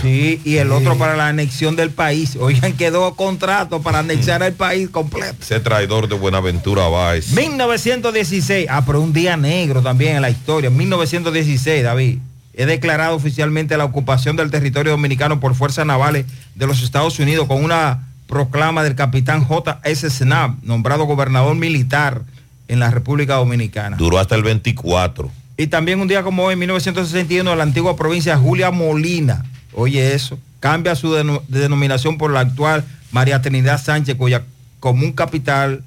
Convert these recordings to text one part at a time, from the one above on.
Barranquilla. Sí, y el otro para la anexión del país. Oigan, quedó contrato para anexar el país completo. Ese traidor de Buenaventura Báez. 1916, ah, pero un día negro también en la historia. 1916, David. He declarado oficialmente la ocupación del territorio dominicano por fuerzas navales de los Estados Unidos con una proclama del capitán J.S. Snap, nombrado gobernador militar en la República Dominicana. Duró hasta el 24. Y también un día como hoy, en 1961, la antigua provincia Julia Molina, oye eso, cambia su deno- denominación por la actual María Trinidad Sánchez, cuya común capital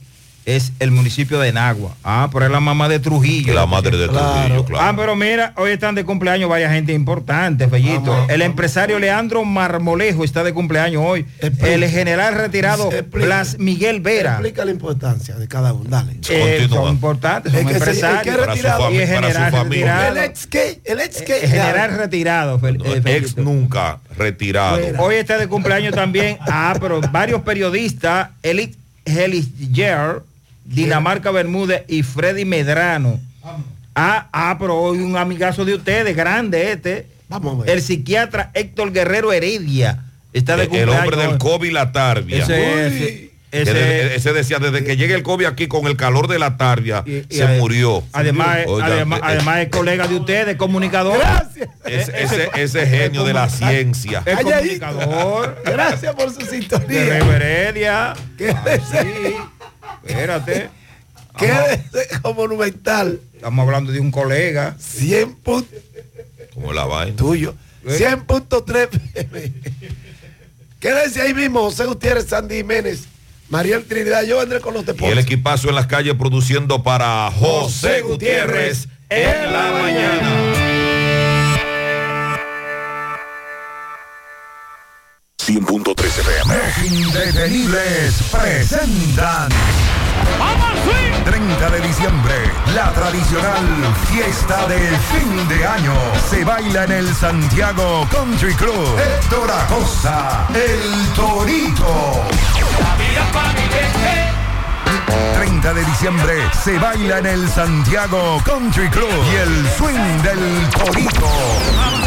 es el municipio de Nagua. Ah, pero es la mamá de Trujillo. La madre de Trujillo, claro. Ah, pero mira, hoy están de cumpleaños varias gente importante, Fellito. el empresario Leandro Marmolejo está de cumpleaños hoy. el general retirado Blas Miguel Vera. Explica la importancia de cada uno, dale. Eh, son importantes, son Es que se- empresarios. el que retirado. y el general retirado. El ex qué, el ex qué. Eh, general retirado. Fel- eh, Ex nunca retirado. Hoy está de cumpleaños también. Ah, pero varios periodistas, Elit Heliger, Dinamarca Bermúdez y Freddy Medrano. Ah, ah, pero hoy un amigazo de ustedes, grande este. Vamos a ver. El psiquiatra Héctor Guerrero Heredia. Está de El cumpleaños. hombre del. COVID la tarbia. Ese- ese- decía, desde que llegue el COVID aquí con el calor de la tarbia, y se murió. Además, Oiga, además, eh, además es colega de ustedes, comunicador. Gracias. ese, ese- ese genio de la ciencia. Ay. comunicador. Gracias por su sintonía. Guerrero Heredia. Quédese, Sí. Espérate. quédese como monumental. Estamos hablando de un colega. 100 puntos Como la vaina. tuyo. ¿Eh? 100.3 FM. Quédese ahí mismo, José Gutiérrez, Sandy Jiménez, Mariel Trinidad, yo vendré con los Y el deportes. equipazo en las calles produciendo para José Gutiérrez en la mañana. 100.3 FM. Indetenibles presentan 30 de diciembre, la tradicional fiesta de fin de año. Se baila en el Santiago Country Club. Héctor Acosta, el Torito. 30 de diciembre se baila en el Santiago Country Club y el swing del Torito.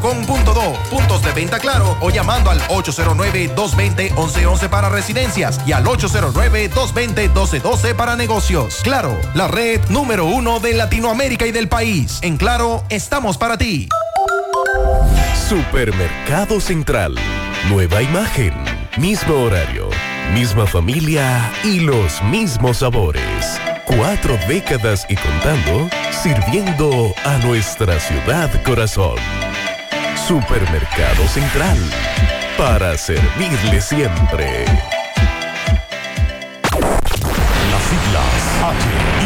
claro.com.do, puntos de venta claro o llamando al 809-220-1111 para residencias y al 809-220-1212 para negocios. Claro, la red número uno de Latinoamérica y del país. En Claro, estamos para ti. Supermercado Central. Nueva imagen, mismo horario, misma familia y los mismos sabores. Cuatro décadas y contando, sirviendo a nuestra ciudad corazón. Supermercado Central. Para servirle siempre. Las siglas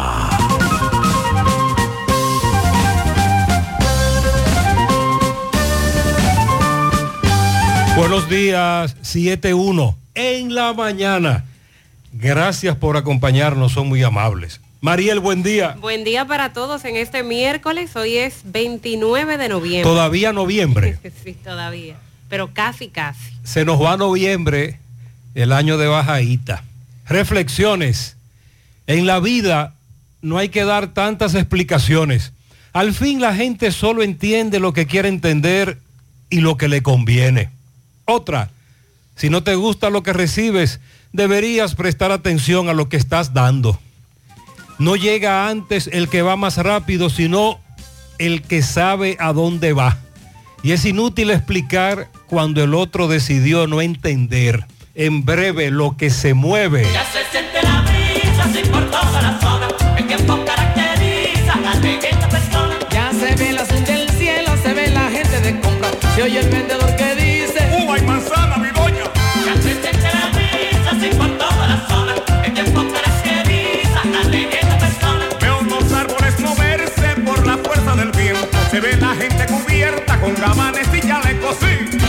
Buenos días, 7-1 en la mañana. Gracias por acompañarnos, son muy amables. Mariel, buen día. Buen día para todos en este miércoles. Hoy es 29 de noviembre. Todavía noviembre. Sí, todavía. Pero casi, casi. Se nos va noviembre, el año de bajaíta. Reflexiones. En la vida no hay que dar tantas explicaciones. Al fin la gente solo entiende lo que quiere entender y lo que le conviene. Otra, si no te gusta lo que recibes, deberías prestar atención a lo que estás dando. No llega antes el que va más rápido, sino el que sabe a dónde va. Y es inútil explicar cuando el otro decidió no entender. En breve, lo que se mueve. Ya se siente la brisa, así por toda la zona. El tiempo caracteriza a esta persona. Ya se ve la del cielo, se ve la gente de compra. Se oye el vendedor que dice: Se ve la gente cubierta con gabanes y chalecos, sí.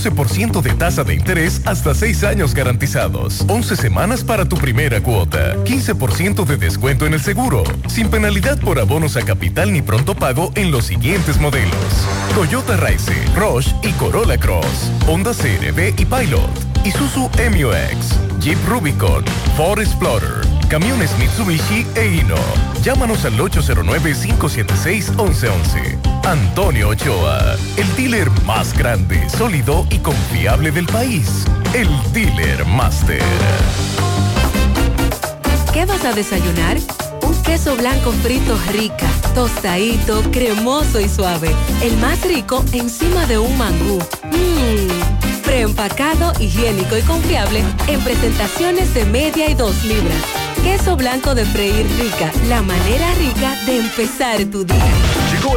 12% de tasa de interés hasta 6 años garantizados. 11 semanas para tu primera cuota. 15% de descuento en el seguro. Sin penalidad por abonos a capital ni pronto pago en los siguientes modelos. Toyota Raize, Roche y Corolla Cross. Honda CRV y Pilot. Isuzu MUX. Jeep Rubicon. Ford Explorer. Camiones Mitsubishi e Hino. Llámanos al 809 576 1111 Antonio Ochoa, el dealer más grande, sólido y confiable del país. El Dealer Master. ¿Qué vas a desayunar? Un queso blanco frito rica, tostadito, cremoso y suave. El más rico encima de un mangú. Mmm. Preempacado, higiénico y confiable en presentaciones de media y dos libras. Queso blanco de freír rica, la manera rica de empezar tu día.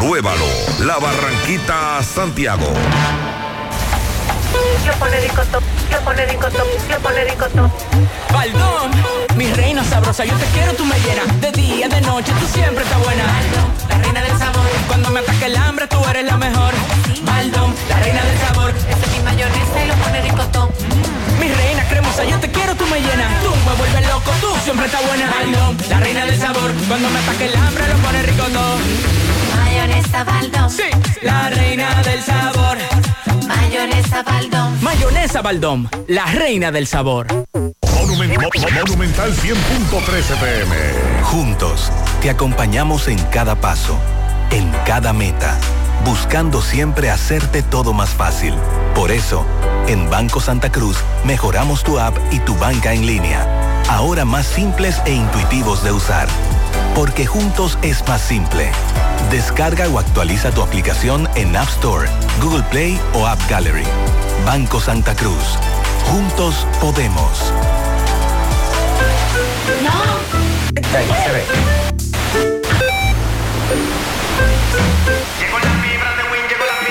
Compruébalo. La Barranquita Santiago. Le pone ricotón, le pone ricotón, le pone ricotón. Baldón, mi reina sabrosa, yo te quiero, tú me llenas de día, de noche, tú siempre estás buena. la reina del sabor. Cuando me ataque el hambre, tú eres la mejor. Baldón, la reina del sabor. Esa es mi mayonesa y lo pone ricotón. Mi reina cremosa, yo te quiero, tú me llenas. Tú me vuelves loco, tú siempre estás buena. Baldón, la reina del sabor. Cuando me ataque el hambre, lo pone ricotón. Mayonesa Baldón. Sí, la reina del sabor. Mayonesa Baldón. Mayonesa Baldón, la reina del sabor. Monumen- Mo- Mo- Monumental 100.13 pm. Juntos, te acompañamos en cada paso, en cada meta, buscando siempre hacerte todo más fácil. Por eso, en Banco Santa Cruz mejoramos tu app y tu banca en línea, ahora más simples e intuitivos de usar. Porque juntos es más simple. Descarga o actualiza tu aplicación en App Store, Google Play o App Gallery. Banco Santa Cruz. Juntos podemos.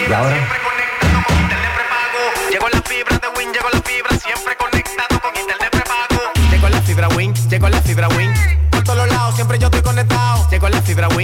Y ahora. Llegó la fibra de Win, llegó la fibra, siempre conectado con internet prepago. Llegó la fibra Win, llegó la fibra Win.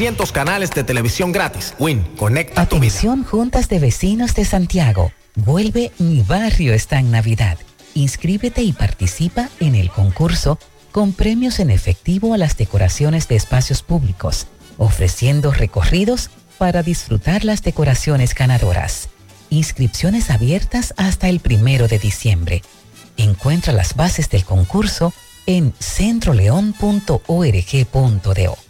300 canales de televisión gratis. Win, conecta tu. Atención Juntas de Vecinos de Santiago. Vuelve Mi Barrio está en Navidad. Inscríbete y participa en el concurso con premios en efectivo a las decoraciones de espacios públicos, ofreciendo recorridos para disfrutar las decoraciones ganadoras. Inscripciones abiertas hasta el primero de diciembre. Encuentra las bases del concurso en centroleón.org.do.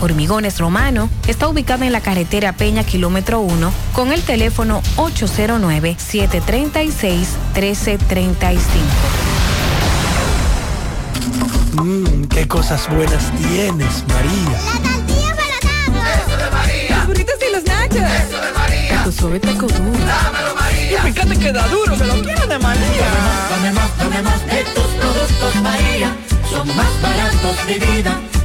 Hormigones Romano está ubicado en la carretera Peña Kilómetro 1 con el teléfono 809-736-1335. Mmm, qué cosas buenas tienes, María. Eso de María. Los burritos y los nachos. Eso de María. Tu suave taco duro. Dámelo, María. Y fíjate que da duro, que lo quiero de María. Más, dame más de tus productos, María. Son más baratos de vida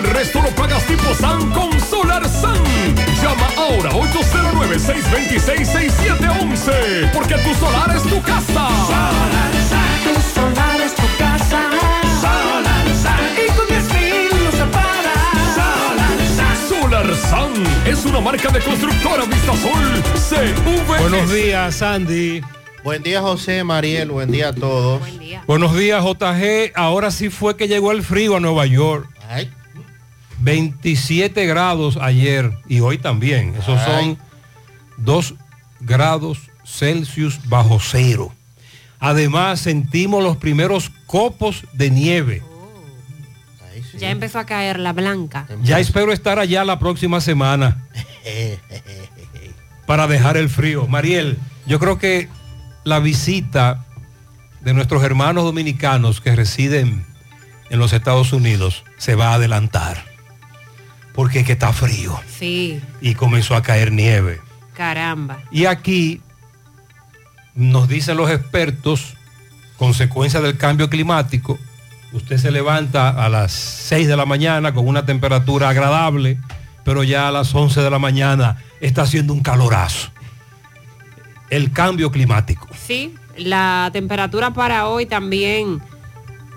el resto lo pagas tipo SAN con Solar SAN. Llama ahora 809-626-6711 porque tu solar es tu casa. Solar Tu solar es tu casa. Solar Y con 10 mil lo separas. Solar SAN es una marca de constructora Vistasol CV. Buenos días, Sandy. Buen día, José, Mariel. Buen día a todos. Buenos días, JG. Ahora sí fue que llegó el frío a Nueva York. 27 grados ayer y hoy también. Esos son 2 grados Celsius bajo cero. Además, sentimos los primeros copos de nieve. Ya empezó a caer la blanca. Ya espero estar allá la próxima semana para dejar el frío. Mariel, yo creo que la visita de nuestros hermanos dominicanos que residen en los Estados Unidos se va a adelantar. Porque es que está frío Sí, y comenzó a caer nieve. caramba. Y aquí nos dicen los expertos, consecuencia del cambio climático, usted se levanta a las 6 de la mañana con una temperatura agradable, pero ya a las 11 de la mañana está haciendo un calorazo. El cambio climático. Sí, la temperatura para hoy también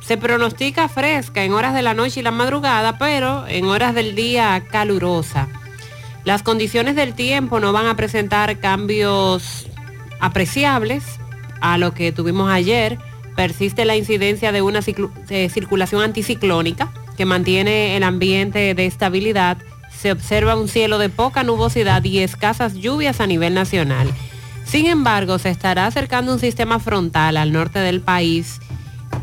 se pronostica fresca en horas de la noche y la madrugada, pero en horas del día calurosa. Las condiciones del tiempo no van a presentar cambios apreciables a lo que tuvimos ayer. Persiste la incidencia de una circulación anticiclónica que mantiene el ambiente de estabilidad. Se observa un cielo de poca nubosidad y escasas lluvias a nivel nacional. Sin embargo, se estará acercando un sistema frontal al norte del país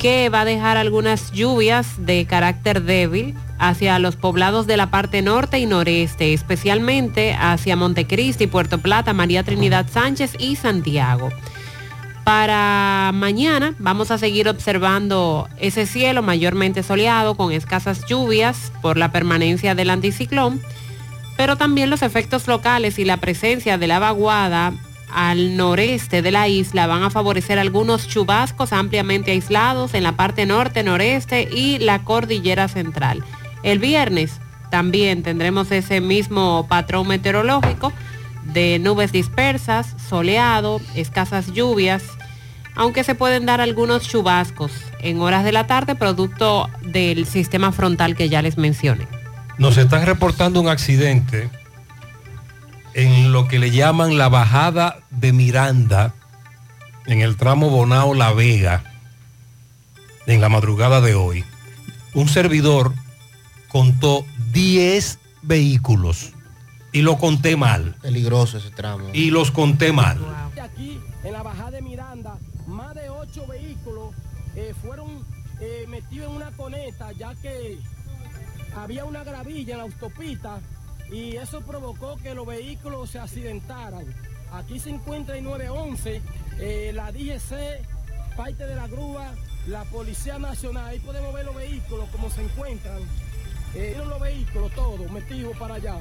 que va a dejar algunas lluvias de carácter débil hacia los poblados de la parte norte y noreste, especialmente hacia Montecristi, Puerto Plata, María Trinidad Sánchez y Santiago. Para mañana vamos a seguir observando ese cielo mayormente soleado con escasas lluvias por la permanencia del anticiclón, pero también los efectos locales y la presencia de la vaguada al noreste de la isla van a favorecer algunos chubascos ampliamente aislados en la parte norte, noreste y la cordillera central. El viernes también tendremos ese mismo patrón meteorológico de nubes dispersas, soleado, escasas lluvias, aunque se pueden dar algunos chubascos en horas de la tarde producto del sistema frontal que ya les mencioné. Nos están reportando un accidente en lo que le llaman la bajada de Miranda, en el tramo Bonao La Vega, en la madrugada de hoy. Un servidor contó 10 vehículos y lo conté mal. Peligroso ese tramo. Y los conté mal. Aquí, en la bajada de Miranda, más de ocho vehículos eh, fueron eh, metidos en una coneta, ya que había una gravilla en la autopista y eso provocó que los vehículos se accidentaran. Aquí se encuentra el 911, eh, la DGC, parte de la grúa, la Policía Nacional. Ahí podemos ver los vehículos como se encuentran. Eh, los vehículos todos metidos para allá.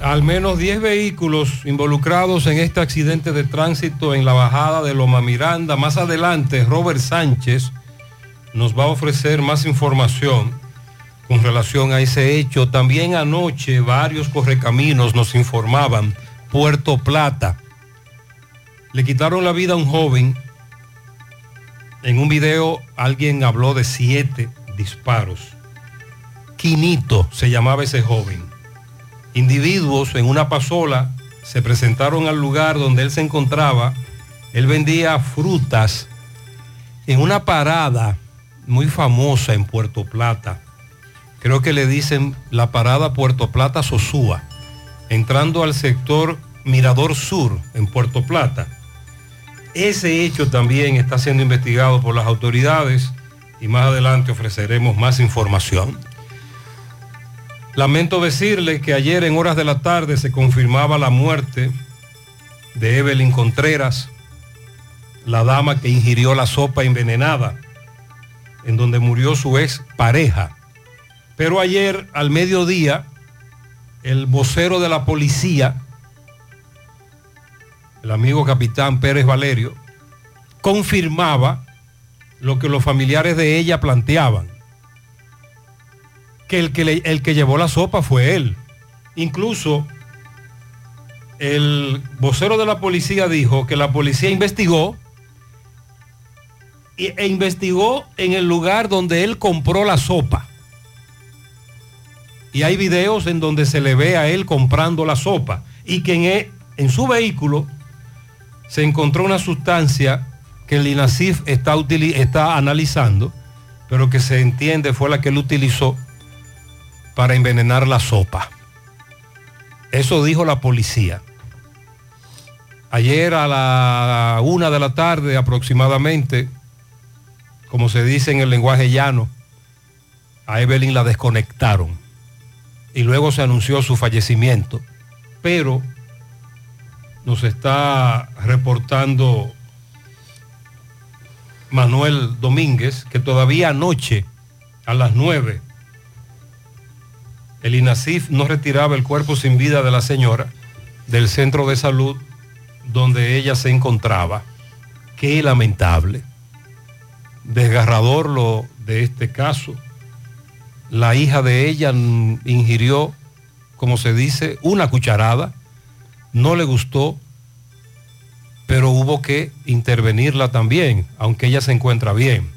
Al menos 10 vehículos involucrados en este accidente de tránsito en la bajada de Loma Miranda. Más adelante, Robert Sánchez nos va a ofrecer más información con relación a ese hecho. También anoche varios correcaminos nos informaban, Puerto Plata. Le quitaron la vida a un joven. En un video alguien habló de siete disparos. Quinito se llamaba ese joven individuos en una pasola se presentaron al lugar donde él se encontraba. Él vendía frutas en una parada muy famosa en Puerto Plata. Creo que le dicen la parada Puerto Plata Sosúa, entrando al sector Mirador Sur en Puerto Plata. Ese hecho también está siendo investigado por las autoridades y más adelante ofreceremos más información. Lamento decirle que ayer en horas de la tarde se confirmaba la muerte de Evelyn Contreras, la dama que ingirió la sopa envenenada, en donde murió su ex pareja. Pero ayer al mediodía, el vocero de la policía, el amigo capitán Pérez Valerio, confirmaba lo que los familiares de ella planteaban que el que, el que llevó la sopa fue él. Incluso el vocero de la policía dijo que la policía investigó e investigó en el lugar donde él compró la sopa. Y hay videos en donde se le ve a él comprando la sopa y que en, e- su vehículo se encontró una sustancia que el INASIF está, está analizando, pero que se entiende fue la que él utilizó para envenenar la sopa. Eso dijo la policía. Ayer a la una de la tarde aproximadamente, como se dice en el lenguaje llano, a Evelyn la desconectaron y luego se anunció su fallecimiento. Pero nos está reportando Manuel Domínguez que todavía anoche a las 9 el INASIF no retiraba el cuerpo sin vida de la señora del centro de salud donde ella se encontraba. Qué lamentable. Desgarrador lo de este caso. La hija de ella ingirió, como se dice, una cucharada. No le gustó, pero hubo que intervenirla también, aunque ella se encuentra bien,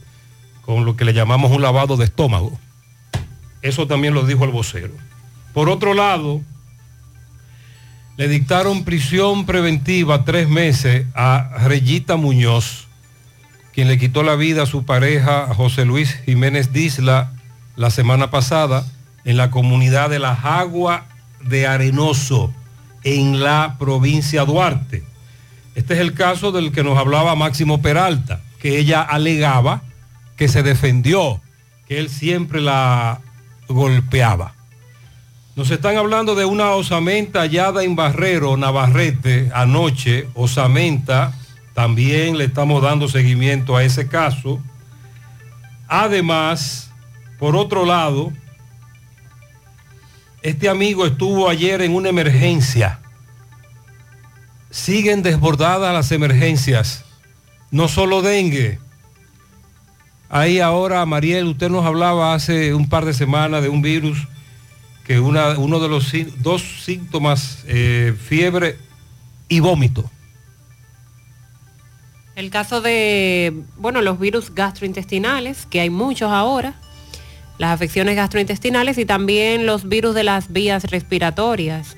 con lo que le llamamos un lavado de estómago. Eso también lo dijo el vocero. Por otro lado, le dictaron prisión preventiva tres meses a Reyita Muñoz, quien le quitó la vida a su pareja José Luis Jiménez Disla la semana pasada en la comunidad de La Jagua de Arenoso, en la provincia Duarte. Este es el caso del que nos hablaba Máximo Peralta, que ella alegaba que se defendió, que él siempre la golpeaba. Nos están hablando de una osamenta hallada en Barrero, Navarrete, anoche. Osamenta, también le estamos dando seguimiento a ese caso. Además, por otro lado, este amigo estuvo ayer en una emergencia. Siguen desbordadas las emergencias. No solo dengue. Ahí ahora, Mariel, usted nos hablaba hace un par de semanas de un virus que una, uno de los dos síntomas, eh, fiebre y vómito. El caso de, bueno, los virus gastrointestinales, que hay muchos ahora, las afecciones gastrointestinales y también los virus de las vías respiratorias,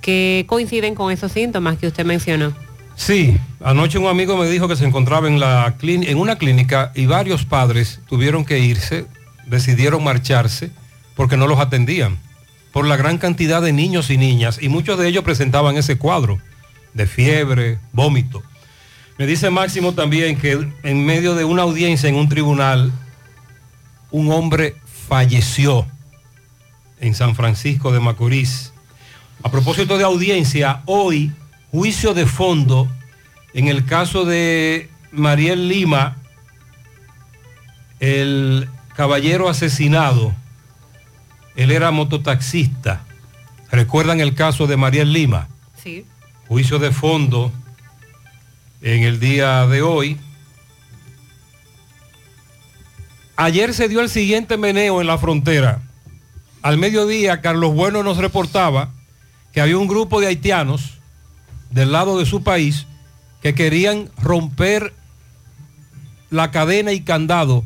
que coinciden con esos síntomas que usted mencionó. Sí, anoche un amigo me dijo que se encontraba en, la en una clínica y varios padres tuvieron que irse, decidieron marcharse porque no los atendían, por la gran cantidad de niños y niñas, y muchos de ellos presentaban ese cuadro de fiebre, vómito. Me dice Máximo también que en medio de una audiencia en un tribunal, un hombre falleció en San Francisco de Macorís. A propósito de audiencia, hoy juicio de fondo en el caso de Mariel Lima, el caballero asesinado. Él era mototaxista. ¿Recuerdan el caso de Mariel Lima? Sí. Juicio de fondo en el día de hoy. Ayer se dio el siguiente meneo en la frontera. Al mediodía, Carlos Bueno nos reportaba que había un grupo de haitianos del lado de su país que querían romper la cadena y candado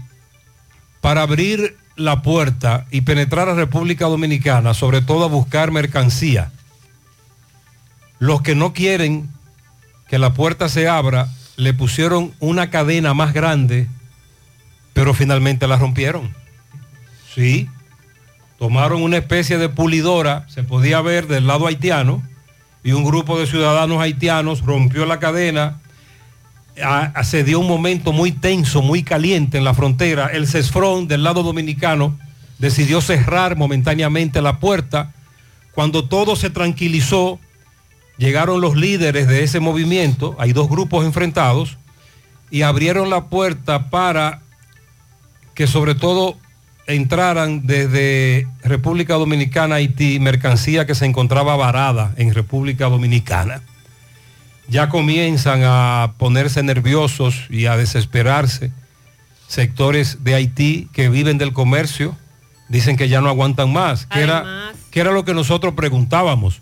para abrir la puerta y penetrar a República Dominicana, sobre todo a buscar mercancía. Los que no quieren que la puerta se abra, le pusieron una cadena más grande, pero finalmente la rompieron. Sí, tomaron una especie de pulidora, se podía ver del lado haitiano, y un grupo de ciudadanos haitianos rompió la cadena. Se dio un momento muy tenso, muy caliente en la frontera. El CESFRON del lado dominicano decidió cerrar momentáneamente la puerta. Cuando todo se tranquilizó, llegaron los líderes de ese movimiento, hay dos grupos enfrentados, y abrieron la puerta para que sobre todo entraran desde República Dominicana a Haití mercancía que se encontraba varada en República Dominicana. Ya comienzan a ponerse nerviosos y a desesperarse sectores de Haití que viven del comercio, dicen que ya no aguantan más, que era, que era lo que nosotros preguntábamos.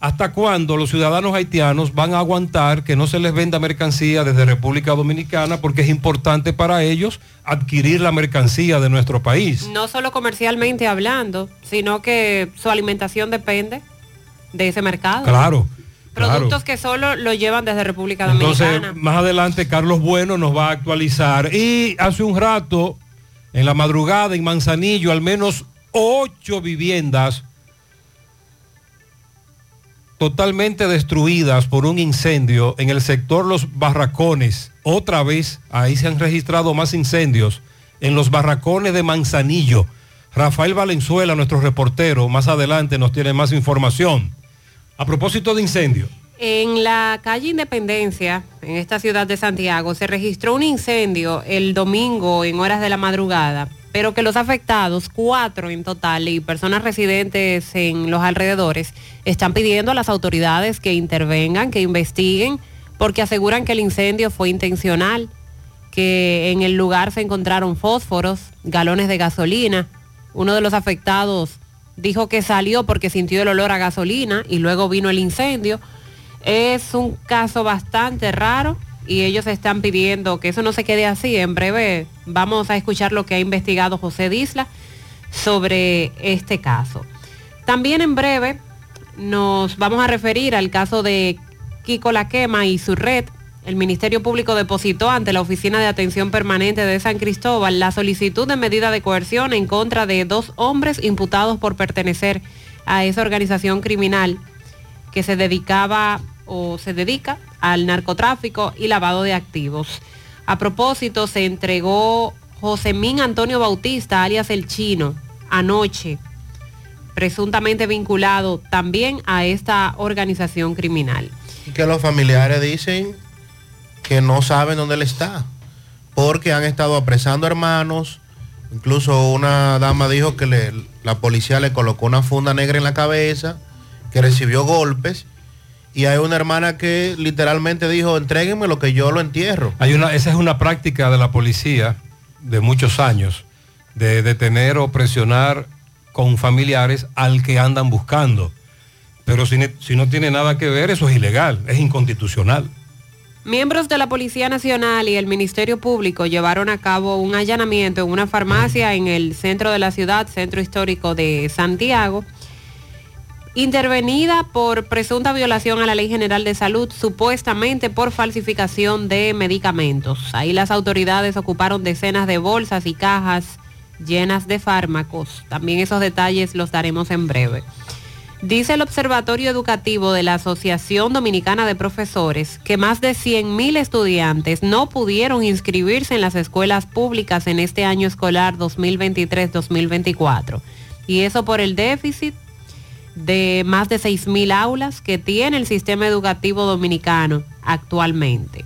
¿Hasta cuándo los ciudadanos haitianos van a aguantar que no se les venda mercancía desde República Dominicana? Porque es importante para ellos adquirir la mercancía de nuestro país. No solo comercialmente hablando, sino que su alimentación depende de ese mercado. Claro. claro. Productos que solo lo llevan desde República Entonces, Dominicana. más adelante Carlos Bueno nos va a actualizar. Y hace un rato, en la madrugada, en Manzanillo, al menos ocho viviendas totalmente destruidas por un incendio en el sector Los Barracones. Otra vez, ahí se han registrado más incendios en los barracones de Manzanillo. Rafael Valenzuela, nuestro reportero, más adelante nos tiene más información. A propósito de incendio. En la calle Independencia, en esta ciudad de Santiago, se registró un incendio el domingo en horas de la madrugada, pero que los afectados, cuatro en total, y personas residentes en los alrededores, están pidiendo a las autoridades que intervengan, que investiguen, porque aseguran que el incendio fue intencional, que en el lugar se encontraron fósforos, galones de gasolina. Uno de los afectados dijo que salió porque sintió el olor a gasolina y luego vino el incendio. Es un caso bastante raro y ellos están pidiendo que eso no se quede así. En breve vamos a escuchar lo que ha investigado José Disla sobre este caso. También en breve nos vamos a referir al caso de Kiko Laquema y su red. El Ministerio Público depositó ante la Oficina de Atención Permanente de San Cristóbal la solicitud de medida de coerción en contra de dos hombres imputados por pertenecer a esa organización criminal que se dedicaba o se dedica al narcotráfico y lavado de activos. A propósito, se entregó Josemín Antonio Bautista, alias El Chino, anoche, presuntamente vinculado también a esta organización criminal. Que los familiares dicen que no saben dónde él está, porque han estado apresando hermanos. Incluso una dama dijo que la policía le colocó una funda negra en la cabeza, que recibió golpes. Y hay una hermana que literalmente dijo, entréguenme lo que yo lo entierro. Hay una, esa es una práctica de la policía de muchos años, de detener o presionar con familiares al que andan buscando. Pero si no tiene nada que ver, eso es ilegal, es inconstitucional. Miembros de la Policía Nacional y el Ministerio Público llevaron a cabo un allanamiento en una farmacia en el centro de la ciudad, centro histórico de Santiago, intervenida por presunta violación a la Ley General de Salud, supuestamente por falsificación de medicamentos. Ahí las autoridades ocuparon decenas de bolsas y cajas llenas de fármacos. También esos detalles los daremos en breve. Dice el Observatorio Educativo de la Asociación Dominicana de Profesores que más de 100.000 estudiantes no pudieron inscribirse en las escuelas públicas en este año escolar 2023-2024. Y eso por el déficit de más de 6.000 aulas que tiene el sistema educativo dominicano actualmente.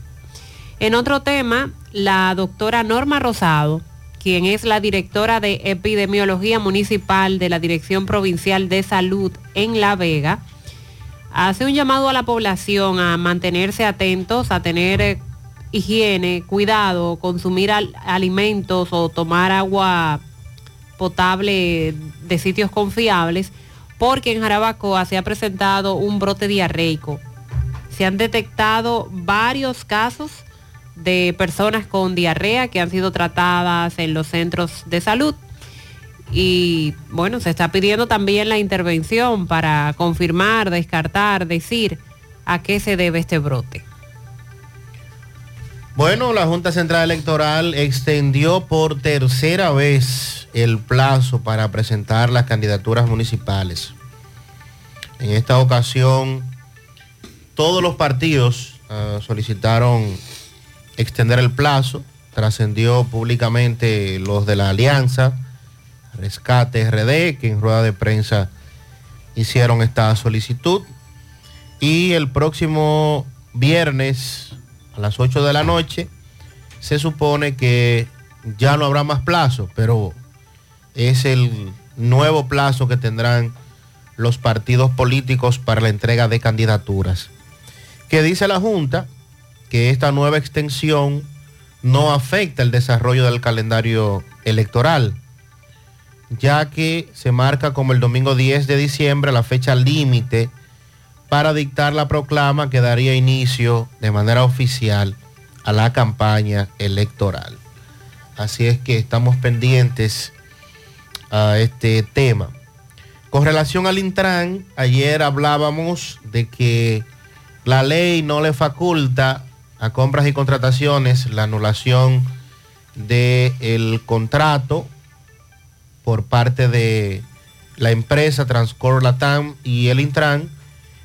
En otro tema, la doctora Norma Rosado, quien es la directora de epidemiología municipal de la Dirección Provincial de Salud en La Vega, hace un llamado a la población a mantenerse atentos, a tener eh, higiene, cuidado, consumir al- alimentos o tomar agua potable de sitios confiables, porque en Jarabacoa se ha presentado un brote diarreico. Se han detectado varios casos de personas con diarrea que han sido tratadas en los centros de salud. Y bueno, se está pidiendo también la intervención para confirmar, descartar, decir a qué se debe este brote. Bueno, la Junta Central Electoral extendió por tercera vez el plazo para presentar las candidaturas municipales. En esta ocasión, todos los partidos ah, solicitaron extender el plazo. Trascendió públicamente los de la Alianza, Rescate RD, que en rueda de prensa hicieron esta solicitud. Y el próximo viernes a las 8 de la noche se supone que ya no habrá más plazo, pero es el nuevo plazo que tendrán los partidos políticos para la entrega de candidaturas. Que dice la Junta que esta nueva extensión no afecta el desarrollo del calendario electoral, ya que se marca como el domingo 10 de diciembre la fecha límite para dictar la proclama que daría inicio de manera oficial a la campaña electoral. Así es que estamos pendientes a este tema. Con relación al Intran, ayer hablábamos de que la ley no le faculta a compras y contrataciones la anulación del contrato por parte de la empresa Transcor Latam y el Intran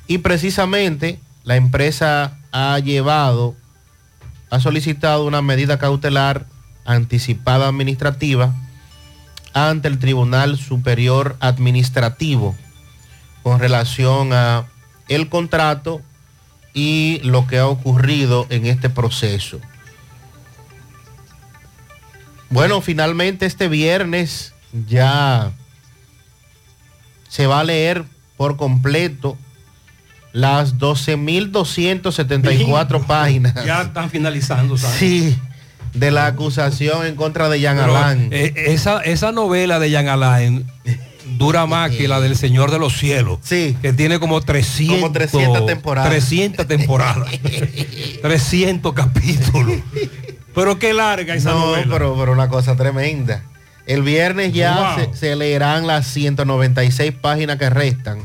Y precisamente la empresa ha llevado, ha solicitado una medida cautelar anticipada administrativa ante el Tribunal Superior Administrativo con relación a el contrato y lo que ha ocurrido en este proceso. Bueno, finalmente este viernes ya se va a leer por completo las 12.274 páginas. Ya están finalizando, ¿sabes? Sí, de la acusación en contra de Jean Pero, Alain. eh, esa, esa novela de Jean Alain dura más que la del Señor de los Cielos. Sí. Que tiene como 300, Como 300 temporadas. 300 temporadas. 300 capítulos. Pero qué larga esa no, novela. pero, pero una cosa tremenda. El viernes ya Wow. se, se leerán las 196 páginas que restan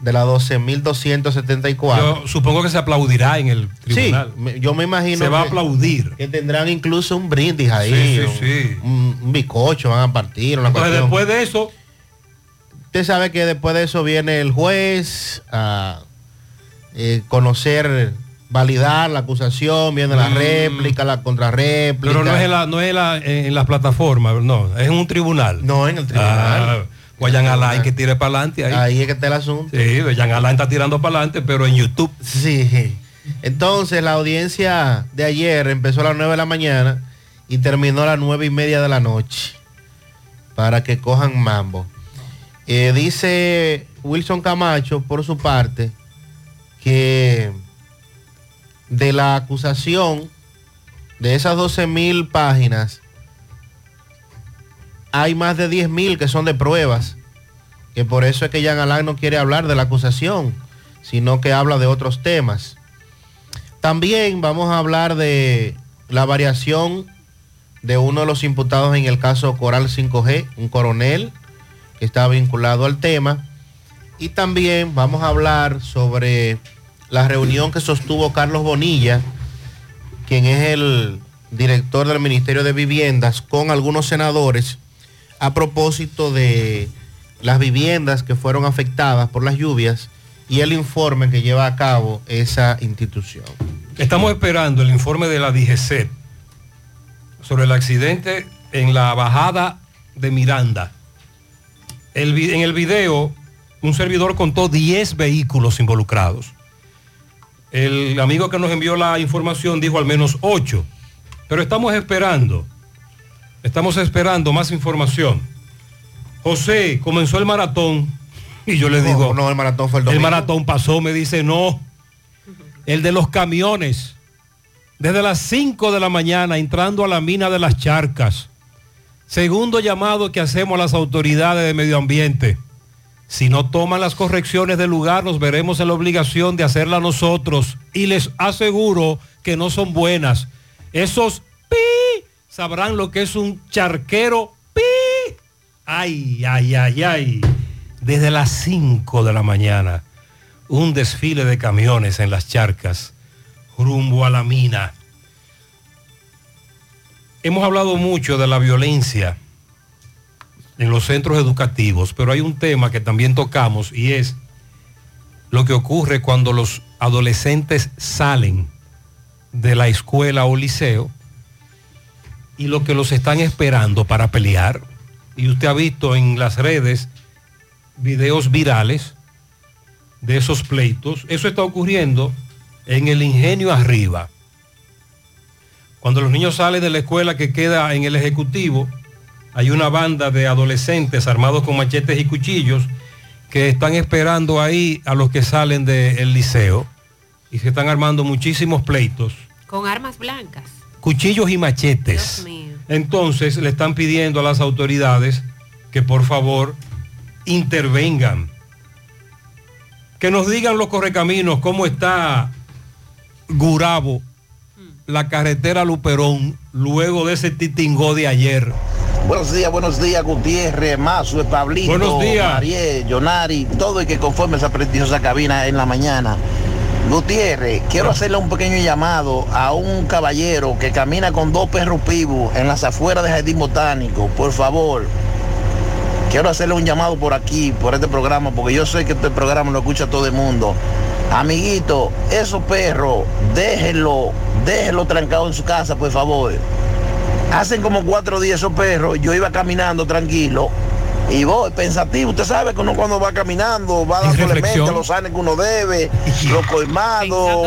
de las 12.274. Yo supongo que se aplaudirá en el tribunal. yo me imagino Se va a que- aplaudir. Que tendrán incluso un brindis ahí. Sí, sí, un, sí. Un, bizcocho van a partir. Una Entonces, cuestión. después de eso, Usted sabe que después de eso viene el juez a eh, conocer, validar la acusación, viene la Mm. réplica, la contrarréplica. pero no es en la, no es en la, en la plataforma, no, es en un tribunal. No, en el tribunal. Ah, Guayan Alain que tire para adelante ahí. Ahí es que está el asunto. Sí, Guayan Alain está tirando para adelante, pero en YouTube. Sí. Entonces la audiencia de ayer empezó a las 9 de la mañana y terminó a las 9 y media de la noche para que cojan mambo. Eh, dice Wilson Camacho por su parte que de la acusación de esas 12 mil páginas hay más de 10 mil que son de pruebas que por eso es que Jean Alain no quiere hablar de la acusación, sino que habla de otros temas. También vamos a hablar de la variación de uno de los imputados en el caso Coral 5G, un coronel que está vinculado al tema. Y también vamos a hablar sobre la reunión que sostuvo Carlos Bonilla, quien es el director del Ministerio de Viviendas, con algunos senadores a propósito de las viviendas que fueron afectadas por las lluvias y el informe que lleva a cabo esa institución. Estamos esperando el informe de la DGC sobre el accidente en la bajada de Miranda. En el video, un servidor contó 10 vehículos involucrados. El amigo que nos envió la información dijo al menos 8. Pero estamos esperando, estamos esperando más información. José, comenzó el maratón y yo le No, digo, no, el maratón fue el el domingo. maratón pasó, me dice, no, el de los camiones, desde las 5 de la mañana entrando a la mina de las charcas. Segundo llamado que hacemos a las autoridades de medio ambiente. Si no toman las correcciones del lugar, nos veremos en la obligación de hacerlas nosotros. Y les aseguro que no son buenas. Esos pi sabrán lo que es un charquero pi. Ay, ay, ay, ay. Desde las 5 de la mañana, un desfile de camiones en las charcas, rumbo a la mina. Hemos hablado mucho de la violencia en los centros educativos, pero hay un tema que también tocamos y es lo que ocurre cuando los adolescentes salen de la escuela o liceo y lo que los están esperando para pelear. Y usted ha visto en las redes videos virales de esos pleitos. Eso está ocurriendo en el ingenio arriba. Cuando los niños salen de la escuela que queda en el Ejecutivo, hay una banda de adolescentes armados con machetes y cuchillos que están esperando ahí a los que salen del liceo y se están armando muchísimos pleitos, Con armas blancas. Cuchillos y machetes. Dios mío. Entonces le están pidiendo a las autoridades que por favor intervengan. Que nos digan los correcaminos cómo está Gurabo, la carretera Luperón, luego de ese titingó de ayer. Buenos días, buenos días, Gutiérrez, Mazo, Pablito, Buenos días. Mariel, Jonari, todo el que conforme esa prestigiosa cabina en la mañana. Gutiérrez, quiero hacerle un pequeño llamado a un caballero que camina con dos perros pibos en las afueras del Jardín Botánico. Por favor, quiero hacerle un llamado por aquí, por este programa, porque yo sé que este programa lo escucha todo el mundo. Amiguito, esos perros, déjenlo, déjenlo trancado en su casa, por favor. Hacen como cuatro días esos perros, yo iba caminando tranquilo y voy pensativo. Usted sabe que uno cuando va caminando va dándole mente los sanes que uno debe, los colmados,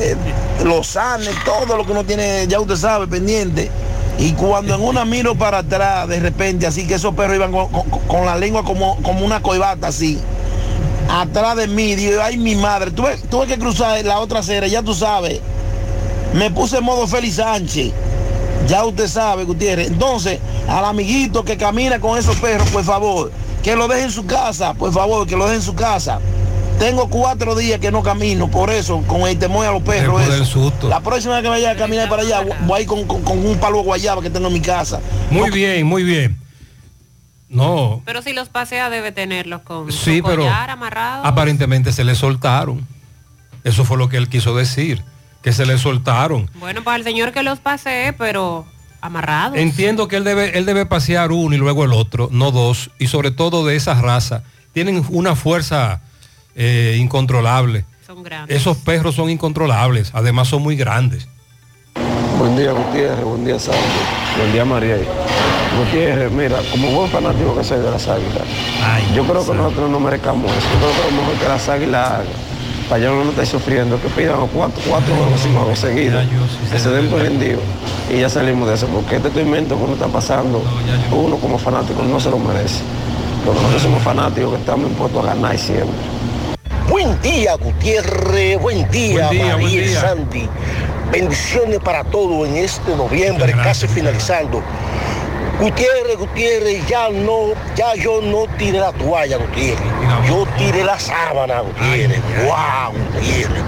eh, los sanes, todo lo que uno tiene, ya usted sabe, pendiente. Y cuando en una miro para atrás, de repente, así que esos perros iban con, con- con la lengua como, como una coibata así. Atrás de mí, digo, ay mi madre, tuve, tuve que cruzar la otra acera, ya tú sabes. Me puse en modo Félix Sánchez. Ya usted sabe, Gutiérrez. Entonces, al amiguito que camina con esos perros, por favor, que lo deje en su casa, por favor, que lo deje en su casa. Tengo cuatro días que no camino, por eso, con el temor a los perros. Eso. susto. La próxima vez que vaya a caminar para allá, voy a ir con, con- con un palo guayaba que tengo en mi casa. Muy bien, muy bien. No, Pero si los pasea debe tenerlos con sí, su pero collar amarrado. aparentemente se le soltaron. Eso fue lo que él quiso decir, que se le soltaron. Bueno, pues al señor que los pasee, pero amarrados. Entiendo que él debe, él debe pasear uno y luego el otro, no dos, y sobre todo de esa raza. Tienen una fuerza eh, incontrolable. Son grandes. Esos perros son incontrolables, además son muy grandes. Buen día, Gutiérrez. Buen día, Santo. Buen día, María. Gutiérrez, mira, como buen fanático que soy de las águilas, yo creo que nosotros no merecamos eso. Yo creo que lo mejor que las águilas hagan, para yo no estar sufriendo, que pidan cuatro, cuatro juegos, cinco juegos seguidos, que se den por rendido. Y ya salimos de eso, porque este tormento que uno está pasando, uno como fanático no se lo merece. Porque nosotros somos fanáticos que estamos impuestos a ganar siempre. Buen día, Gutiérrez. Buen día, Buen día, María buen y. Sandy. Bendiciones para todos en este noviembre, casi finalizando. Gutiérrez, Gutiérrez, ya no, ya yo no tiré la toalla, Gutiérrez. Yo tiré la sábana, Gutiérrez. Wow, Gutiérrez.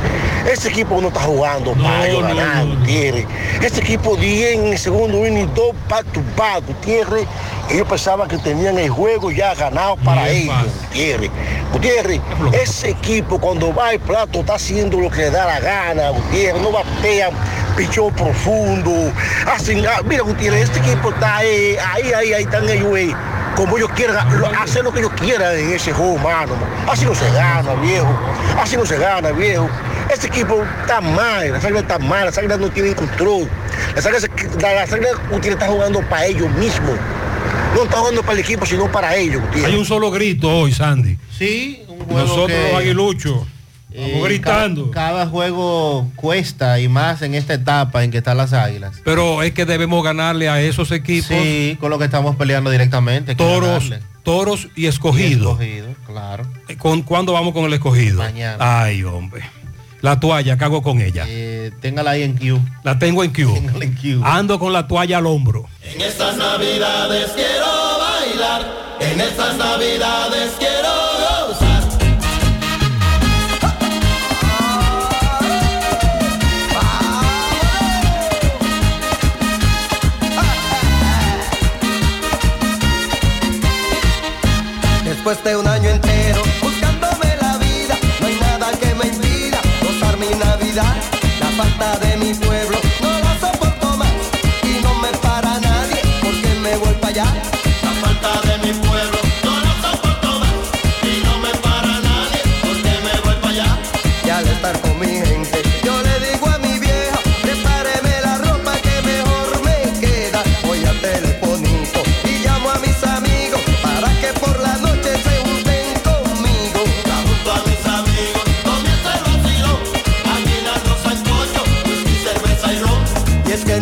Ese equipo no está jugando para yo ganar, Gutiérrez. Ese equipo 10 en el segundo inning, dos back to back, Gutiérrez. Ellos pensaban que tenían el juego ya ganado para ellos, Gutiérrez. Gutiérrez, ese equipo cuando va al plato está haciendo lo que le da la gana, Gutiérrez. No batean pichón profundo. Hacen, ah, mira, Gutiérrez, este equipo está eh, ahí, ahí, ahí están ellos, eh, como ellos quieran, lo- hacer lo que ellos quieran en ese juego, mano. Así no se gana, viejo. Así no se gana, viejo. Este equipo está mal, las águilas están mal, las águilas no tienen control. Las águilas, la- águilas Gutiérrez está jugando para ellos mismos. No está jugando para el equipo, sino para ellos, Gutiérrez. Hay un solo grito hoy, Sandy. Sí, un juego Nosotros que- los aguiluchos. Eh, gritando. ca- Cada, juego cuesta y más en esta etapa en que están las águilas. Pero es que debemos ganarle a esos equipos. Sí, con lo que estamos peleando directamente. Toros, toros y escogido. Escogido, claro. ¿Con, ¿Cuándo vamos con el escogido? Mañana. Ay, hombre. La toalla, ¿qué hago con ella? Eh, téngala ahí en Q. La tengo en Q. Téngala en Q. Ando con la toalla al hombro. En estas navidades quiero bailar, en estas navidades quiero Después de un año entero buscándome la vida, no hay nada que me impida gozar mi Navidad. La falta de mi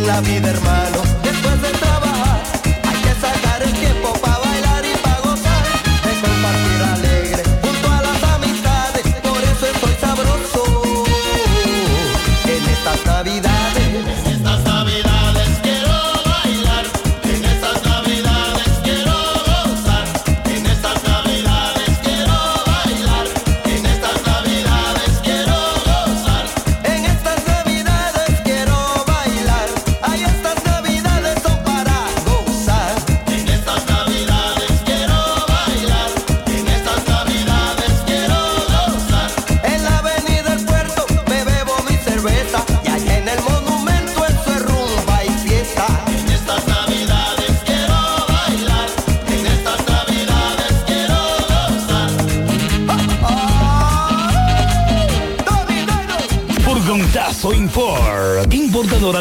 la vida, hermano,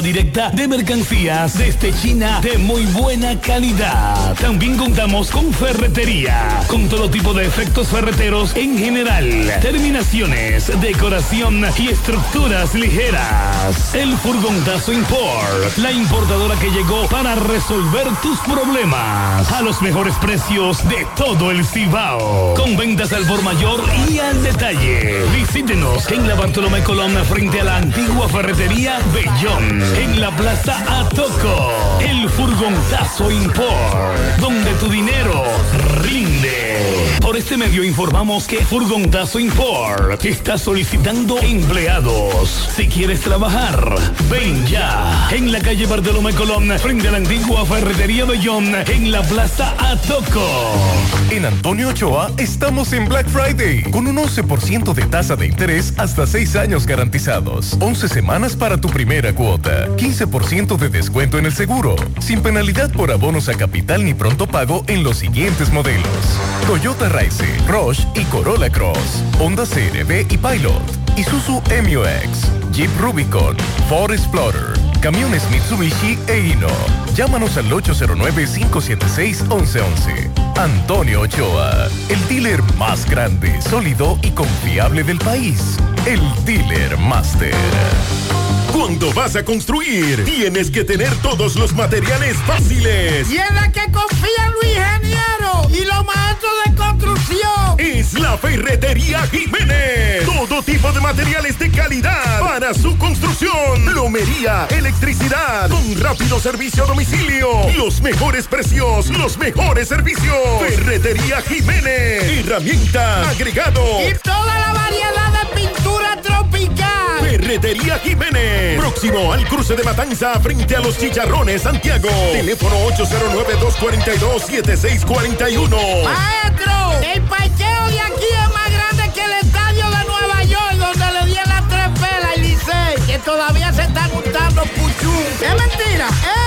directa de mercancías desde China de muy buena calidad. También contamos con ferretería, con todo tipo de efectos ferreteros en general, terminaciones, decoración y estructuras ligeras. El furgón Dazo Import, la importadora que llegó para resolver tus problemas a los mejores precios de todo el Cibao. Con ventas al por mayor y al detalle. Visítenos en la Bartolomé Colón frente a la antigua ferretería Bellón. En la Plaza Atoco. El furgonzazo Import. Donde tu dinero rinde. Por este medio informamos que Furgontazo Import está solicitando empleados. Si quieres trabajar, ven ya. En la calle Bartolomé Colón, frente a la antigua ferretería Bellón, en la Plaza Atoco. En Antonio Ochoa estamos en Black Friday con un 11% de tasa de interés hasta 6 años garantizados. 11 semanas para tu primera cuota. 15% de descuento en el seguro. Sin penalidad por abonos a capital ni pronto pago en los siguientes modelos. Toyota Raise, Roche y Corolla Cross. Honda CRV y Pilot. Isuzu MUX. Jeep Rubicon. Ford Explorer. Camiones Mitsubishi e Hino. Llámanos al 809-576-1111. Antonio Ochoa, el dealer más grande, sólido y confiable del país. El Dealer Master. Cuando vas a construir, tienes que tener todos los materiales fáciles. Y en la que confía Luis Ingeniero y los maestros de construcción. Es la Ferretería Jiménez. Todo tipo de materiales de calidad para su construcción. Plomería, electricidad, con rápido servicio a domicilio. Los mejores precios, los mejores servicios. Ferretería Jiménez. Herramientas, agregado. Y toda la variedad de pintura tropical. Ferretería Jiménez. Próximo al cruce de Matanza frente a los Chicharrones, Santiago. Teléfono 809-242-7641. Maestro, el parqueo de aquí es más grande que el estadio de Nueva York, donde le di las tres pelas y Licey, que todavía se están juntando puchú. Es mentira, ¿eh?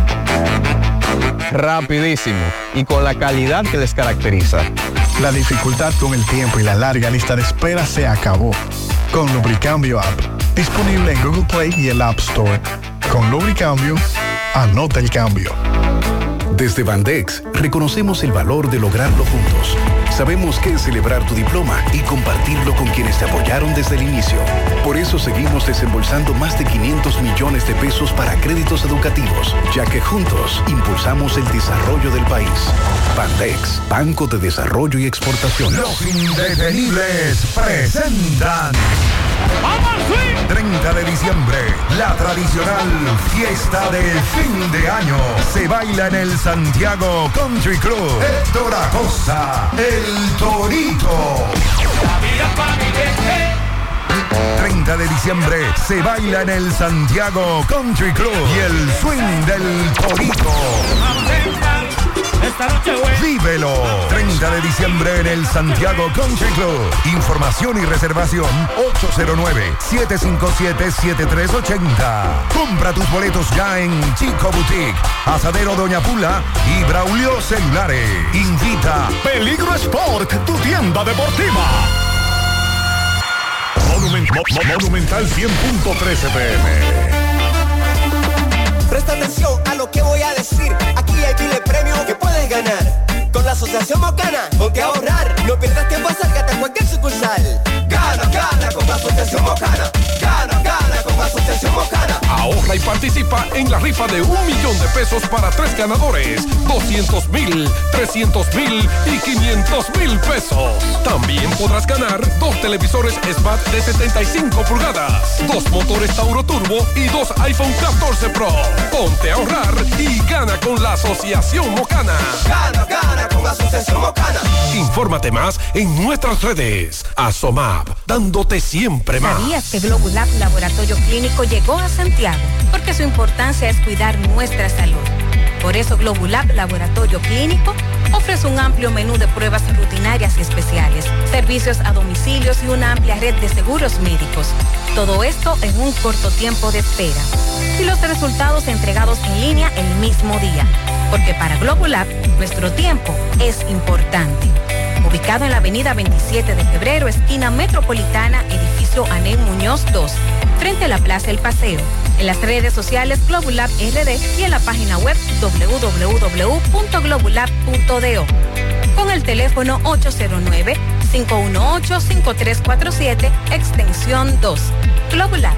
Rapidísimo y con la calidad que les caracteriza. La dificultad con el tiempo y la larga lista de espera se acabó. Con Lubricambio App, disponible en Google Play y el App Store. Con Lubricambio, anota el cambio. Desde Bandex reconocemos el valor de lograrlo juntos. Sabemos que es celebrar tu diploma y compartirlo con quienes te apoyaron desde el inicio. Por eso seguimos desembolsando más de 500 millones de pesos para créditos educativos, ya que juntos impulsamos el desarrollo del país. Bandex, Banco de Desarrollo y Exportaciones. Los indetenibles presentan. 30 de diciembre, la tradicional fiesta de fin de año. Se baila en el Santiago Country Club. Héctor Acosta, el Torito. 30 de diciembre se baila en el Santiago Country Club y el swing del Torito. Vívelo. 30 de diciembre en el Santiago Country Club. Información y reservación 809-757-7380. Compra tus boletos ya en Chico Boutique, Asadero Doña Pula y Braulio Celulares. Invita Peligro Sport, tu tienda deportiva. Monumen- Mo- Mo- Monumental 100.13 pm. Presta atención a lo que voy a decir. Aquí hay miles de premios que puedes ganar. Asociación mocana. ponte a ahorrar. No pierdas tiempo, acércate a cualquier sucursal. Gana, gana con la Asociación mocana. Gana, gana con la Asociación mocana. Ahorra y participa en la rifa de un millón de pesos para tres ganadores. 200 mil, 300 mil y 500 mil pesos. También podrás ganar dos televisores Smart de 75 pulgadas, dos motores Tauro Turbo y dos iPhone 14 Pro. Ponte a ahorrar y gana con la Asociación Mocana. Gana, gana con Asociación Mocana. Infórmate más en nuestras redes. Asomab, dándote siempre más. ¿Sabías que Globulab Laboratorio Clínico llegó a Santiago? Porque su importancia es cuidar nuestra salud. Por eso Globulab Laboratorio Clínico ofrece un amplio menú de pruebas rutinarias y especiales, servicios a domicilios y una amplia red de seguros médicos. Todo esto en un corto tiempo de espera. Y los resultados entregados en línea el mismo día. Porque para Globulab, nuestro tiempo es importante. Ubicado en la avenida 27 de febrero, esquina metropolitana, edificio Anel Muñoz 2, frente a la Plaza El Paseo. En las redes sociales Globulab RD y en la página web www.globulab.do. Con el teléfono 809-518-5347, extensión 2. Globulab,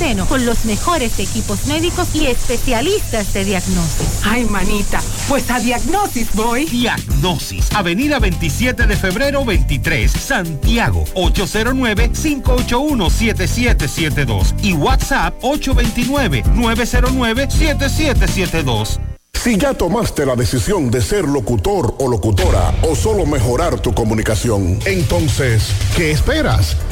seno con los mejores equipos médicos y especialistas de diagnosis. Ay, manita, pues a diagnosis voy. Diagnosis, Avenida 27 de febrero 23, Santiago, 809-581-7772 y WhatsApp 829-909-7772. Si ya tomaste la decisión de ser locutor o locutora o solo mejorar tu comunicación, entonces, ¿qué esperas?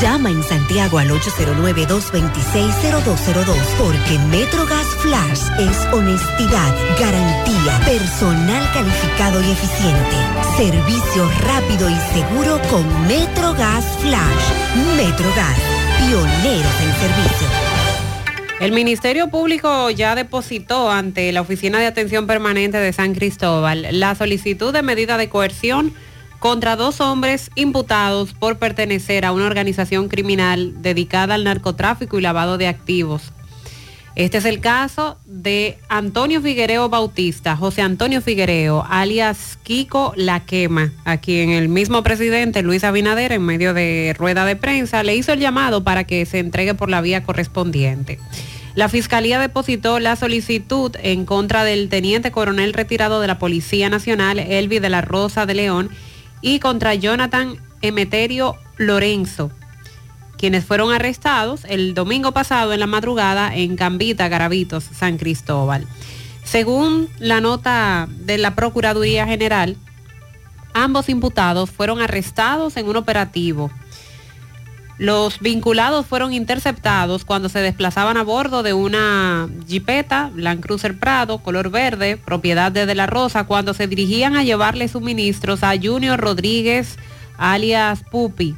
Llama en Santiago al 809-226-0202 porque MetroGas Flash es honestidad, garantía, personal calificado y eficiente, servicio rápido y seguro con MetroGas Flash. MetroGas, pioneros en servicio. El Ministerio Público ya depositó ante la Oficina de Atención Permanente de San Cristóbal la solicitud de medida de coerción contra dos hombres imputados por pertenecer a una organización criminal dedicada al narcotráfico y lavado de activos. Este es el caso de Antonio Figuereo Bautista, José Antonio Figuereo, alias Kiko La Quema, a quien el mismo presidente Luis Abinader, en medio de rueda de prensa, le hizo el llamado para que se entregue por la vía correspondiente. La Fiscalía depositó la solicitud en contra del teniente coronel retirado de la Policía Nacional, Elvi de la Rosa de León, y contra Jonathan Emeterio Lorenzo, quienes fueron arrestados el domingo pasado en la madrugada en Cambita, Garavitos, San Cristóbal. Según la nota de la Procuraduría General, ambos imputados fueron arrestados en un operativo. Los vinculados fueron interceptados cuando se desplazaban a bordo de una jipeta Land Cruiser Prado, color verde, propiedad de De La Rosa, cuando se dirigían a llevarle suministros a Junior Rodríguez, alias Pupi,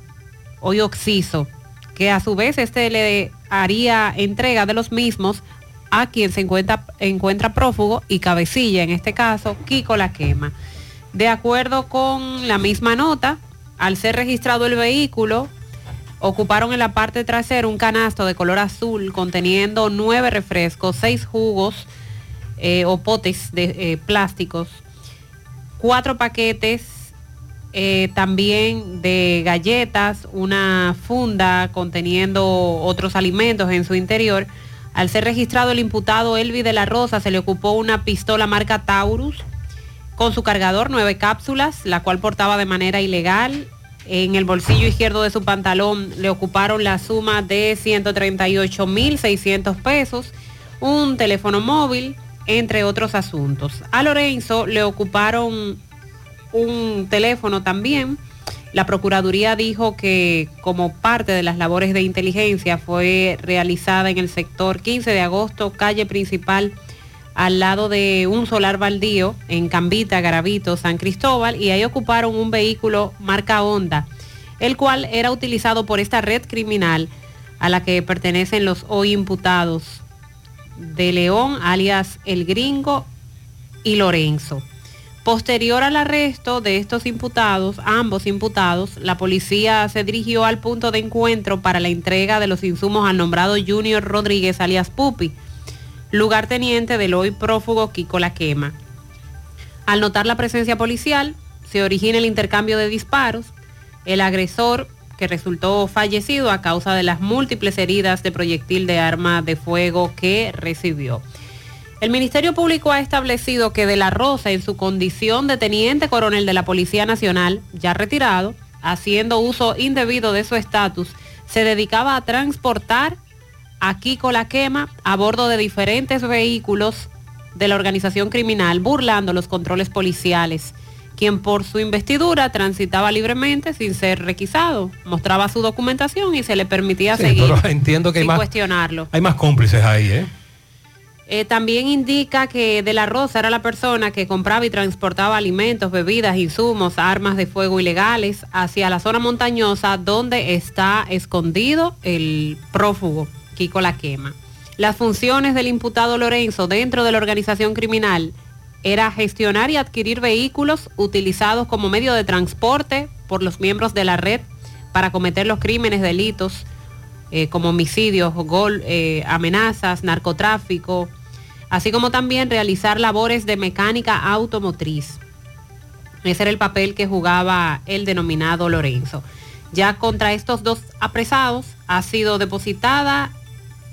hoy Oxiso, que a su vez este le haría entrega de los mismos a quien se encuentra, encuentra prófugo y cabecilla, en este caso, Kiko La Quema. De acuerdo con la misma nota, al ser registrado el vehículo, ocuparon en la parte trasera un canasto de color azul conteniendo nueve refrescos, seis jugos eh, o potes de eh, plásticos, cuatro paquetes eh, también de galletas, una funda conteniendo otros alimentos en su interior. Al ser registrado el imputado Elvi de la Rosa, se le ocupó una pistola marca Taurus con su cargador, nueve cápsulas, la cual portaba de manera ilegal. En el bolsillo izquierdo de su pantalón le ocuparon la suma de 138.600 pesos, un teléfono móvil, entre otros asuntos. A Lorenzo le ocuparon un teléfono también. La Procuraduría dijo que como parte de las labores de inteligencia fue realizada en el sector 15 de agosto, calle principal al lado de un solar baldío en Cambita, Garavito, San Cristóbal, y ahí ocuparon un vehículo marca Honda, el cual era utilizado por esta red criminal a la que pertenecen los hoy imputados de León, alias El Gringo y Lorenzo. Posterior al arresto de estos imputados, ambos imputados, la policía se dirigió al punto de encuentro para la entrega de los insumos al nombrado Junior Rodríguez alias Pupi, lugarteniente del hoy prófugo Kiko La Quema. Al notar la presencia policial, se origina el intercambio de disparos. El agresor, que resultó fallecido a causa de las múltiples heridas de proyectil de arma de fuego que recibió. El Ministerio Público ha establecido que De la Rosa, en su condición de teniente coronel de la Policía Nacional, ya retirado, haciendo uso indebido de su estatus, se dedicaba a transportar a Kiko La Quema a bordo de diferentes vehículos de la organización criminal, burlando los controles policiales, quien por su investidura transitaba libremente sin ser requisado, mostraba su documentación y se le permitía Sí, seguir pero entiendo que hay sin más, cuestionarlo. hay más cómplices ahí, ¿eh? Eh, también indica que De la Rosa era la persona que compraba y transportaba alimentos, bebidas, insumos, armas de fuego ilegales hacia la zona montañosa donde está escondido el prófugo Kiko La Quema. Las funciones del imputado Lorenzo dentro de la organización criminal era gestionar y adquirir vehículos utilizados como medio de transporte por los miembros de la red para cometer los crímenes, delitos eh, como homicidios, gol, eh, amenazas, narcotráfico, así como también realizar labores de mecánica automotriz. Ese era el papel que jugaba el denominado Lorenzo. Ya contra estos dos apresados ha sido depositada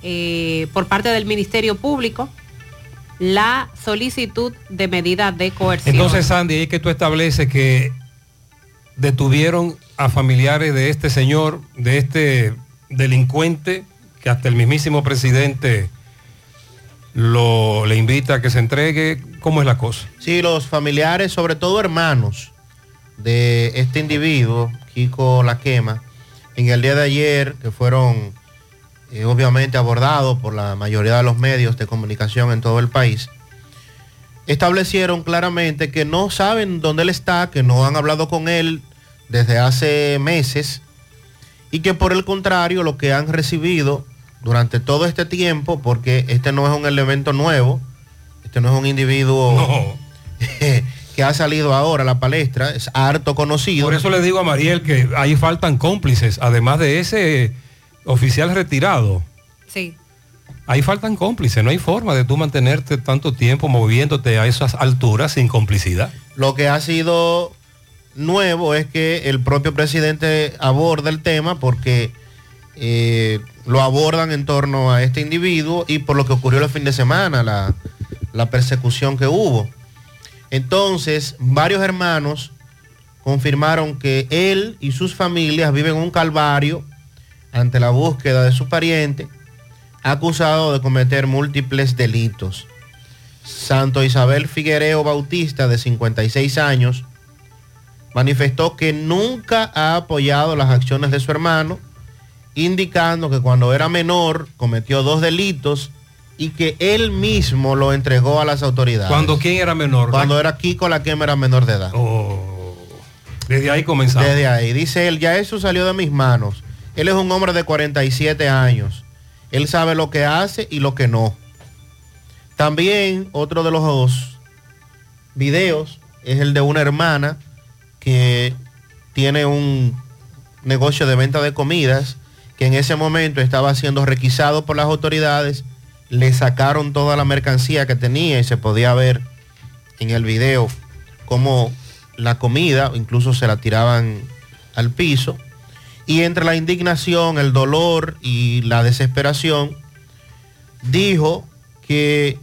eh, por parte del Ministerio Público la solicitud de medida de coerción. Entonces, Sandy, ahí es que tú estableces que detuvieron a familiares de este señor, de este delincuente, que hasta el mismísimo presidente lo, le invita a que se entregue. ¿Cómo es la cosa? Sí, los familiares, sobre todo hermanos de este individuo, Kiko La Quema, en el día de ayer, que fueron eh, obviamente abordados por la mayoría de los medios de comunicación en todo el país, establecieron claramente que no saben dónde él está, que no han hablado con él desde hace meses y que por el contrario lo que han recibido durante todo este tiempo, porque este no es un elemento nuevo, este no es un individuo que ha salido ahora a la palestra, es harto conocido. Por eso le digo a Mariel que ahí faltan cómplices, además de ese oficial retirado. Sí. Ahí faltan cómplices, no hay forma de tú mantenerte tanto tiempo moviéndote a esas alturas sin complicidad. Lo que ha sido nuevo es que el propio presidente aborda el tema porque eh, lo abordan en torno a este individuo y por lo que ocurrió el fin de semana, la, la persecución que hubo. Entonces, varios hermanos confirmaron que él y sus familias viven un calvario ante la búsqueda de su pariente, acusado de cometer múltiples delitos. Santo Isabel Figuereo Bautista, de 56 años, manifestó que nunca ha apoyado las acciones de su hermano, indicando que cuando era menor cometió dos delitos y que él mismo lo entregó a las autoridades. Cuando quién era menor. Cuando era Kiko la quema era menor de edad. Desde ahí comenzamos. Desde ahí. Dice él, ya eso salió de mis manos. Él es un hombre de 47 años. Él sabe lo que hace y lo que no. También otro de los videos es el de una hermana que tiene un negocio de venta de comidas que en ese momento estaba siendo requisado por las autoridades. Le sacaron toda la mercancía que tenía y se podía ver en el video cómo la comida, incluso se la tiraban al piso. Y entre la indignación, el dolor y la desesperación, dijo que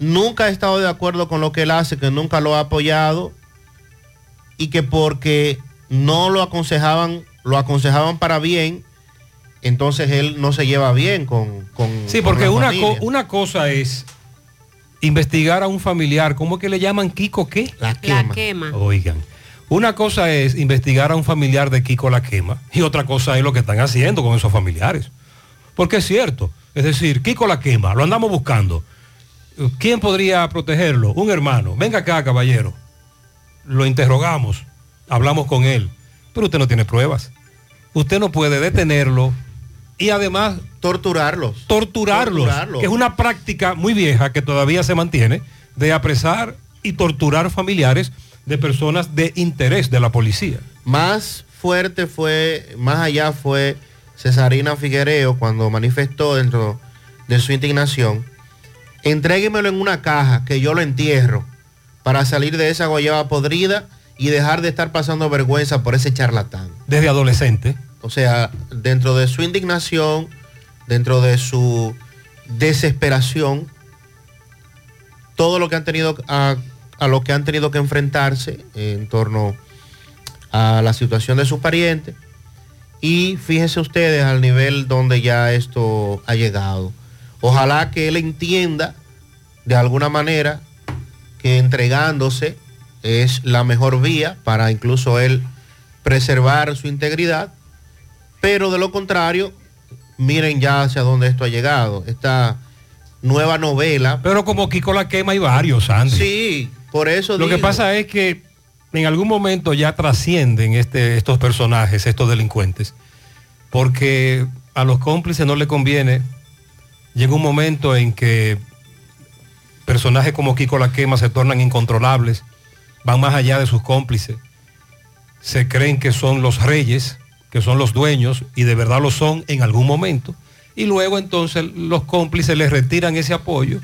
nunca ha estado de acuerdo con lo que él hace, que nunca lo ha apoyado y que porque no lo aconsejaban, lo aconsejaban para bien, entonces él no se lleva bien con... con Sí, con porque la una, co- una cosa es investigar a un familiar, ¿cómo es que le llaman Kiko qué? La La quema. Oigan, una cosa es investigar a un familiar de Kiko la quema y otra cosa es lo que están haciendo con esos familiares. Porque es cierto, es decir, Kiko la quema, lo andamos buscando. ¿Quién podría protegerlo? Un hermano. Venga acá, caballero. Lo interrogamos, hablamos con él, pero usted no tiene pruebas. Usted no puede detenerlo y además torturarlos. Torturarlos, Torturarlos. que es una práctica muy vieja que todavía se mantiene de apresar y torturar familiares de personas de interés de la policía. Más fuerte fue, más allá fue Cesarina Figuereo cuando manifestó dentro de su indignación, entréguemelo en una caja que yo lo entierro para salir de esa guayaba podrida y dejar de estar pasando vergüenza por ese charlatán. Desde adolescente. O sea, dentro de su indignación, dentro de su desesperación, todo lo que han tenido a, a lo que han tenido que enfrentarse en torno a la situación de su pariente. Y fíjense ustedes al nivel donde ya esto ha llegado. Ojalá que él entienda de alguna manera que entregándose es la mejor vía para incluso él preservar su integridad, pero de lo contrario, miren ya hacia dónde esto ha llegado. Esta nueva novela. Pero como Kiko la quema hay varios, Andy. Sí, por eso Lo que pasa es que en algún momento ya trascienden este, estos personajes, estos delincuentes, porque a los cómplices no le conviene. Llega un momento en que personajes como Kiko la quema se tornan incontrolables, van más allá de sus cómplices, se creen que son los reyes, que son los dueños, y de verdad lo son en algún momento. Y luego entonces los cómplices les retiran ese apoyo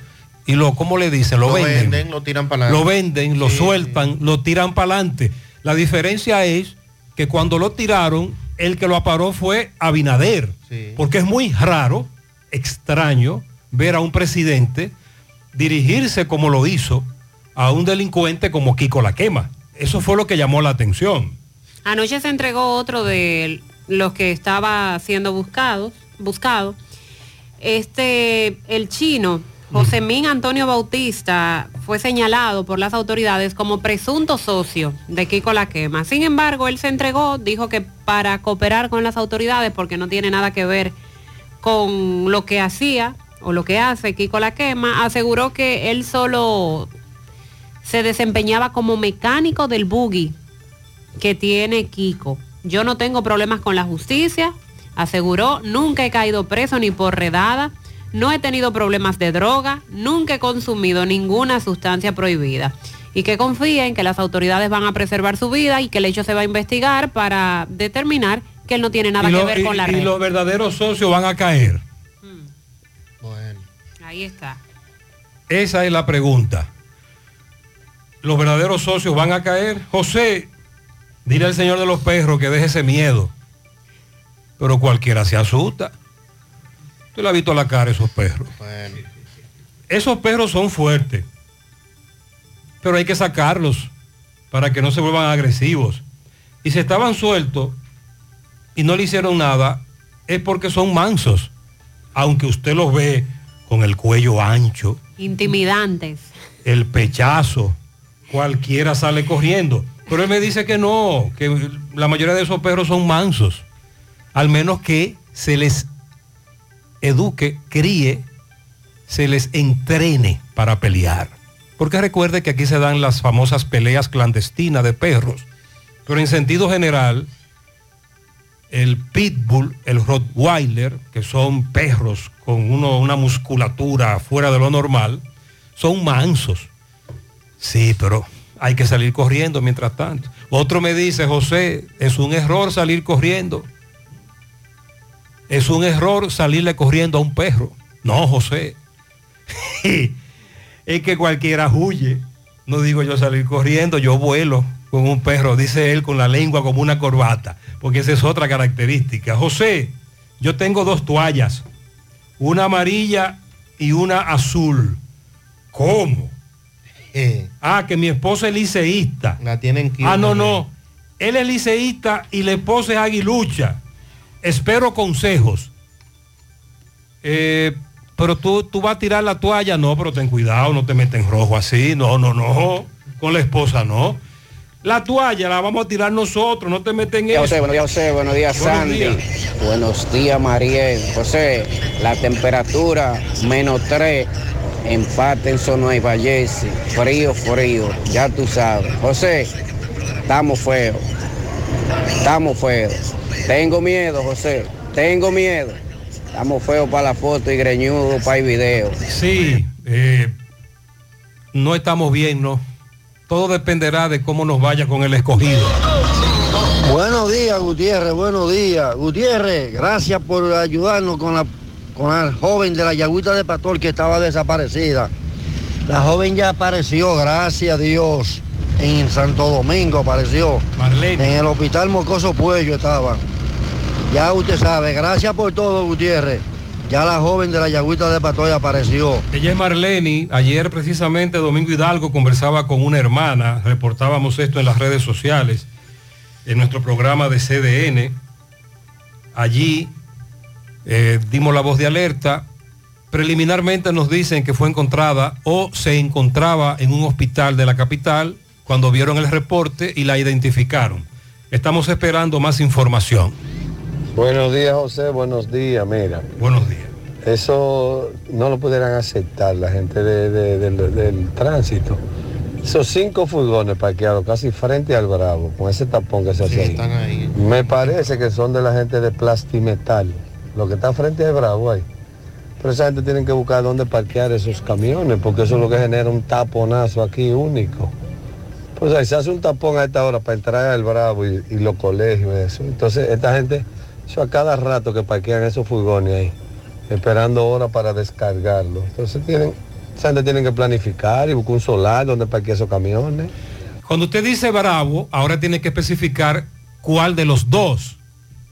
y lo, ¿cómo le dicen? Lo, lo venden. venden, lo tiran para Lo venden, lo sueltan, lo tiran para adelante. La diferencia es que cuando lo tiraron, el que lo aparó fue Abinader. Porque es muy raro, extraño, ver a un presidente dirigirse como lo hizo a un delincuente como Kiko la quema. Eso fue lo que llamó la atención. Anoche se entregó otro de los que estaba siendo buscado, buscado. Este, el chino, Josemín Antonio Bautista, fue señalado por las autoridades como presunto socio de Kiko La Quema. Sin embargo, él se entregó, dijo que para cooperar con las autoridades, porque no tiene nada que ver con lo que hacía o lo que hace Kiko La Quema, aseguró que él solo se desempeñaba como mecánico del buggy que tiene Kiko. Yo no tengo problemas con la justicia, aseguró, nunca he caído preso ni por redada, no he tenido problemas de droga, nunca he consumido ninguna sustancia prohibida. Y que confía en que las autoridades van a preservar su vida y que el hecho se va a investigar para determinar que él no tiene nada y, que ver y- con la y red. los verdaderos socios van a caer. Ahí está. Esa es la pregunta. ¿Los verdaderos socios van a caer? José, dile al señor de los perros que deje ese miedo. Pero cualquiera se asusta. Tú le has visto la cara a esos perros. Esos perros son fuertes. Pero hay que sacarlos para que no se vuelvan agresivos. Y si estaban sueltos y no le hicieron nada, es porque son mansos. Aunque usted los ve con el cuello ancho, Intimidantes. el pechazo, cualquiera sale corriendo. Pero él me dice que no, que la mayoría de esos perros son mansos. Al menos que se les eduque, críe, se les entrene para pelear. Porque recuerde que aquí se dan las famosas peleas clandestinas de perros. Pero en sentido general, el pitbull, el rottweiler, que son perros con una musculatura fuera de lo normal, son mansos. Sí, pero hay que salir corriendo mientras tanto. Otro me dice, José, es un error salir corriendo. Es un error salirle corriendo a un perro. No, José. es que cualquiera huye. No digo yo salir corriendo, yo vuelo con un perro, dice él con la lengua como una corbata, porque esa es otra característica. José, yo tengo dos toallas, una amarilla y una azul. ¿Cómo? Ah, que mi esposa es liceísta. La tienen que Ah, no, no. Él es liceísta y la esposa es aguilucha. Espero consejos. Eh, pero tú, tú vas a tirar la toalla. No, pero ten cuidado, no te metes en rojo así. No, no, no. Con la esposa no. La toalla la vamos a tirar nosotros, no te metes en. José, buenos días, José. Buenos días, Buenos Sandy. días. Buenos días, Mariel. José, la temperatura menos 3, empate en Sono y Vallese. Frío, frío, ya tú sabes. José, estamos feos. Estamos feos. Tengo miedo, José. Tengo miedo. Estamos feos para la foto y greñudo para el video. Sí, eh, no estamos bien, ¿no? Todo dependerá de cómo nos vaya con el escogido. Buenos días, Gutiérrez, buenos días. Gutiérrez, gracias por ayudarnos con la, con la joven de la Yagüita de Pastor que estaba desaparecida. La joven ya apareció, gracias a Dios. En Santo Domingo apareció. En el hospital Mocoso Puello estaba. Ya usted sabe, gracias por todo, Gutiérrez. Ya la joven de la Yagüita de Pastor apareció. Ella es Marlene. Ayer precisamente Domingo Hidalgo conversaba con una hermana. Reportábamos esto en las redes sociales, en nuestro programa de CDN. Allí eh, dimos la voz de alerta. Preliminarmente nos dicen que fue encontrada o se encontraba en un hospital de la capital cuando vieron el reporte y la identificaron. Estamos esperando más información. Buenos días, José. Buenos días, mira. Buenos días. Eso no lo pudieran aceptar la gente de- de- del, del tránsito. Esos cinco furgones parqueados casi frente al Bravo, con ese tapón que se hace ahí. están ahí. Me parece que son de la gente de Plastimetal, lo que está frente al Bravo ahí. Pero esa gente tiene que buscar dónde parquear esos camiones, porque eso es lo que genera un taponazo aquí único. Pues ahí se hace un tapón a esta hora para entrar al Bravo y, y los colegios y eso. Entonces esta gente, eso a cada rato que parquean esos furgones ahí, esperando horas para descargarlo. Entonces tienen, esa gente tiene que planificar y buscar un solar donde parquear esos camiones. Cuando usted dice Bravo, ahora tiene que especificar cuál de los dos.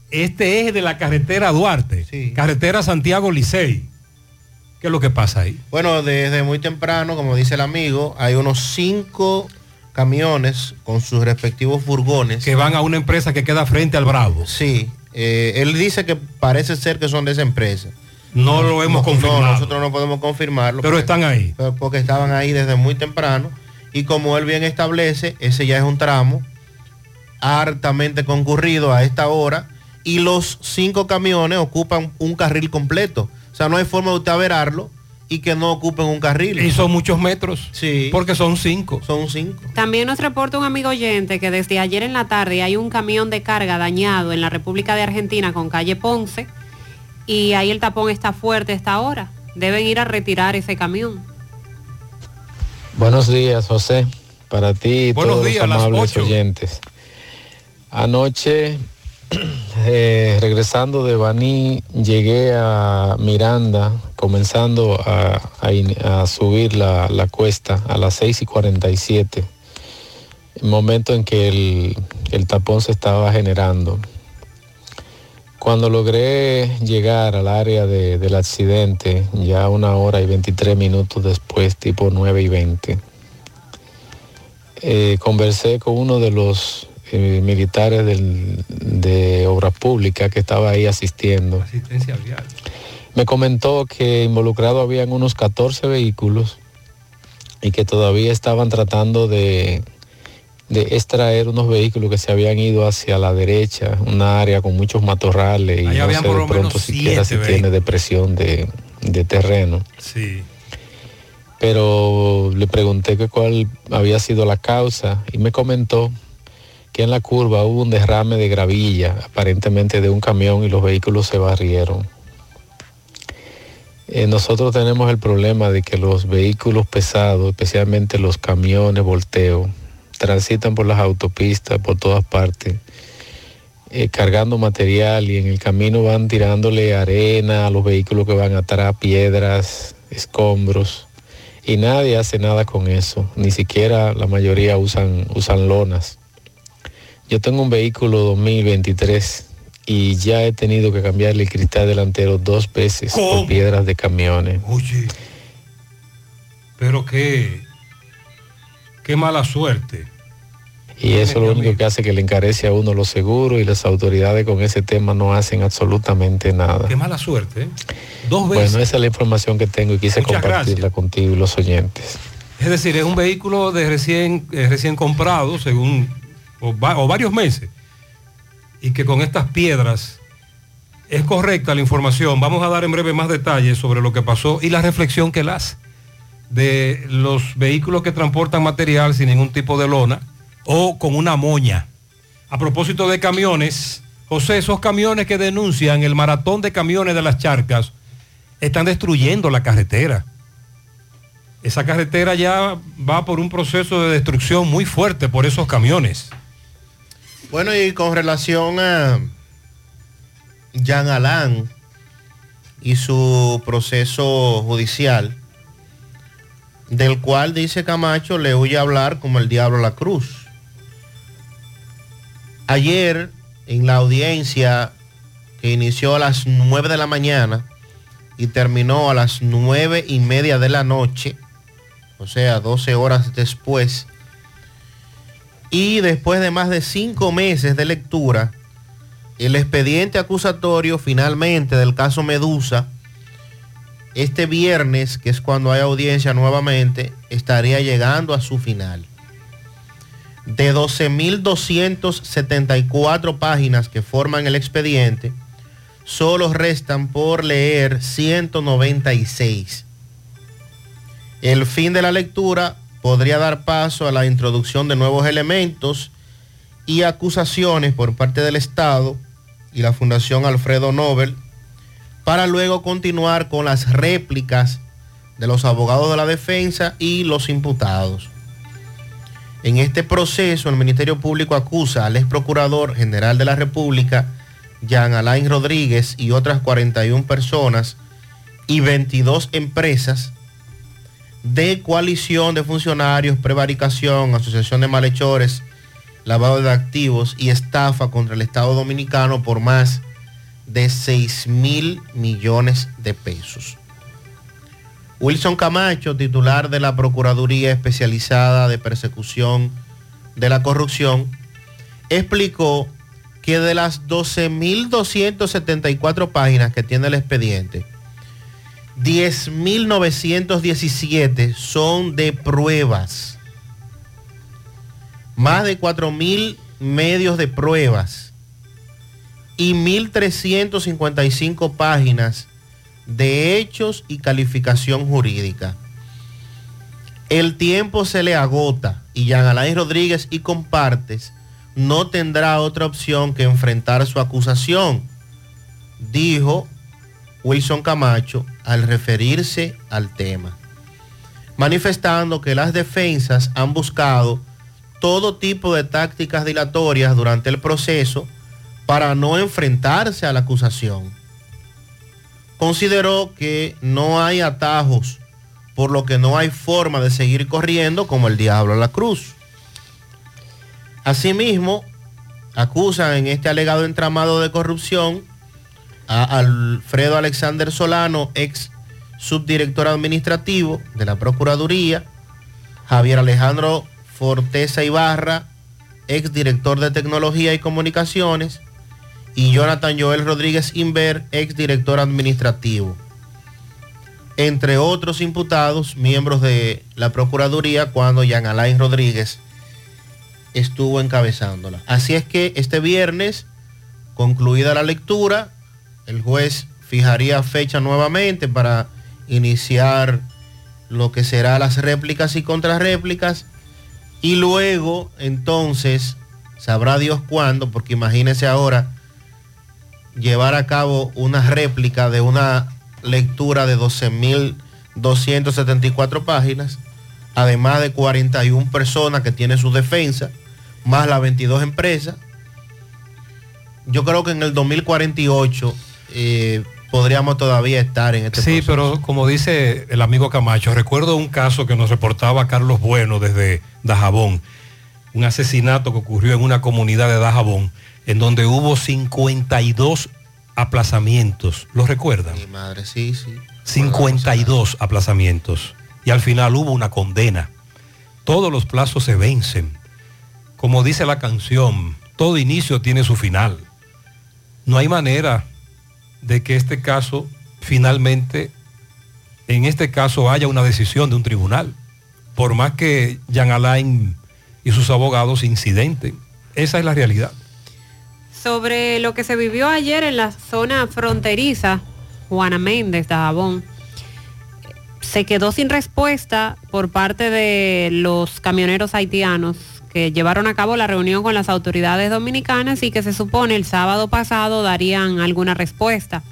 Este es de la carretera Duarte, carretera Santiago Licey. ¿Qué es lo que pasa ahí? Bueno, desde muy temprano, como dice el amigo, hay unos cinco camiones con sus respectivos furgones. Que van a una empresa que queda frente al Bravo. Sí, eh, él dice que parece ser que son de esa empresa. No lo hemos confirmado. No, nosotros no podemos confirmarlo. Pero están ahí. Porque estaban ahí desde muy temprano. Y como él bien establece, ese ya es un tramo hartamente concurrido a esta hora. Y los cinco camiones ocupan un carril completo. O sea, no hay forma de usted averarlo y que no ocupen un carril. Y son muchos metros. Sí. Porque son cinco. Son cinco. También nos reporta un amigo oyente que desde ayer en la tarde hay un camión de carga dañado en la República de Argentina con calle Ponce y ahí el tapón está fuerte esta hora. Deben ir a retirar ese camión. Buenos días, José. Para ti y Buenos todos días, los amables oyentes. Anoche, eh, regresando de Baní, llegué a Miranda, comenzando a, subir la, la cuesta a las 6 y 47, el momento en que el, el tapón se estaba generando. Cuando logré llegar al área de- del accidente, ya una hora y 23 minutos después, tipo 9 y 20, eh, conversé con uno de los eh, militares del- de Obras Públicas que estaba ahí asistiendo. Asistencia vial. Me comentó que involucrado habían unos 14 vehículos y que todavía estaban tratando de, de extraer unos vehículos que se habían ido hacia la derecha, una área con muchos matorrales y no sé por de pronto siquiera si tiene depresión de, de terreno. Sí. Pero le pregunté que cuál había sido la causa y me comentó que en la curva hubo un derrame de gravilla, aparentemente de un camión y los vehículos se barrieron. Eh, nosotros tenemos el problema de que los vehículos pesados, especialmente los camiones volteo, transitan por las autopistas, por todas partes, eh, cargando material y en el camino van tirándole arena a los vehículos que van atrás, piedras, escombros, y nadie hace nada con eso, ni siquiera la mayoría usan, usan lonas. Yo tengo un vehículo 2023 y ya he tenido que cambiarle el cristal delantero dos veces por piedras de camiones. Oye, pero qué, qué mala suerte. Y eso es lo único que hace que le encarece a uno los seguros y las autoridades con ese tema no hacen absolutamente nada. Qué mala suerte. ¿eh? Dos veces. Bueno, esa es la información que tengo y quise Muchas compartirla contigo y los oyentes. Es decir, es un vehículo de recién, eh, recién comprado, según, o, va- o varios meses, y que con estas piedras es correcta la información. Vamos a dar en breve más detalles sobre lo que pasó y la reflexión que él hace de los vehículos que transportan material sin ningún tipo de lona o con una moña. A propósito de camiones, José, esos camiones que denuncian el maratón de camiones de las charcas están destruyendo la carretera. Esa carretera ya va por un proceso de destrucción muy fuerte por esos camiones. Bueno, y con relación a Jean Alain y su proceso judicial, del cual dice Camacho le huye hablar como el diablo a la cruz. Ayer, en la audiencia que inició a las 9 de la mañana y terminó a las 9 y media de la noche, o sea, 12 horas después, y después de más de cinco meses de lectura, el expediente acusatorio finalmente del caso Medusa, este viernes, que es cuando hay audiencia nuevamente, estaría llegando a su final. De 12.274 páginas que forman el expediente, solo restan por leer 196. El fin de la lectura podría dar paso a la introducción de nuevos elementos y acusaciones por parte del Estado y la Fundación Alfredo Nobel para luego continuar con las réplicas de los abogados de la defensa y los imputados. En este proceso, el Ministerio Público acusa al ex procurador general de la República, Jean Alain Rodríguez, y otras 41 personas y 22 empresas de coalición de funcionarios, prevaricación, asociación de malhechores, lavado de activos y estafa contra el Estado Dominicano por más de 6 mil millones de pesos. Wilson Camacho, titular de la Procuraduría Especializada de Persecución de la Corrupción, explicó que de las 12.274 páginas que tiene el expediente, 10.917 son de pruebas. Más de 4.000 medios de pruebas y 1.355 páginas de hechos y calificación jurídica. El tiempo se le agota y Jean Alain Rodríguez y compartes no tendrá otra opción que enfrentar su acusación, dijo Wilson Camacho al referirse al tema, manifestando que las defensas han buscado todo tipo de tácticas dilatorias durante el proceso para no enfrentarse a la acusación. Consideró que no hay atajos, por lo que no hay forma de seguir corriendo como el diablo a la cruz. Asimismo, acusan en este alegado entramado de corrupción a Alfredo Alexander Solano, ex subdirector administrativo de la Procuraduría, Javier Alejandro Forteza Ibarra, ex director de Tecnología y Comunicaciones, y Jonathan Joel Rodríguez Inver, ex director administrativo. Entre otros imputados, miembros de la Procuraduría, cuando Jean Alain Rodríguez estuvo encabezándola. Así es que este viernes, concluida la lectura, el juez fijaría fecha nuevamente para iniciar lo que será las réplicas y contrarréplicas y luego entonces sabrá Dios cuándo, porque imagínense ahora llevar a cabo una réplica de una lectura de 12.274 páginas, además de 41 personas que tienen su defensa, más las 22 empresas. Yo creo que en el 2048 eh, podríamos todavía estar en este Sí, pero como dice el amigo Camacho, recuerdo un caso que nos reportaba Carlos Bueno desde Dajabón, un asesinato que ocurrió en una comunidad de Dajabón, en donde hubo 52 aplazamientos. ¿Lo recuerdan? Mi madre, sí, sí. 52 aplazamientos. Y al final hubo una condena. Todos los plazos se vencen. Como dice la canción, todo inicio tiene su final. No hay manera de que este caso finalmente, en este caso haya una decisión de un tribunal. Por más que Jean Alain y sus abogados incidenten. Esa es la realidad. Sobre lo que se vivió ayer en la zona fronteriza, Juana Méndez, Dajabón, se quedó sin respuesta por parte de los camioneros haitianos que llevaron a cabo la reunión con las autoridades dominicanas y que se supone el sábado pasado darían alguna respuesta.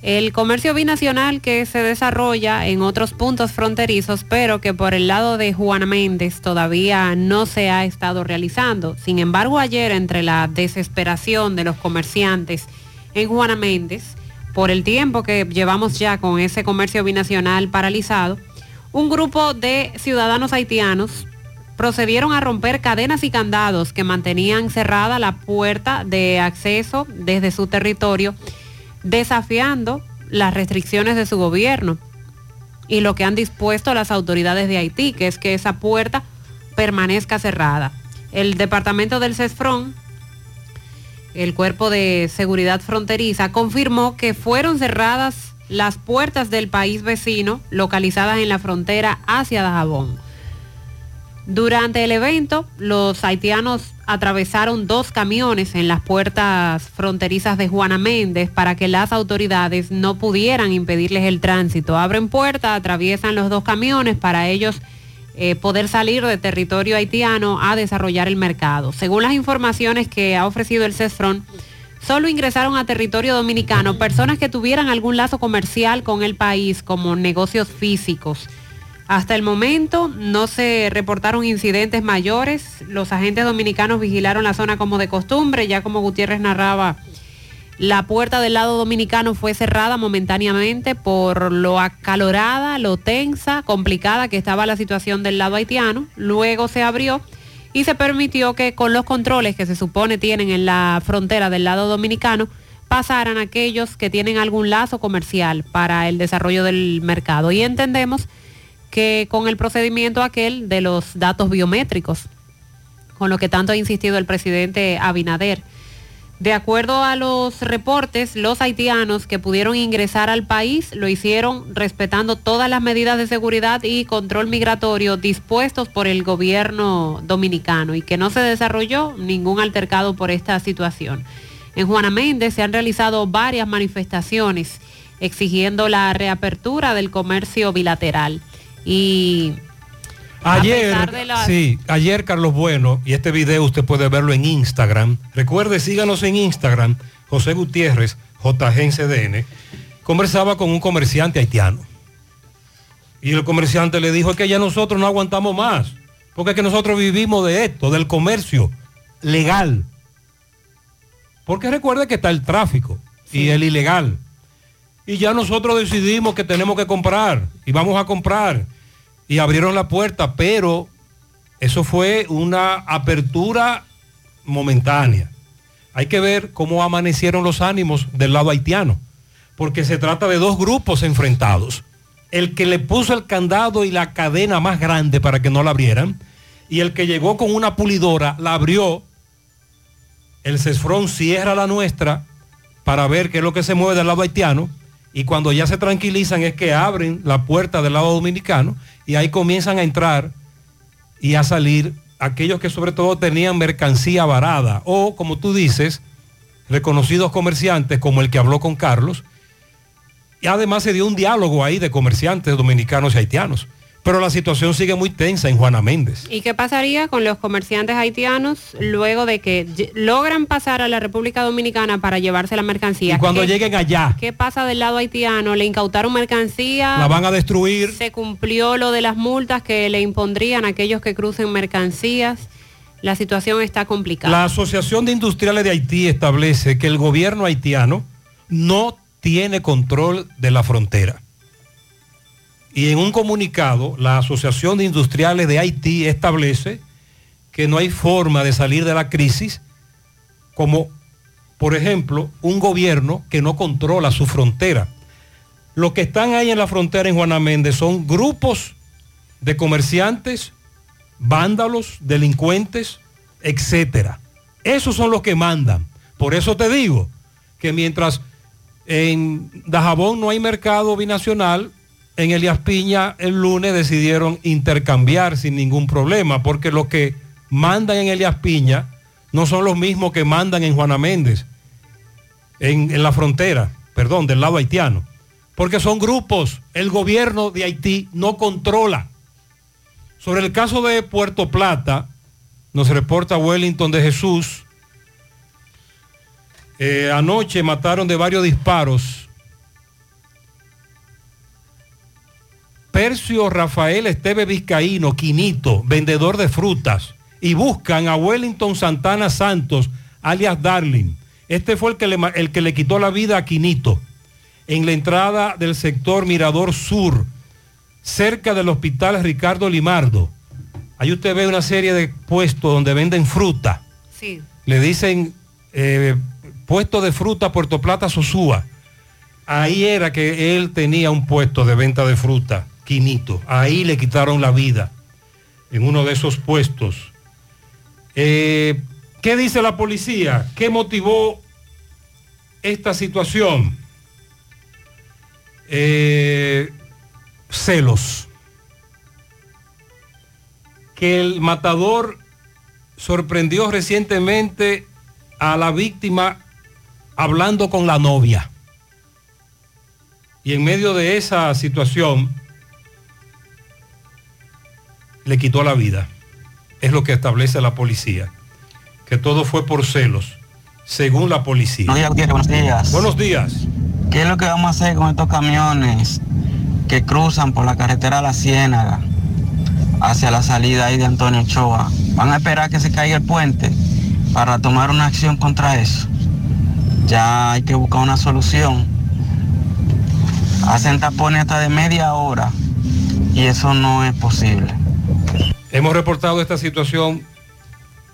El comercio binacional que se desarrolla en otros puntos fronterizos, pero que por el lado de Juana Méndez todavía no se ha estado realizando. Sin embargo, ayer entre la desesperación de los comerciantes en Juana Méndez, por el tiempo que llevamos ya con ese comercio binacional paralizado, un grupo de ciudadanos haitianos procedieron a romper cadenas y candados que mantenían cerrada la puerta de acceso desde su territorio, desafiando las restricciones de su gobierno y lo que han dispuesto las autoridades de Haití, que es que esa puerta permanezca cerrada. El departamento del CESFRON, el cuerpo de seguridad fronteriza, confirmó que fueron cerradas las puertas del país vecino localizadas en la frontera hacia Dajabón. Durante el evento, los haitianos atravesaron dos camiones en las puertas fronterizas de Juana Méndez para que las autoridades no pudieran impedirles el tránsito. Abren puerta, atraviesan los dos camiones para ellos eh, poder salir de territorio haitiano a desarrollar el mercado. Según las informaciones que ha ofrecido el CESFRON, solo ingresaron a territorio dominicano personas que tuvieran algún lazo comercial con el país como negocios físicos. Hasta el momento no se reportaron incidentes mayores. Los agentes dominicanos vigilaron la zona como de costumbre, ya como Gutiérrez narraba. La puerta del lado dominicano fue cerrada momentáneamente por lo acalorada, lo tensa, complicada que estaba la situación del lado haitiano. Luego se abrió y se permitió que con los controles que se supone tienen en la frontera del lado dominicano pasaran aquellos que tienen algún lazo comercial para el desarrollo del mercado. Y entendemos que con el procedimiento aquel de los datos biométricos, con lo que tanto ha insistido el presidente Abinader. De acuerdo a los reportes, los haitianos que pudieron ingresar al país lo hicieron respetando todas las medidas de seguridad y control migratorio dispuestos por el gobierno dominicano y que no se desarrolló ningún altercado por esta situación. En Juana Méndez se han realizado varias manifestaciones exigiendo la reapertura del comercio bilateral. Y Ayer, sí, ayer Carlos Bueno, y este video usted puede verlo en Instagram. Recuerde, síganos en Instagram, José Gutiérrez, JGNCDN, conversaba con un comerciante haitiano. Y el comerciante le dijo "Es que ya nosotros no aguantamos más, porque es que nosotros vivimos de esto, del comercio legal. Porque recuerde que está el tráfico y el ilegal. Y ya nosotros decidimos que tenemos que comprar y vamos a comprar. Y abrieron la puerta, pero eso fue una apertura momentánea. Hay que ver cómo amanecieron los ánimos del lado haitiano, porque se trata de dos grupos enfrentados. El que le puso el candado y la cadena más grande para que no la abrieran, y el que llegó con una pulidora, la abrió, el CESFRON cierra la nuestra para ver qué es lo que se mueve del lado haitiano, y cuando ya se tranquilizan es que abren la puerta del lado dominicano y ahí comienzan a entrar y a salir aquellos que sobre todo tenían mercancía varada o, como tú dices, reconocidos comerciantes como el que habló con Carlos. Y además se dio un diálogo ahí de comerciantes dominicanos y haitianos. Pero la situación sigue muy tensa en Juana Méndez. ¿Y qué pasaría con los comerciantes haitianos luego de que logran pasar a la República Dominicana para llevarse la mercancía? Y cuando ¿Qué- lleguen allá, ¿Qué pasa del lado haitiano? ¿Le incautaron mercancía? la van a destruir. Se cumplió lo de las multas que le impondrían a aquellos que crucen mercancías. La situación está complicada. La Asociación de Industriales de Haití establece que el gobierno haitiano no tiene control de la frontera. Y en un comunicado, la Asociación de Industriales de Haití establece que no hay forma de salir de la crisis como, por ejemplo, un gobierno que no controla su frontera. Los que están ahí en la frontera en Juana Méndez son grupos de comerciantes, vándalos, delincuentes, etcétera. Esos son los que mandan. Por eso te digo que mientras en Dajabón no hay mercado binacional, en Elias Piña el lunes decidieron intercambiar sin ningún problema, porque los que mandan en Elias Piña no son los mismos que mandan en Juana Méndez, en, en la frontera, perdón, del lado haitiano, porque son grupos, el gobierno de Haití no controla. Sobre el caso de Puerto Plata, nos reporta Wellington de Jesús, eh, anoche mataron de varios disparos Percio Rafael Esteve Vizcaíno, Quinito, vendedor de frutas, y buscan a Wellington Santana Santos, alias Darling. Este fue el que, le, el que le quitó la vida a Quinito, en la entrada del sector Mirador Sur, cerca del hospital Ricardo Limardo. Ahí usted ve una serie de puestos donde venden fruta. Sí. Le dicen eh, puesto de fruta Puerto Plata Sosúa. Ahí era que él tenía un puesto de venta de fruta, Quinito. Ahí le quitaron la vida, en uno de esos puestos. Eh, ¿Qué dice la policía? ¿Qué motivó esta situación? Eh, celos. Que el matador sorprendió recientemente a la víctima hablando con la novia. Y en medio de esa situación le quitó la vida. Es lo que establece la policía. Que todo fue por celos, según la policía. Buenos días, buenos días. Buenos días. ¿Qué es lo que vamos a hacer con estos camiones que cruzan por la carretera La Ciénaga hacia la salida ahí de Antonio Ochoa? ¿Van a esperar que se caiga el puente para tomar una acción contra eso? Ya hay que buscar una solución. Hacen tapones hasta de media hora y eso no es posible. Hemos reportado esta situación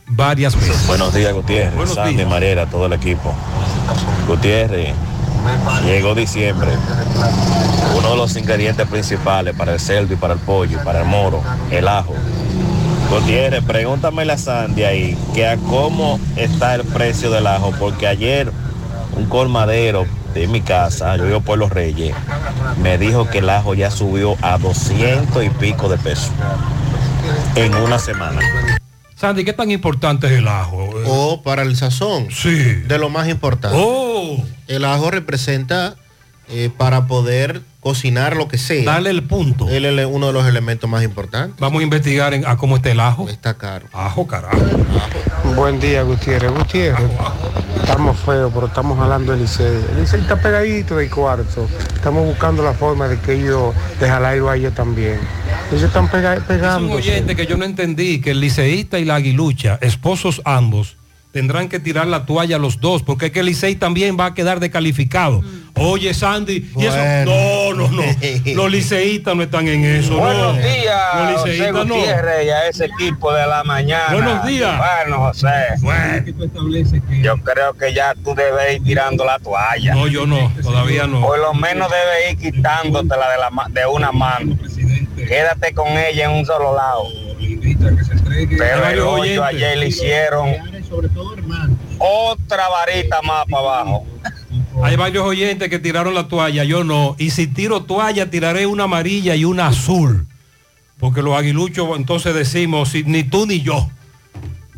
varias veces. Buenos días, Gutiérrez, Buenos Sandy, días. Marera, todo el equipo. Gutiérrez, llegó diciembre. Uno de los ingredientes principales para el cerdo y para el pollo y para el moro, el ajo. Gutiérrez, pregúntame a Sandy ahí que a cómo está el precio del ajo, porque ayer un colmadero de mi casa, yo vivo por los Reyes, me dijo que el ajo ya subió a 200 y pico de pesos en una semana. Sandy, ¿qué tan importante es el ajo? O para el sazón. Sí. De lo más importante. Oh. El ajo representa eh, para poder cocinar lo que sea. Dale el punto. Él es uno de los elementos más importantes. Vamos a investigar en- a cómo está el ajo. Está caro. Ajo, carajo. Buen día, Gutiérrez. Gutiérrez, estamos feos, pero estamos jalando el liceo. El liceo está pegadito del cuarto. Estamos buscando la forma de que ellos, de jalarlo a ellos también. Ellos están pega- Es un pegando. oyente que yo no entendí que el liceísta y la aguilucha, esposos ambos, tendrán que tirar la toalla los dos, porque es que el licey también va a quedar descalificado. Oye, Sandy, y eso, no, no, no. Los liceístas no están en eso. no. Buenos días, Los José liceístas no. Y a ese equipo de la mañana. Buenos días. Bueno, José. Yo creo que ya tú debes ir tirando la toalla. No, yo no, todavía no. Por lo menos debes ir quitándotela de, la, de una mano. Quédate con ella en un solo lado. Pero el varios hoyo oyentes. ayer le hicieron otra varita más para abajo. Hay varios oyentes que tiraron la toalla, yo no. Y si tiro toalla, tiraré una amarilla y una azul. Porque los aguiluchos entonces decimos, ni tú ni yo.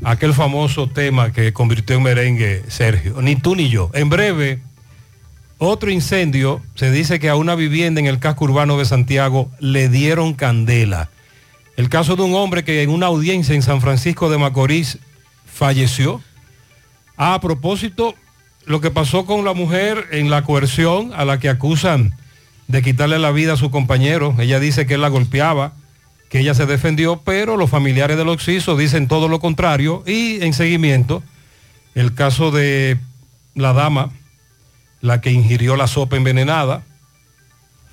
Aquel famoso tema que convirtió en merengue Sergio. Ni tú ni yo. En breve, Otro incendio, se dice que a una vivienda en el casco urbano de Santiago le dieron candela. El caso de un hombre que en una audiencia en San Francisco de Macorís falleció. A propósito, lo que pasó con la mujer en la coerción a la que acusan de quitarle la vida a su compañero. Ella dice que él la golpeaba, que ella se defendió, pero los familiares del Oxiso dicen todo lo contrario. Y en seguimiento, el caso de la dama, la que ingirió la sopa envenenada,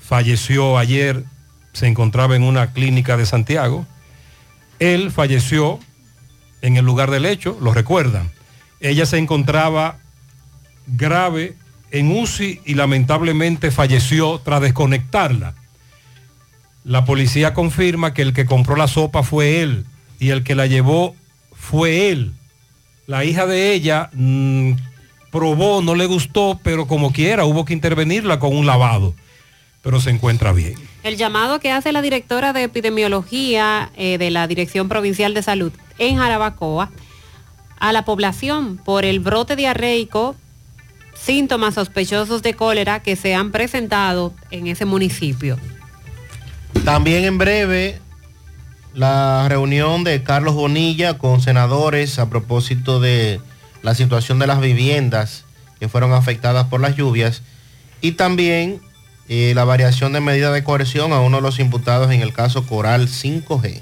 falleció ayer, se encontraba en una clínica de Santiago. Él falleció en el lugar del hecho, lo recuerdan. Ella se encontraba grave en UCI y lamentablemente falleció tras desconectarla. La policía confirma que el que compró la sopa fue él y el que la llevó fue él. La hija de ella mm, probó, no le gustó, pero como quiera hubo que intervenirla con un lavado. Pero se encuentra bien. El llamado que hace la directora de epidemiología eh, de la Dirección Provincial de Salud en Jarabacoa a la población por el brote diarreico, síntomas sospechosos de cólera que se han presentado en ese municipio. También en breve la reunión de Carlos Bonilla con senadores a propósito de la situación de las viviendas que fueron afectadas por las lluvias y también eh, la variación de medida de coerción a uno de los imputados en el caso Coral 5G.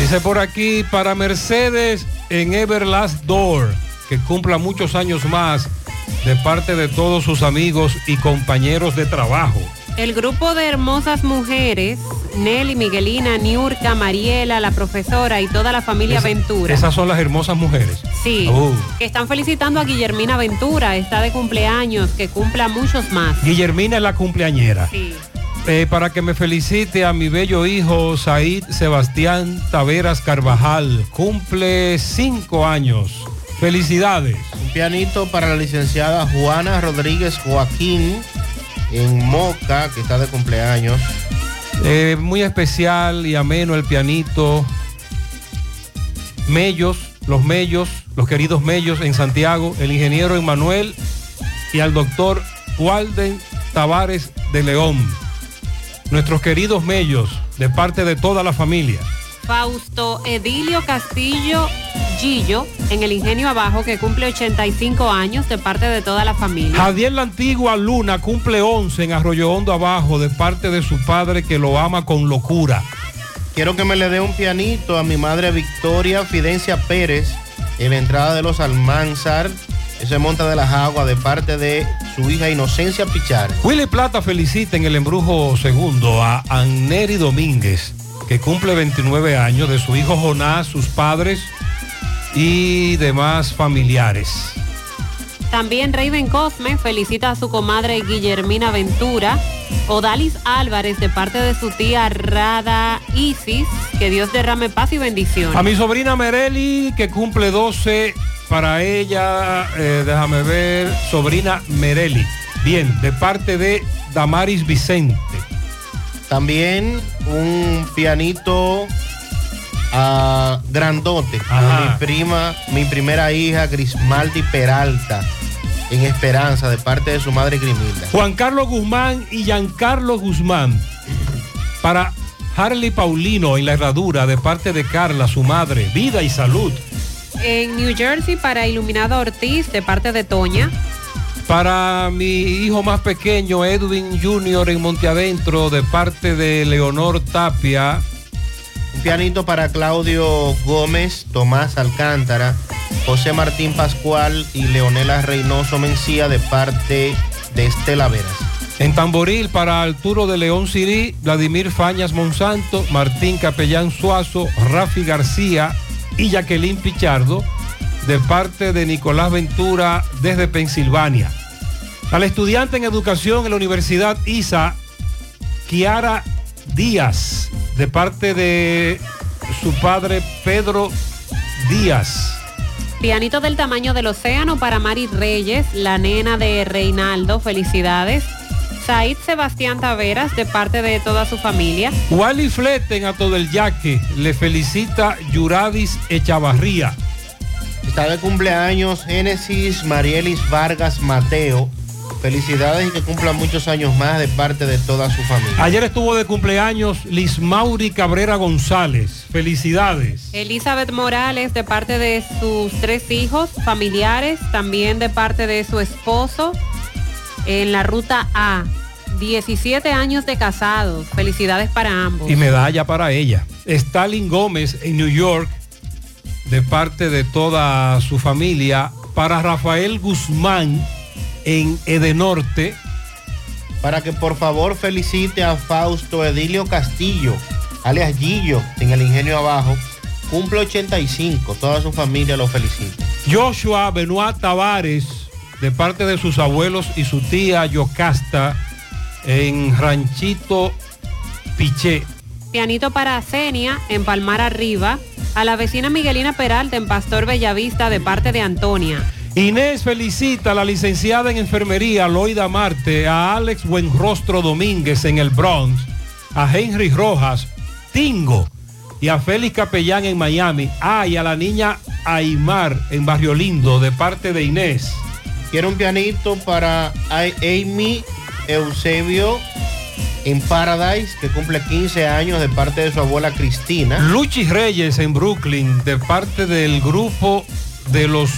Dice por aquí para Mercedes en Everlast Door, que cumpla muchos años más de parte de todos sus amigos y compañeros de trabajo. El grupo de hermosas mujeres, Nelly, Miguelina, Niurka, Mariela, la profesora y toda la familia Ventura. Esas son las hermosas mujeres. Sí, Uh. que están felicitando a Guillermina Ventura, está de cumpleaños, que cumpla muchos más. Guillermina es la cumpleañera. Sí. Eh, para que me felicite a mi bello hijo Said Sebastián Taveras Carvajal. Cumple cinco años. Felicidades. Un pianito para la licenciada Juana Rodríguez Joaquín en Moca, que está de cumpleaños. Eh, muy especial y ameno el pianito. Mellos, los Mellos, los queridos Mellos en Santiago, el ingeniero Emanuel y al doctor Walden Tavares de León. Nuestros queridos Mellos, de parte de toda la familia. Fausto Edilio Castillo Gillo, en el Ingenio Abajo, que cumple 85 años de parte de toda la familia. Javier la Antigua Luna cumple 11 en Arroyo Hondo Abajo de parte de su padre que lo ama con locura. Quiero que me le dé un pianito a mi madre Victoria Fidencia Pérez en la entrada de los Almanzar. Ese monta de las aguas de parte de su hija Inocencia Pichar. Willy Plata felicita en el embrujo segundo a Anneri Domínguez, que cumple 29 años, de su hijo Jonás, sus padres y demás familiares. También Raven Cosme felicita a su comadre Guillermina Ventura. Odalis Álvarez de parte de su tía Rada Isis. Que Dios derrame paz y bendiciones. A mi sobrina Mereli, que cumple 12, para ella, eh, déjame ver, sobrina Mereli. Bien, de parte de Damaris Vicente. También un pianito a Grandote, a mi prima, mi primera hija Grismaldi Peralta, en Esperanza, de parte de su madre Grimilda. Juan Carlos Guzmán y Giancarlo Guzmán. Para Harley Paulino en la herradura de parte de Carla, su madre. Vida y salud. En New Jersey para Iluminado Ortiz de parte de Toña. Para mi hijo más pequeño, Edwin Jr. en Monteadentro, de parte de Leonor Tapia. Pianito para Claudio Gómez, Tomás Alcántara, José Martín Pascual y Leonela Reynoso Mencía de parte de Estela Veras. En Tamboril para Arturo de León Sirí, Vladimir Fañas Monsanto, Martín Capellán Suazo, Rafi García y Jacqueline Pichardo, de parte de Nicolás Ventura desde Pensilvania. Al estudiante en educación en la Universidad ISA, Kiara Díaz, de parte de su padre Pedro Díaz. Pianito del tamaño del océano para Mari Reyes, la nena de Reinaldo. Felicidades. Said Sebastián Taveras de parte de toda su familia. Wally Flete en Ato del Yaque le felicita Yuradis Echavarría. Está de cumpleaños Génesis Marielis Vargas Mateo. Felicidades y que cumpla muchos años más de parte de toda su familia. Ayer estuvo de cumpleaños Liz Mauri Cabrera González. Felicidades. Elizabeth Morales de parte de sus tres hijos familiares, también de parte de su esposo en la ruta A. 17 años de casados. Felicidades para ambos. Y medalla para ella. Stalin Gómez en New York, de parte de toda su familia. Para Rafael Guzmán en Edenorte. Para que por favor felicite a Fausto Edilio Castillo, alias Gillo, en el ingenio abajo. Cumple 85, toda su familia lo felicita. Joshua Benoit Tavares, de parte de sus abuelos y su tía Yocasta, en Ranchito Piché. Pianito para Cenia en Palmar Arriba. A la vecina Miguelina Peralta en Pastor Bellavista de parte de Antonia. Inés felicita a la licenciada en enfermería Loida Marte, a Alex Buenrostro Domínguez en el Bronx, a Henry Rojas, Tingo y a Félix Capellán en Miami. Ah, y a la niña Aymar en Barrio Lindo de parte de Inés. Quiero un pianito para Amy Eusebio en Paradise, que cumple 15 años de parte de su abuela Cristina. Luchi Reyes en Brooklyn de parte del grupo de los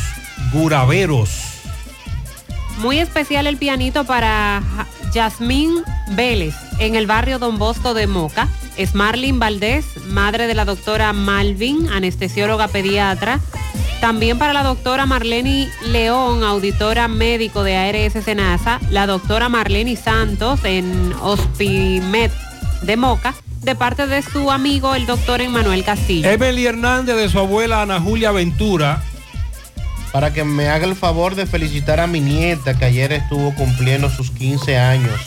Guraveros. Muy especial el pianito para Yasmín Vélez en el barrio Don Bosco de Moca. Es Marlin Valdés, madre de la doctora Malvin, anestesióloga pediatra. También para la doctora Marlene León, auditora médico de ARS Senasa. La doctora Marlene Santos en Hospimed de Moca de parte de su amigo el doctor Emmanuel Castillo. Emily Hernández de su abuela Ana Julia Ventura. Para que me haga el favor de felicitar a mi nieta que ayer estuvo cumpliendo sus 15 años.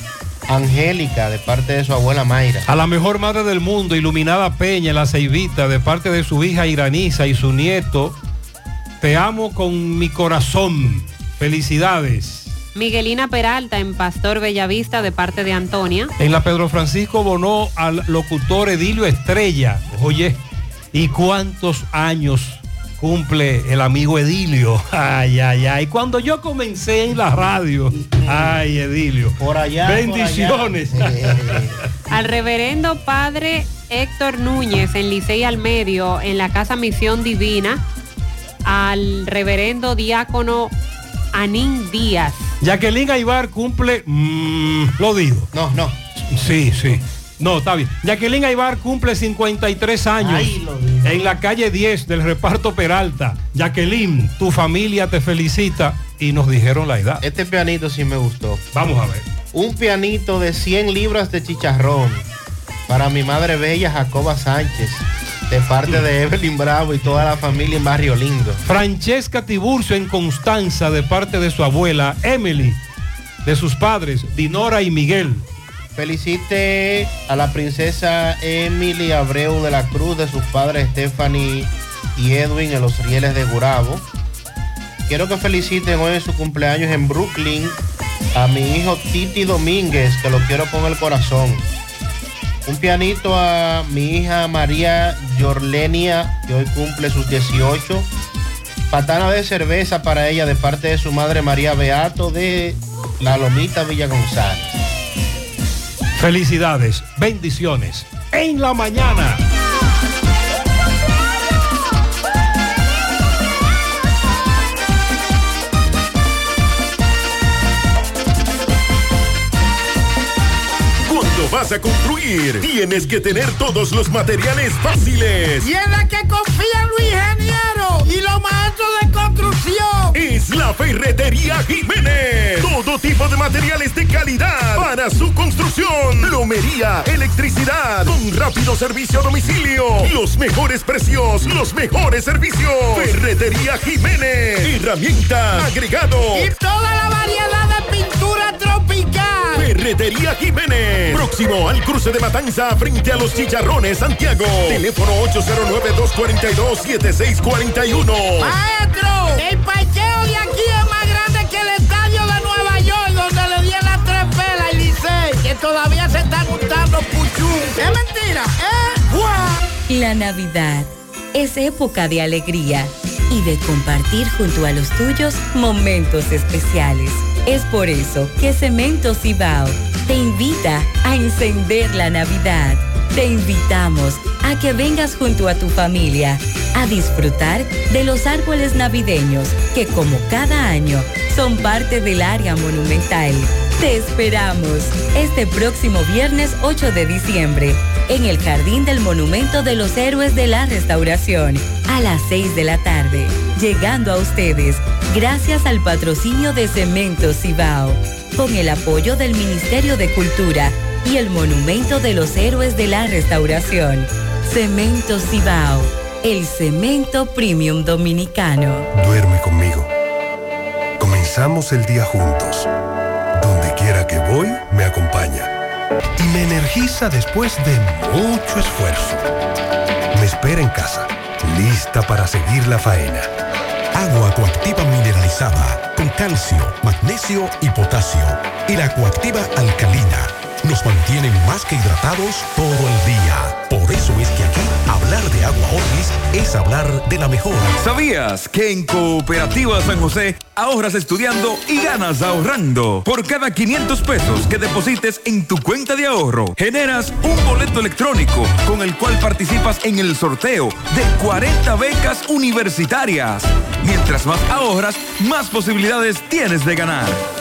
Angélica, de parte de su abuela Mayra. A la mejor madre del mundo, Iluminada Peña, la Ceibita, de parte de su hija Iraniza y su nieto. Te amo con mi corazón. Felicidades. Miguelina Peralta en Pastor Bellavista de parte de Antonia. En la Pedro Francisco Bonó al locutor Edilio Estrella. Oye, ¿y cuántos años cumple el amigo Edilio? Ay, ay, ay. Cuando yo comencé en la radio, ay, Edilio. Por allá. Bendiciones. por allá. Al reverendo padre Héctor Núñez en Licey al Medio, en la Casa Misión Divina. Al reverendo diácono Anín Díaz. Jacqueline Aybar cumple, mm, lo digo. No, no. Sí, sí. No, está bien. Jacqueline Aybar cumple 53 años Ay, en la calle 10 del reparto Peralta. Jacqueline, tu familia te felicita y nos dijeron la edad. Este pianito sí me gustó. Vamos a ver. Un pianito de 100 libras de chicharrón para mi madre bella Jacoba Sánchez, de parte de Evelyn Bravo y toda la familia en Barrio Lindo. Francesca Tiburcio en Constanza de parte de su abuela Emily, de sus padres Dinora y Miguel. Felicite a la princesa Emily Abreu de la Cruz, de sus padres Stephanie y Edwin en los rieles de Gurabo. Quiero que feliciten hoy en su cumpleaños en Brooklyn a mi hijo Titi Domínguez, que lo quiero con el corazón. Un pianito a mi hija María Yorlenia, que hoy cumple sus 18. Patana de cerveza para ella de parte de su madre María Beato de La Lomita Villa González. Felicidades, bendiciones. En la mañana. Vas a construir, tienes que tener todos los materiales fáciles. Y en la que confían los ingenieros y los maestros de construcción. Es la Ferretería Jiménez. Todo tipo de materiales de calidad para su construcción. Plomería, electricidad, con rápido servicio a domicilio. Los mejores precios, los mejores servicios. Ferretería Jiménez. Herramienta, agregado. Y toda Ferretería Jiménez. Próximo al cruce de Matanza frente a los Chicharrones, Santiago. Teléfono 809-242-7641. Maestro, el parqueo de aquí es más grande que el estadio de Nueva York, donde le dieron las tres pelas y Licey, que todavía se están juntando puchú. Es mentira, ¿eh? ¡Guau! La Navidad es época de alegría, y de compartir junto a los tuyos momentos especiales. Es por eso que Cemento Cibao te invita a encender la Navidad. Te invitamos a que vengas junto a tu familia a disfrutar de los árboles navideños que como cada año son parte del área monumental. Te esperamos este próximo viernes 8 de diciembre en el Jardín del Monumento de los Héroes de la Restauración a las 6 de la tarde, llegando a ustedes gracias al patrocinio de Cemento Cibao, con el apoyo del Ministerio de Cultura y el Monumento de los Héroes de la Restauración. Cemento Cibao, el cemento premium dominicano. Duerme conmigo. Comenzamos el día juntos. Quiera que voy, me acompaña. Y me energiza después de mucho esfuerzo. Me espera en casa, lista para seguir la faena. Agua coactiva mineralizada con calcio, magnesio y potasio. Y la coactiva alcalina nos mantienen más que hidratados todo el día. Por eso es que aquí hablar de agua Orlis es hablar de la mejor. ¿Sabías que en Cooperativa San José ahorras estudiando y ganas ahorrando? Por cada 500 pesos que deposites en tu cuenta de ahorro, generas un boleto electrónico con el cual participas en el sorteo de 40 becas universitarias. Mientras más ahorras, más posibilidades tienes de ganar.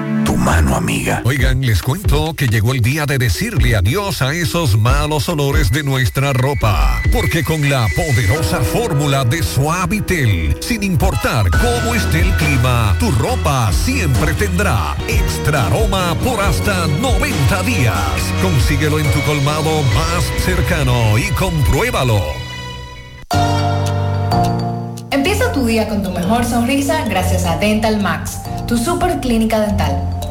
Tu mano amiga. Oigan, les cuento que llegó el día de decirle adiós a esos malos olores de nuestra ropa. Porque con la poderosa fórmula de Suavitel, sin importar cómo esté el clima, tu ropa siempre tendrá extra aroma por hasta 90 días. Consíguelo en tu colmado más cercano y compruébalo. Empieza tu día con tu mejor sonrisa gracias a Dental Max, tu super clínica dental.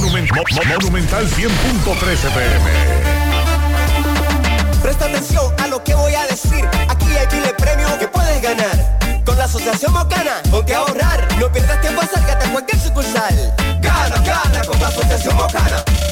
Monument- Mo- Mo- Monumental 100.13 pm. Presta atención a lo que voy a decir. Aquí hay miles premios que puedes ganar. Con la Asociación Mocana, ponte a ahorrar. No pierdas tiempo, acércate a cualquier sucursal. Gana, gana con la Asociación Mocana.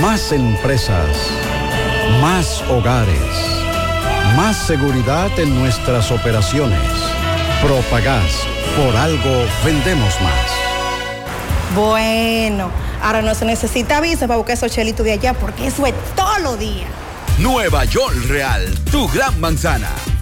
Más empresas. Más hogares. Más seguridad en nuestras operaciones. Propagás. Por algo vendemos más. Bueno, ahora no se necesita visa para buscar esos chelitos de allá porque eso es todo lo día. Nueva York Real, tu gran manzana.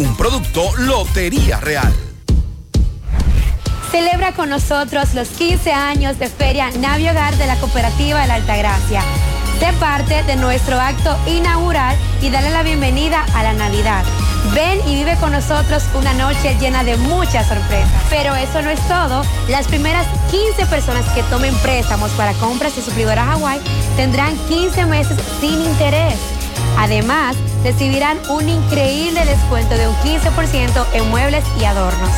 Un producto Lotería Real. Celebra con nosotros los 15 años de Feria Navi Hogar de la Cooperativa de la Altagracia. Sé parte de nuestro acto inaugural y dale la bienvenida a la Navidad. Ven y vive con nosotros una noche llena de muchas sorpresas. Pero eso no es todo. Las primeras 15 personas que tomen préstamos para compras de suplidoras Hawaii tendrán 15 meses sin interés. Además, recibirán un increíble descuento de un 15% en muebles y adornos.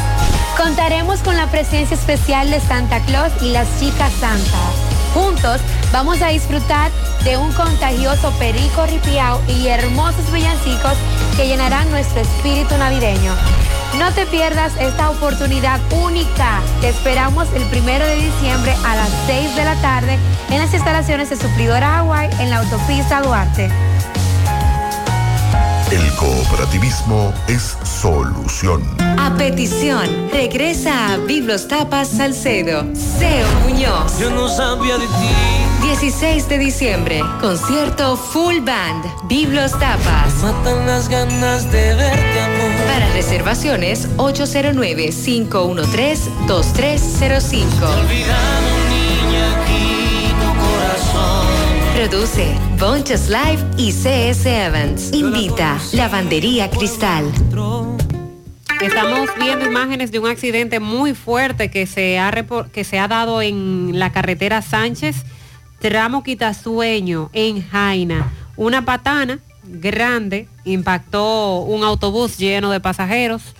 Contaremos con la presencia especial de Santa Claus y las chicas santas. Juntos vamos a disfrutar de un contagioso perico ripiao y hermosos villancicos que llenarán nuestro espíritu navideño. No te pierdas esta oportunidad única. Te esperamos el primero de diciembre a las 6 de la tarde en las instalaciones de Suplidora Hawaii en la autopista Duarte. El cooperativismo es solución. A petición, regresa a Biblos Tapas Salcedo. Seo Muñoz. Yo no sabía de ti. 16 de diciembre, concierto full band, Biblos Tapas. Me matan las ganas de verte, amor. Para reservaciones, 809-513-2305. Produce Bonchas Live y CS Evans. Invita Lavandería Cristal. Estamos viendo imágenes de un accidente muy fuerte que se ha, que se ha dado en la carretera Sánchez, tramo Quitasueño, en Jaina. Una patana grande impactó un autobús lleno de pasajeros.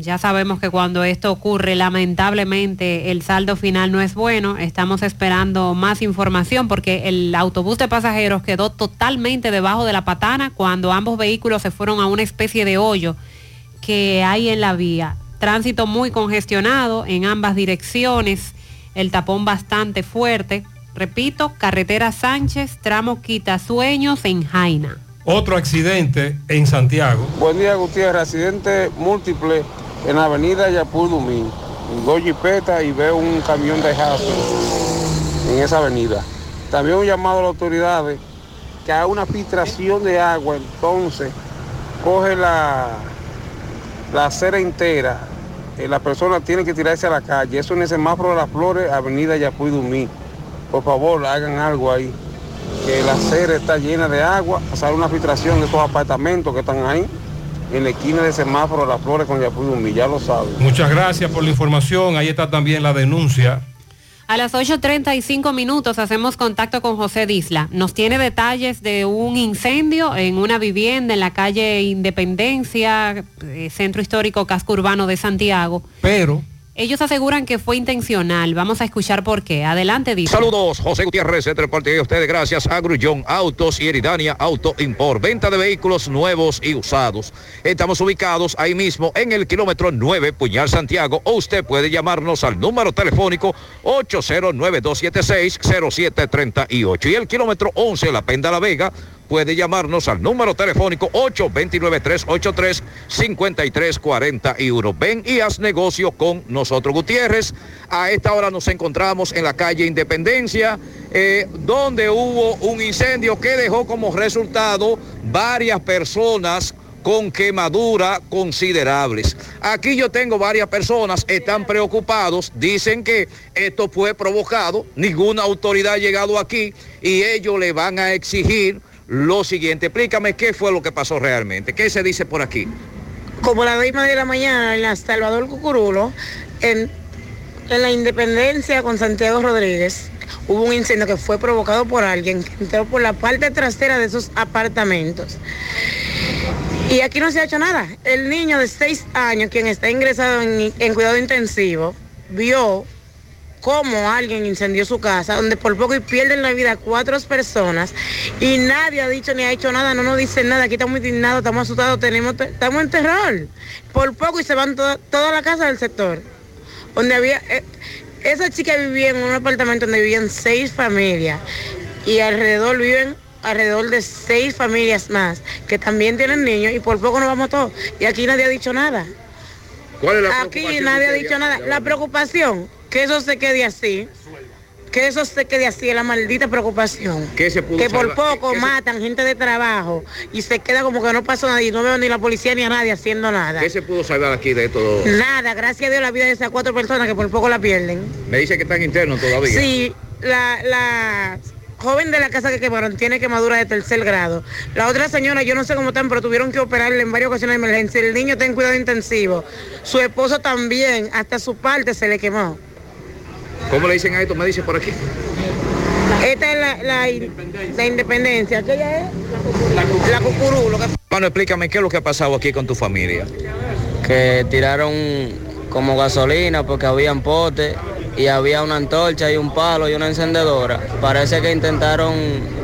Ya sabemos que cuando esto ocurre, lamentablemente el saldo final no es bueno. Estamos esperando más información porque el autobús de pasajeros quedó totalmente debajo de la patana cuando ambos vehículos se fueron a una especie de hoyo que hay en la vía. Tránsito muy congestionado en ambas direcciones, el tapón bastante fuerte. Repito, carretera Sánchez, tramo Quitasueños en Jaina. Otro accidente en Santiago. Buen día, Gutiérrez. Accidente múltiple en la avenida Yapur Dumín. Dos jipetas y veo un camión de jazo en esa avenida. También un llamado a las autoridades que haga una filtración de agua, entonces coge la, la acera entera. eh, la persona tiene que tirarse a la calle. Eso en el semáforo de las flores, avenida Yapuy Dumí. Por favor, hagan algo ahí. Que la acera está llena de agua, hacer una filtración de estos apartamentos que están ahí, en la esquina del semáforo de las flores con Yapuy Dumí, ya lo saben. Muchas gracias por la información. Ahí está también la denuncia. A las 8.35 minutos hacemos contacto con José Disla. Nos tiene detalles de un incendio en una vivienda en la calle Independencia, eh, Centro Histórico Casco Urbano de Santiago. Pero Ellos aseguran que fue intencional. Vamos a escuchar por qué. Adelante, Disla. Saludos, José Gutiérrez, entre parte de ustedes gracias a Grullón Autos y Eridania Auto Import, venta de vehículos nuevos y usados. Estamos ubicados ahí mismo en el kilómetro 9, Puñal Santiago, o usted puede llamarnos al número telefónico 809-276-0738 y el kilómetro 11, La Penda La Vega, puede llamarnos al número telefónico 829-383-5341. Ven y haz negocio con nosotros, Gutiérrez. A esta hora nos encontramos en la calle Independencia, eh, donde hubo un incendio que dejó como resultado varias personas con quemaduras considerables. Aquí yo tengo varias personas, están preocupados, dicen que esto fue provocado, ninguna autoridad ha llegado aquí y ellos le van a exigir lo siguiente. Explícame qué fue lo que pasó realmente, qué se dice por aquí. como la misma de la mañana en la Salvador Cucurulo, en, en la Independencia con Santiago Rodríguez, hubo un incendio que fue provocado por alguien que entró por la parte trasera de esos apartamentos. Y aquí no se ha hecho nada. El niño de 6 años, quien está ingresado en, en cuidado intensivo, vio cómo alguien incendió su casa, donde por poco y pierden la vida cuatro personas y nadie ha dicho ni ha hecho nada, no nos dicen nada, aquí estamos indignados, estamos asustados, tenemos, estamos en terror. Por poco y se van toda, toda la casa del sector, donde había, eh, esa chica vivía en un apartamento donde vivían seis familias y alrededor viven alrededor de seis familias más que también tienen niños y por poco nos vamos todos. Y aquí nadie ha dicho nada. ¿Cuál es la Aquí nadie ha dicho nada. La preocupación, que eso se quede así. Que eso se quede así, es la maldita preocupación. ¿Qué se pudo Que por poco ¿Qué se- matan gente de trabajo y se queda como que no pasó nada y no veo ni la policía ni a nadie haciendo nada. ¿Qué se pudo salvar aquí de todo? Nada, gracias a Dios la vida de esas cuatro personas que por poco la pierden. Me dice que están internos todavía. Sí, la, la joven de la casa que quemaron tiene quemadura de tercer grado. La otra señora, yo no sé cómo están, pero tuvieron que operarle en varias ocasiones de emergencia. El niño está en cuidado intensivo. Su esposo también, hasta su parte se le quemó. ¿Cómo le dicen a esto? Me dice por aquí. Esta es la, la, la independencia. Aquella es la cucurú. Lo que... Bueno, explícame qué es lo que ha pasado aquí con tu familia. que tiraron como gasolina porque habían potes y había una antorcha y un palo y una encendedora. Parece que intentaron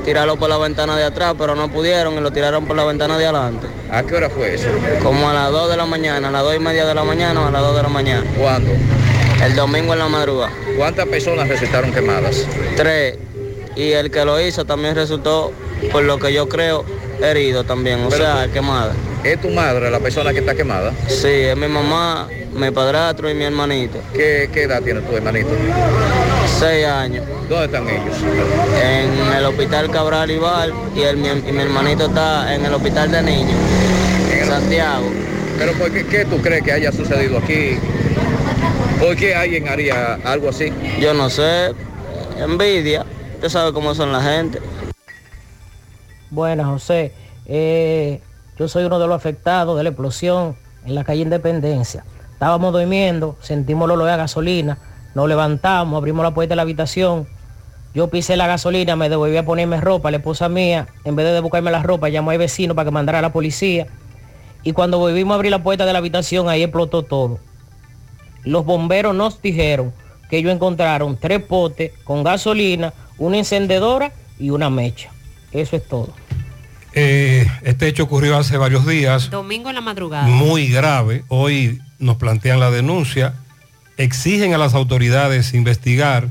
tirarlo por la ventana de atrás, pero no pudieron y lo tiraron por la ventana de adelante. ¿A qué hora fue eso? Como a las 2 de la mañana, a las 2 y media de la mañana o a las 2 de la mañana. ¿Cuándo? El domingo en la madrugada. ¿Cuántas personas resultaron quemadas? Tres. Y el que lo hizo también resultó, por lo que yo creo, herido también, o Pero sea, tú- quemada. ¿Es tu madre la persona que está quemada? Sí, es mi mamá, mi padrastro y mi hermanito. ¿Qué, qué edad tiene tu hermanito? Seis años. ¿Dónde están ellos? En el hospital Cabral Ibar y, el, mi, y mi hermanito está en el hospital de niños, en Santiago. ¿Pero por qué, qué tú crees que haya sucedido aquí? ¿Por qué alguien haría algo así? Yo no sé, envidia, usted sabe cómo son la gente. Buenas, José. Eh, yo soy uno de los afectados de la explosión en la calle Independencia. Estábamos durmiendo, sentimos el olor a gasolina, nos levantamos, abrimos la puerta de la habitación. Yo pisé la gasolina, me devolví a ponerme ropa, la esposa mía, en vez de buscarme la ropa, llamó al vecino para que mandara a la policía. Y cuando volvimos a abrir la puerta de la habitación, ahí explotó todo. Los bomberos nos dijeron que ellos encontraron tres potes con gasolina, una encendedora y una mecha. Eso es todo. Eh, este hecho ocurrió hace varios días, Domingo en la madrugada. muy grave. Hoy nos plantean la denuncia, exigen a las autoridades investigar.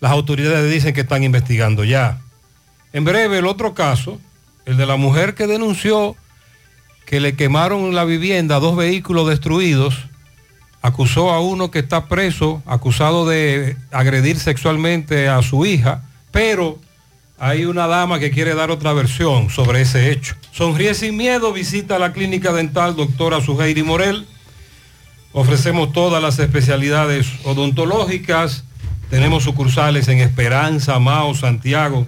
Las autoridades dicen que están investigando ya. En breve, el otro caso, el de la mujer que denunció que le quemaron la vivienda, dos vehículos destruidos, acusó a uno que está preso, acusado de agredir sexualmente a su hija, pero hay una dama que quiere dar otra versión sobre ese hecho. Sonríe sin miedo, visita la clínica dental doctora Suheiri Morel. Ofrecemos todas las especialidades odontológicas. Tenemos sucursales en Esperanza, Mao, Santiago.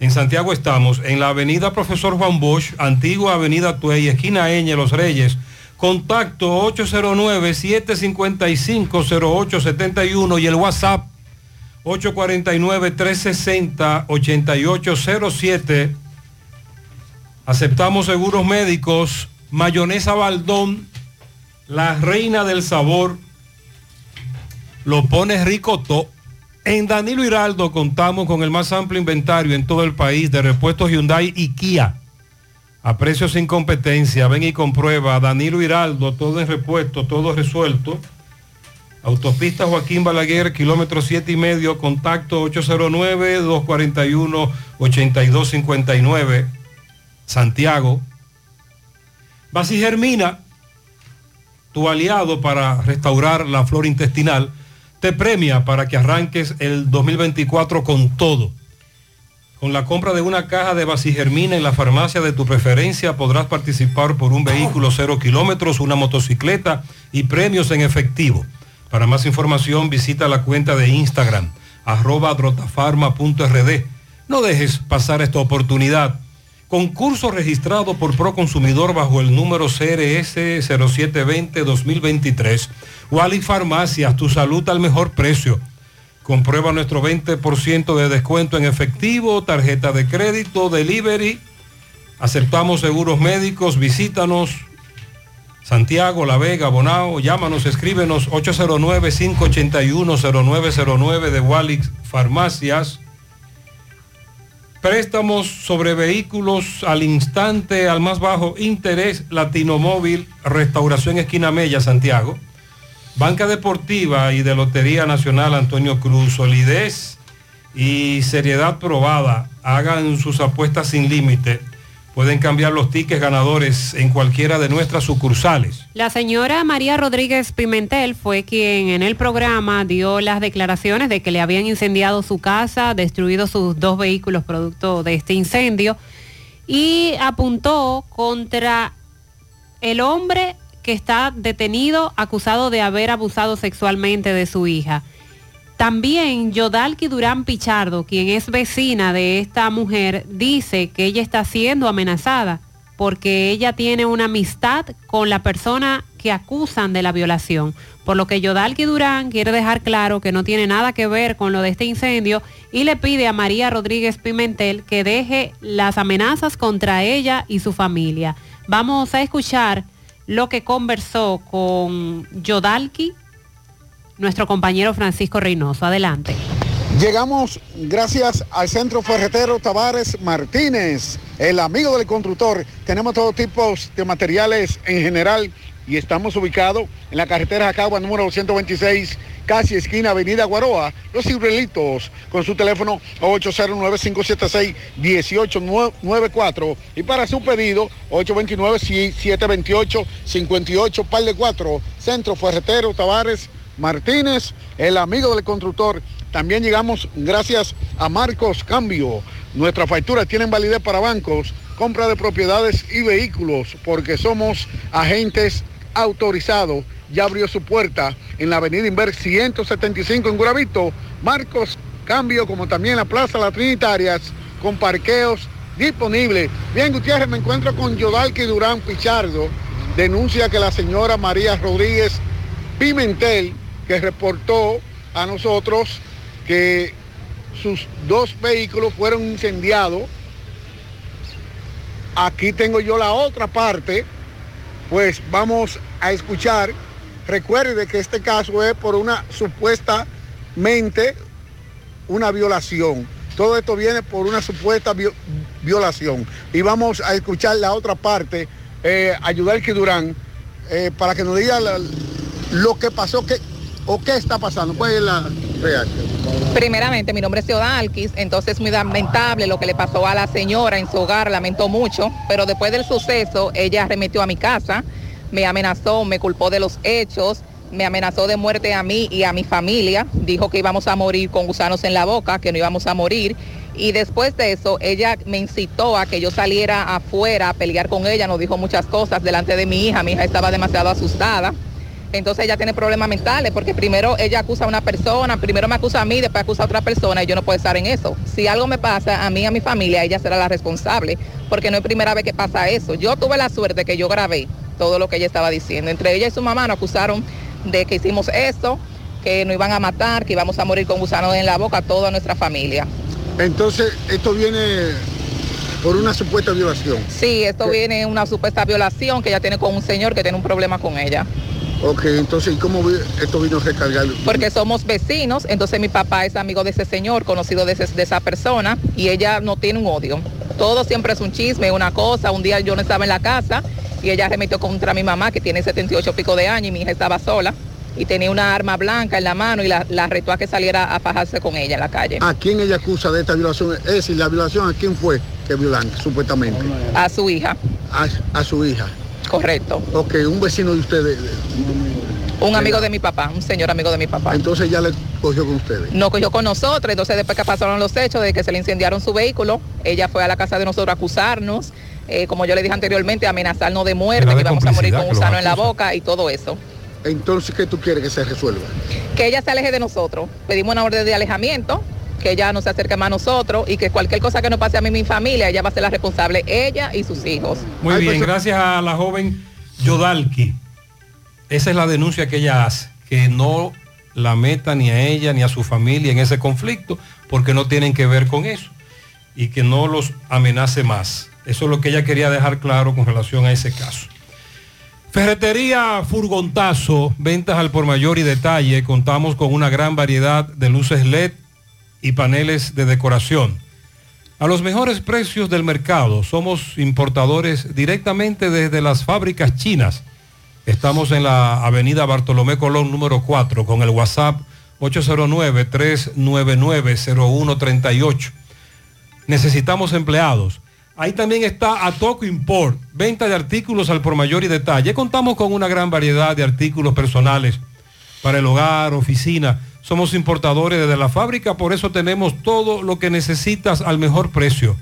En Santiago estamos en la avenida Profesor Juan Bosch, antigua avenida Tuey, esquina Eñe, Los Reyes. Contacto 809-755-0871 y el WhatsApp 849-360-8807. Aceptamos seguros médicos. Mayonesa Baldón, la reina del sabor. Lo pone rico todo. En Danilo Hiraldo contamos con el más amplio inventario en todo el país de repuestos Hyundai y Kia. A precios sin competencia, ven y comprueba. Danilo Hiraldo, todo en repuesto, todo resuelto. Autopista Joaquín Balaguer, kilómetro 7 y medio, contacto 809-241-8259. Santiago. Germina, tu aliado para restaurar la flora intestinal, te premia para que arranques el 2024 con todo. Con la compra de una caja de Basigermina en la farmacia de tu preferencia podrás participar por un vehículo cero kilómetros, una motocicleta y premios en efectivo. Para más información visita la cuenta de Instagram arroba drotafarma.rd. No dejes pasar esta oportunidad. Concurso registrado por Proconsumidor bajo el número CRS 0720-2023. Wally Farmacias, tu salud al mejor precio. Comprueba nuestro 20% de descuento en efectivo, tarjeta de crédito, delivery. Aceptamos seguros médicos, visítanos. Santiago, La Vega, Bonao, llámanos, escríbenos 809-581-0909 de Walix Farmacias. Préstamos sobre vehículos al instante, al más bajo interés, Latino Móvil, Restauración Esquina Mella, Santiago. Banca Deportiva y de Lotería Nacional Antonio Cruz, solidez y seriedad probada. Hagan sus apuestas sin límite. Pueden cambiar los tickets ganadores en cualquiera de nuestras sucursales. La señora María Rodríguez Pimentel fue quien en el programa dio las declaraciones de que le habían incendiado su casa, destruido sus dos vehículos producto de este incendio y apuntó contra el hombre que está detenido acusado de haber abusado sexualmente de su hija. También Yodalki Durán Pichardo, quien es vecina de esta mujer, dice que ella está siendo amenazada porque ella tiene una amistad con la persona que acusan de la violación. Por lo que Yodalki Durán quiere dejar claro que no tiene nada que ver con lo de este incendio y le pide a María Rodríguez Pimentel que deje las amenazas contra ella y su familia. Vamos a escuchar lo que conversó con Yodalki, nuestro compañero Francisco Reynoso. Adelante. Llegamos gracias al Centro Ferretero Tavares Martínez, el amigo del constructor. Tenemos todo tipo de materiales en general y estamos ubicados en la carretera Jacagua número 226, casi esquina Avenida Guaroa, Los Cibrelitos, con su teléfono 809-576-1894 y para su pedido 829-728-58, par de 4, Centro Ferretero Tavares Martínez, el amigo del constructor. También llegamos gracias a Marcos Cambio. Nuestras facturas tienen validez para bancos, compra de propiedades y vehículos, porque somos agentes autorizados. Ya abrió su puerta en la avenida Inver 175 en Guravito. Marcos Cambio, como también la Plaza Las Trinitarias, con parqueos disponibles. Bien, Gutiérrez, me encuentro con Yodalki Durán Pichardo. Denuncia que la señora María Rodríguez Pimentel, que reportó a nosotros que sus dos vehículos fueron incendiados. Aquí tengo yo la otra parte, pues vamos a escuchar. Recuerde que este caso es por una supuestamente una violación. Todo esto viene por una supuesta violación. Y vamos a escuchar la otra parte, eh, ayudar que Durán, eh, para que nos diga lo que pasó que, o qué está pasando. ¿Cuál es la? Primeramente, mi nombre es Teodalquis, entonces es muy lamentable lo que le pasó a la señora en su hogar, lamento mucho, pero después del suceso ella remitió a mi casa, me amenazó, me culpó de los hechos, me amenazó de muerte a mí y a mi familia, dijo que íbamos a morir con gusanos en la boca, que no íbamos a morir. Y después de eso, ella me incitó a que yo saliera afuera a pelear con ella, nos dijo muchas cosas delante de mi hija, mi hija estaba demasiado asustada. Entonces ella tiene problemas mentales porque primero ella acusa a una persona, primero me acusa a mí, después acusa a otra persona y yo no puedo estar en eso. Si algo me pasa a mí a mi familia, ella será la responsable porque no es primera vez que pasa eso. Yo tuve la suerte que yo grabé todo lo que ella estaba diciendo. Entre ella y su mamá nos acusaron de que hicimos esto, que nos iban a matar, que íbamos a morir con gusanos en la boca, toda nuestra familia. Entonces, esto viene por una supuesta violación. Sí, esto viene una supuesta violación que ella tiene con un señor que tiene un problema con ella. Ok, entonces, ¿y cómo esto vino a recargar? Porque somos vecinos, entonces mi papá es amigo de ese señor, conocido de, de, esa persona, y ella no tiene un odio. Todo siempre es un chisme, una cosa. Un día yo no estaba en la casa y ella remitió contra mi mamá, que tiene 78 pico de años, y mi hija estaba sola. y tenía una arma blanca en la mano y la, la retó a que saliera a fajarse con ella en la calle. ¿A quién ella acusa de esta violación? Es decir, la violación a quién fue que violan, supuestamente. A su hija. A, a su hija. Correcto. Ok, un vecino de ustedes. Un amigo de mi papá, un señor amigo de mi papá. Entonces ya le cogió con ustedes. No cogió con nosotros, entonces después que pasaron los hechos de que se le incendiaron su vehículo, ella fue a la casa de nosotros a acusarnos, eh, como yo le dije anteriormente, amenazarnos de muerte, que íbamos a morir con los gusano en la boca y todo eso. Entonces, ¿qué tú quieres que se resuelva? Que ella se aleje de nosotros. Pedimos una orden de alejamiento, que ella no se acerque más a nosotros y que cualquier cosa que nos pase a mí y mi familia, ella va a ser la responsable, ella y sus hijos. Muy bien, gracias a la joven Yodalki. Esa es la denuncia que ella hace, que no la meta ni a ella ni a su familia en ese conflicto, porque no tienen que ver con eso y que no los amenace más. Eso es lo que ella quería dejar claro con relación a ese caso. Ferretería Furgontazo, ventas al por mayor y detalle. Contamos con una gran variedad de luces LED y paneles de decoración. A los mejores precios del mercado. Somos importadores directamente desde las fábricas chinas. Estamos en la avenida Bartolomé Colón número 4 con el WhatsApp 809-399-0138. Necesitamos empleados. Ahí también está Atoco Import, venta de artículos al por mayor y detalle. Contamos con una gran variedad de artículos personales para el hogar, oficina. Somos importadores desde la fábrica, por eso tenemos todo lo que necesitas al mejor precio.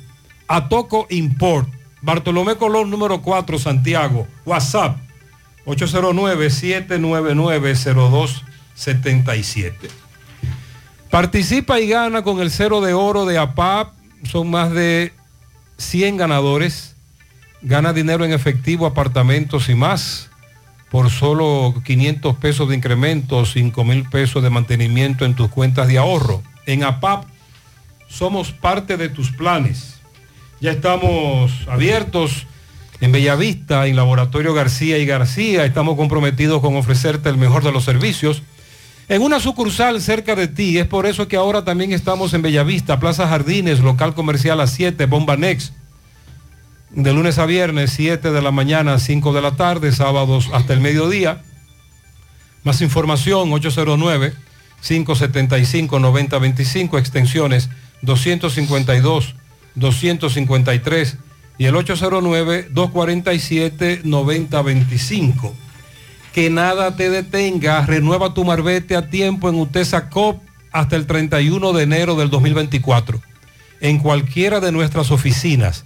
Atoco Import, Bartolomé Colón número 4, Santiago. WhatsApp 809-799-0277. Participa y gana con el cero de oro de APAP. Son más de 100 ganadores. Gana dinero en efectivo, apartamentos y más. Por solo 500 pesos de incremento, 5 mil pesos de mantenimiento en tus cuentas de ahorro. En APAP somos parte de tus planes. Ya estamos abiertos en Bellavista, en Laboratorio García y García. Estamos comprometidos con ofrecerte el mejor de los servicios. En una sucursal cerca de ti, es por eso que ahora también estamos en Bellavista, Plaza Jardines, local comercial a 7, Bomba Next. De lunes a viernes, 7 de la mañana a 5 de la tarde, sábados hasta el mediodía. Más información, 809-575-9025, extensiones 252, 253 y el 809-247-9025. Que nada te detenga, renueva tu marbete a tiempo en Utesa COP hasta el 31 de enero del 2024. En cualquiera de nuestras oficinas,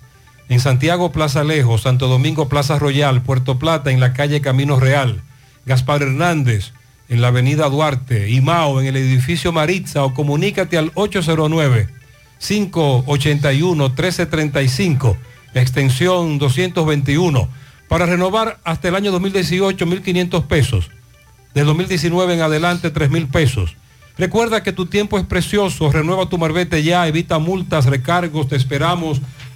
en Santiago Plaza Lejos, Santo Domingo Plaza Royal, Puerto Plata, en la calle Camino Real, Gaspar Hernández, en la avenida Duarte, Imao, en el edificio Maritza o comunícate al 809-581-1335, extensión 221, para renovar hasta el año 2018 1.500 pesos, del 2019 en adelante 3.000 pesos. Recuerda que tu tiempo es precioso, renueva tu marbete ya, evita multas, recargos, te esperamos.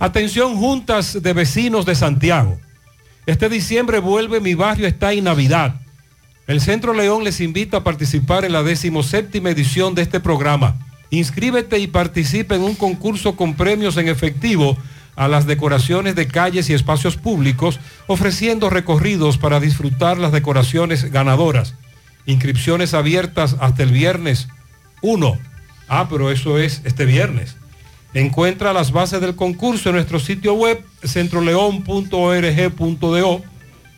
Atención, juntas de vecinos de Santiago. Este diciembre vuelve Mi Barrio está en Navidad. El Centro León les invita a participar en la 17 edición de este programa. Inscríbete y participa en un concurso con premios en efectivo a las decoraciones de calles y espacios públicos, ofreciendo recorridos para disfrutar las decoraciones ganadoras. Inscripciones abiertas hasta el viernes 1. Ah, pero eso es este viernes. Encuentra las bases del concurso en nuestro sitio web centroleón.org.do.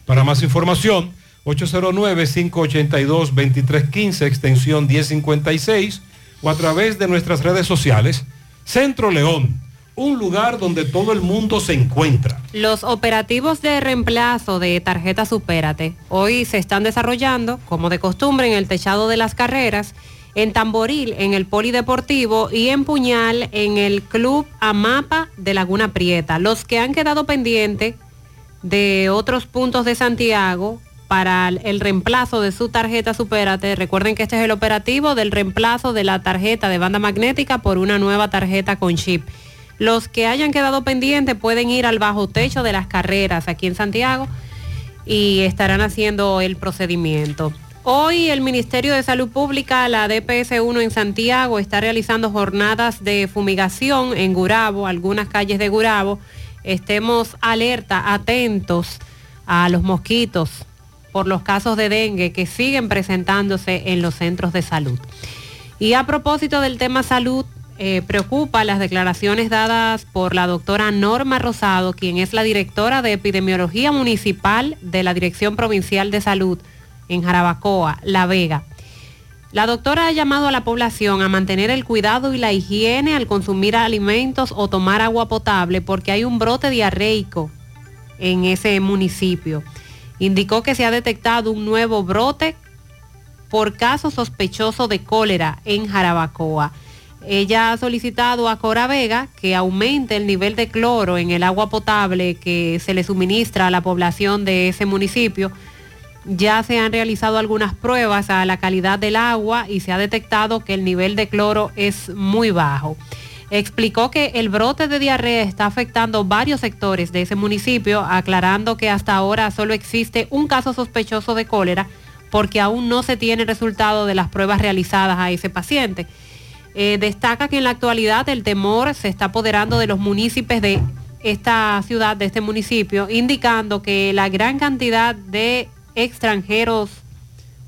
Para más información, 809-582-2315, extensión 1056, o a través de nuestras redes sociales. Centro León, un lugar donde todo el mundo se encuentra. Los operativos de reemplazo de tarjeta Supérate hoy se están desarrollando, como de costumbre, en el techado de las carreras, en Tamboril, en el Polideportivo y en Puñal, en el Club Amapa de Laguna Prieta. Los que han quedado pendientes de otros puntos de Santiago para el reemplazo de su tarjeta Supérate. Recuerden que este es el operativo del reemplazo de la tarjeta de banda magnética por una nueva tarjeta con chip. Los que hayan quedado pendientes pueden ir al bajo techo de las carreras aquí en Santiago y estarán haciendo el procedimiento. Hoy el Ministerio de Salud Pública, la DPS 1 en Santiago, está realizando jornadas de fumigación en Gurabo, algunas calles de Gurabo. Estemos alerta, atentos a los mosquitos por los casos de dengue que siguen presentándose en los centros de salud. Y a propósito del tema salud, eh, preocupa las declaraciones dadas por la doctora Norma Rosado, quien es la directora de epidemiología municipal de la Dirección Provincial de Salud en Jarabacoa, La Vega. La doctora ha llamado a la población a mantener el cuidado y la higiene al consumir alimentos o tomar agua potable porque hay un brote diarreico en ese municipio. Indicó que se ha detectado un nuevo brote por caso sospechoso de cólera en Jarabacoa. Ella ha solicitado a Cora Vega que aumente el nivel de cloro en el agua potable que se le suministra a la población de ese municipio ya se han realizado algunas pruebas a la calidad del agua y se ha detectado que el nivel de cloro es muy bajo. Explicó que el brote de diarrea está afectando varios sectores de ese municipio, aclarando que hasta ahora solo existe un caso sospechoso de cólera porque aún no se tiene resultado de las pruebas realizadas a ese paciente. Eh, destaca que en la actualidad el temor se está apoderando de los municipios de esta ciudad, de este municipio, indicando que la gran cantidad de extranjeros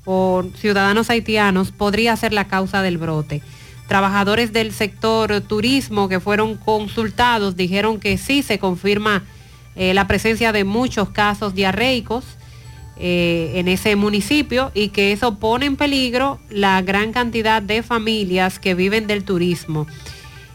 o ciudadanos haitianos podría ser la causa del brote. Trabajadores del sector turismo que fueron consultados dijeron que sí se confirma eh, la presencia de muchos casos diarreicos eh, en ese municipio y que eso pone en peligro la gran cantidad de familias que viven del turismo.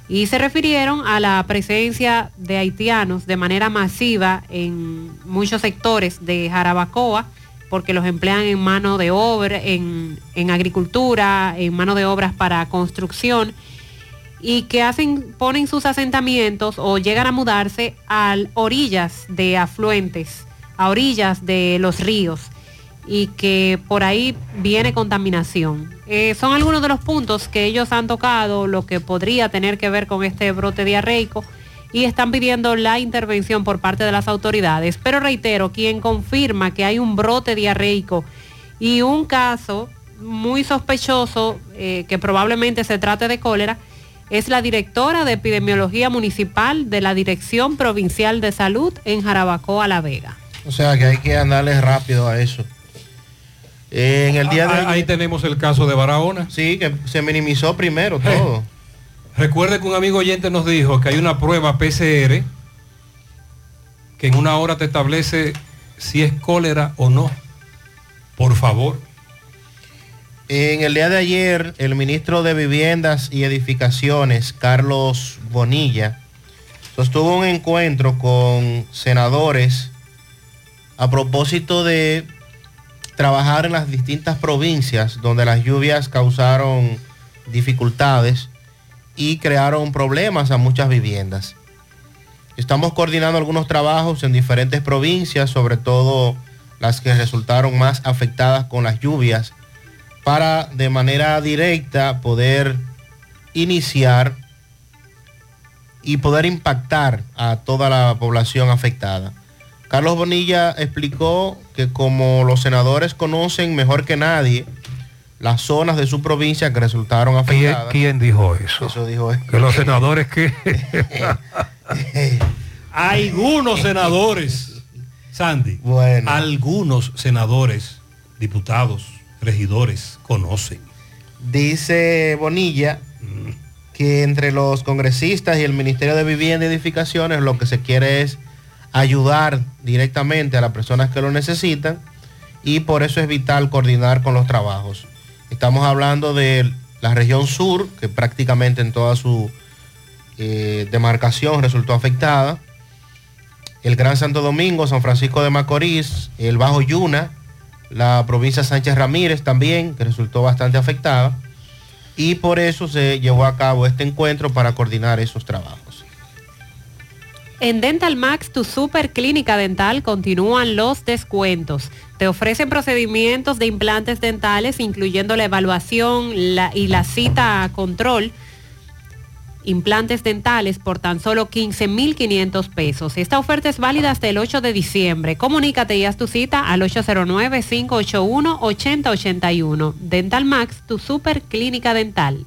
Y se refirieron a la presencia de haitianos de manera masiva en muchos sectores de Jarabacoa, porque los emplean en mano de obra, en, en agricultura, en mano de obras para construcción, y que hacen, ponen sus asentamientos o llegan a mudarse a orillas de afluentes, a orillas de los ríos, y que por ahí viene contaminación. Eh, son algunos de los puntos que ellos han tocado, lo que podría tener que ver con este brote diarreico y están pidiendo la intervención por parte de las autoridades. Pero reitero, quien confirma que hay un brote diarreico y un caso muy sospechoso, eh, que probablemente se trate de cólera, es la directora de epidemiología municipal de la Dirección Provincial de Salud en Jarabacoa, La Vega. O sea que hay que andarle rápido a eso. En el día de Ah, Ahí tenemos el caso de Barahona. Sí, que se minimizó primero todo. Recuerde que un amigo oyente nos dijo que hay una prueba PCR que en una hora te establece si es cólera o no. Por favor. En el día de ayer, el ministro de Viviendas y Edificaciones, Carlos Bonilla, sostuvo un encuentro con senadores a propósito de trabajar en las distintas provincias donde las lluvias causaron dificultades y crearon problemas a muchas viviendas. Estamos coordinando algunos trabajos en diferentes provincias, sobre todo las que resultaron más afectadas con las lluvias, para de manera directa poder iniciar y poder impactar a toda la población afectada. Carlos Bonilla explicó que como los senadores conocen mejor que nadie las zonas de su provincia que resultaron ¿Quién, afectadas. quién dijo eso? Eso dijo él. Que los senadores que... Algunos senadores, Sandy. Bueno. Algunos senadores, diputados, regidores, conocen. Dice Bonilla que entre los congresistas y el Ministerio de Vivienda y Edificaciones lo que se quiere es ayudar directamente a las personas que lo necesitan y por eso es vital coordinar con los trabajos. Estamos hablando de la región sur, que prácticamente en toda su eh, demarcación resultó afectada. El Gran Santo Domingo, San Francisco de Macorís, el Bajo Yuna, la provincia Sánchez Ramírez también, que resultó bastante afectada. Y por eso se llevó a cabo este encuentro para coordinar esos trabajos. En Dental Max, tu super clínica dental, continúan los descuentos. Te ofrecen procedimientos de implantes dentales, incluyendo la evaluación y la cita a control. Implantes dentales por tan solo 15,500 pesos. Esta oferta es válida hasta el 8 de diciembre. Comunícate y haz tu cita al 809-581-8081. Dental Max, tu super clínica dental.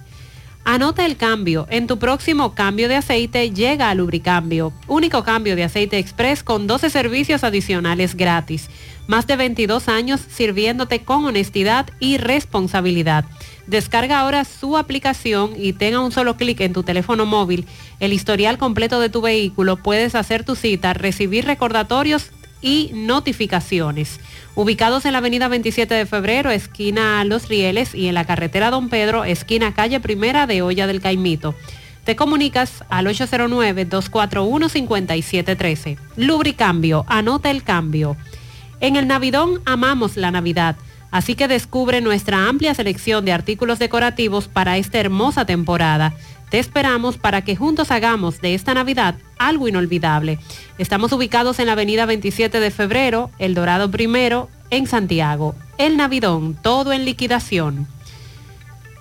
Anota el cambio. En tu próximo cambio de aceite llega a Lubricambio. Único cambio de aceite express con 12 servicios adicionales gratis. Más de 22 años sirviéndote con honestidad y responsabilidad. Descarga ahora su aplicación y tenga un solo clic en tu teléfono móvil el historial completo de tu vehículo. Puedes hacer tu cita, recibir recordatorios y notificaciones. Ubicados en la avenida 27 de febrero, esquina Los Rieles, y en la carretera Don Pedro, esquina calle Primera de Olla del Caimito. Te comunicas al 809-241-5713. Lubricambio, anota el cambio. En el Navidón amamos la Navidad, así que descubre nuestra amplia selección de artículos decorativos para esta hermosa temporada. Te esperamos para que juntos hagamos de esta Navidad algo inolvidable. Estamos ubicados en la avenida 27 de febrero, El Dorado Primero, en Santiago. El Navidón, todo en liquidación.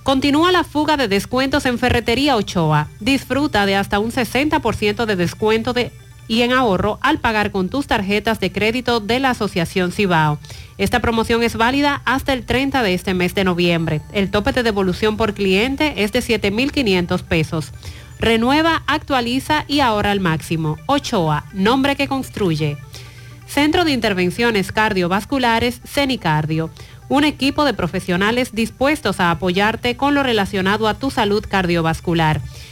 Continúa la fuga de descuentos en Ferretería Ochoa. Disfruta de hasta un 60% de descuento de, y en ahorro al pagar con tus tarjetas de crédito de la Asociación Cibao. Esta promoción es válida hasta el 30 de este mes de noviembre. El tope de devolución por cliente es de 7.500 pesos. Renueva, actualiza y ahorra al máximo. Ochoa, nombre que construye. Centro de Intervenciones Cardiovasculares, CENICardio. Un equipo de profesionales dispuestos a apoyarte con lo relacionado a tu salud cardiovascular.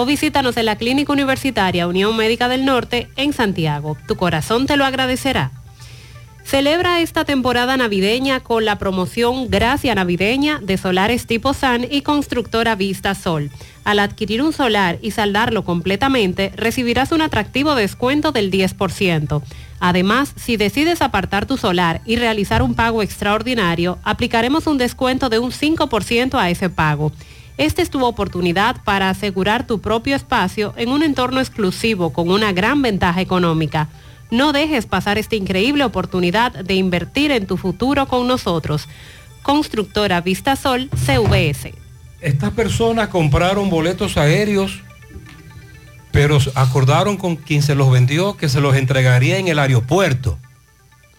o visítanos en la Clínica Universitaria Unión Médica del Norte en Santiago. Tu corazón te lo agradecerá. Celebra esta temporada navideña con la promoción Gracia Navideña de Solares Tipo San y Constructora Vista Sol. Al adquirir un solar y saldarlo completamente, recibirás un atractivo descuento del 10%. Además, si decides apartar tu solar y realizar un pago extraordinario, aplicaremos un descuento de un 5% a ese pago. Esta es tu oportunidad para asegurar tu propio espacio en un entorno exclusivo con una gran ventaja económica. No dejes pasar esta increíble oportunidad de invertir en tu futuro con nosotros. Constructora Vistasol CVS. Estas personas compraron boletos aéreos, pero acordaron con quien se los vendió que se los entregaría en el aeropuerto.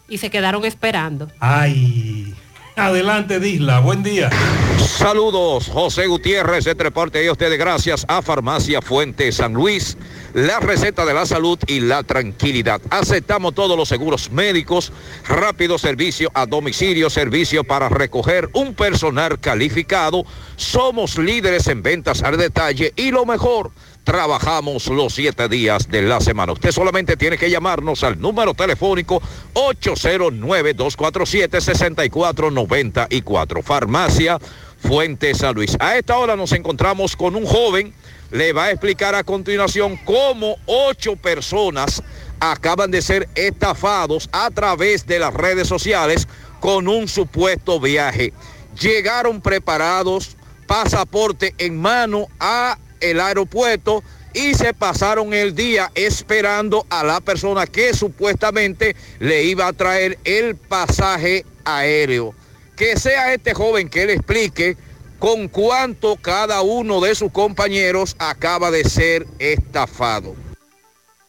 Y se quedaron esperando. Ay, adelante Disla, buen día. Saludos, José Gutiérrez, de Treporte y a ustedes gracias a Farmacia Fuente San Luis, la receta de la salud y la tranquilidad. Aceptamos todos los seguros médicos, rápido servicio a domicilio, servicio para recoger un personal calificado. Somos líderes en ventas al detalle y lo mejor, trabajamos los siete días de la semana. Usted solamente tiene que llamarnos al número telefónico 809-247-6494. Farmacia Fuente San Luis. A esta hora nos encontramos con un joven. Le va a explicar a continuación cómo ocho personas acaban de ser estafados a través de las redes sociales con un supuesto viaje. Llegaron preparados, pasaporte en mano a el aeropuerto y se pasaron el día esperando a la persona que supuestamente le iba a traer el pasaje aéreo. Que sea este joven que le explique con cuánto cada uno de sus compañeros acaba de ser estafado.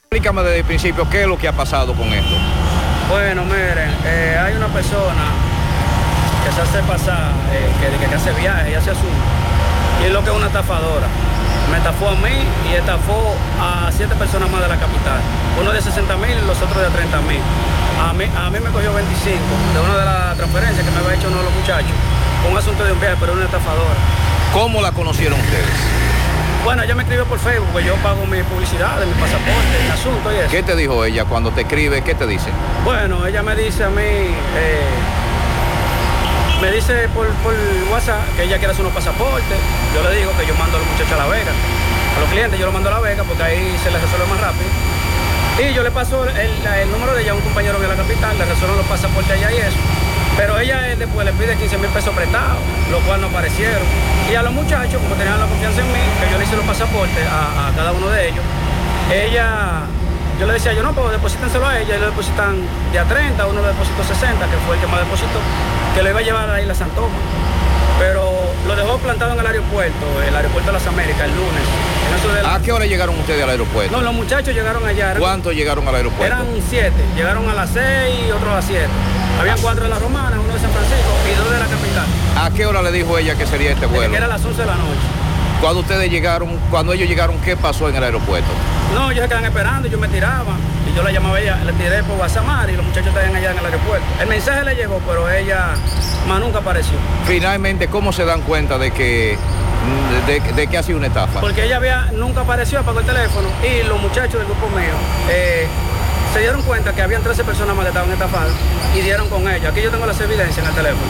Explícame desde el principio qué es lo que ha pasado con esto. Bueno, miren, eh, hay una persona que se hace pasar, eh, que, hace viajes y hace asuntos, y es lo que es una estafadora. Me estafó a mí y estafó a siete personas más de la capital. Uno de 60 mil y los otros de 30 mil. A mí, a mí me cogió 25 de una de las transferencias que me había hecho uno de los muchachos. Un asunto de un viaje, pero una estafadora. ¿Cómo la conocieron ustedes? Bueno, ella me escribió por Facebook, porque yo pago mi publicidad mi pasaporte, mi asunto y eso. ¿Qué te dijo ella cuando te escribe? ¿Qué te dice? Bueno, ella me dice a mí, eh, me dice por, por WhatsApp que ella quiere hacer unos pasaportes. Yo le digo que yo mando a los muchachos a La Vega. A los clientes yo los mando a La Vega porque ahí se les resuelve más rápido. Y yo le paso el, el número de ella a un compañero de la capital, le resuelven los pasaportes allá y eso. Pero ella eh, después le pide 15 mil pesos prestados, lo cual no aparecieron. Y a los muchachos, como tenían la confianza en mí, que yo le hice los pasaportes a, a cada uno de ellos, ella, yo le decía, yo no, pues deposítenselo a ella, y le depositan de a 30, uno le depositó 60, que fue el que más depositó, que lo iba a llevar a la isla Santoma. Pero lo dejó plantado en el aeropuerto, el aeropuerto de las Américas, el lunes. ¿A qué hora llegaron ustedes al aeropuerto? No, los muchachos llegaron allá. ¿Cuántos llegaron al aeropuerto? Eran siete, llegaron a las seis y otros a las siete. Habían cuatro de la Romana, uno de San Francisco y dos de la capital. ¿A qué hora le dijo ella que sería este Desde vuelo? que era a las 11 de la noche. Cuando ustedes llegaron, cuando ellos llegaron, ¿qué pasó en el aeropuerto? No, ellos se quedan esperando, yo me tiraba y yo la llamaba a ella, le tiré por WhatsApp y los muchachos estaban allá en el aeropuerto. El mensaje le llegó, pero ella más nunca apareció. Finalmente, ¿cómo se dan cuenta de que, de, de que ha sido una estafa? Porque ella había, nunca apareció, apagó el teléfono y los muchachos del grupo mío eh, se dieron cuenta que habían 13 personas más que estaban estafadas y dieron con ella. Aquí yo tengo las evidencias en el teléfono.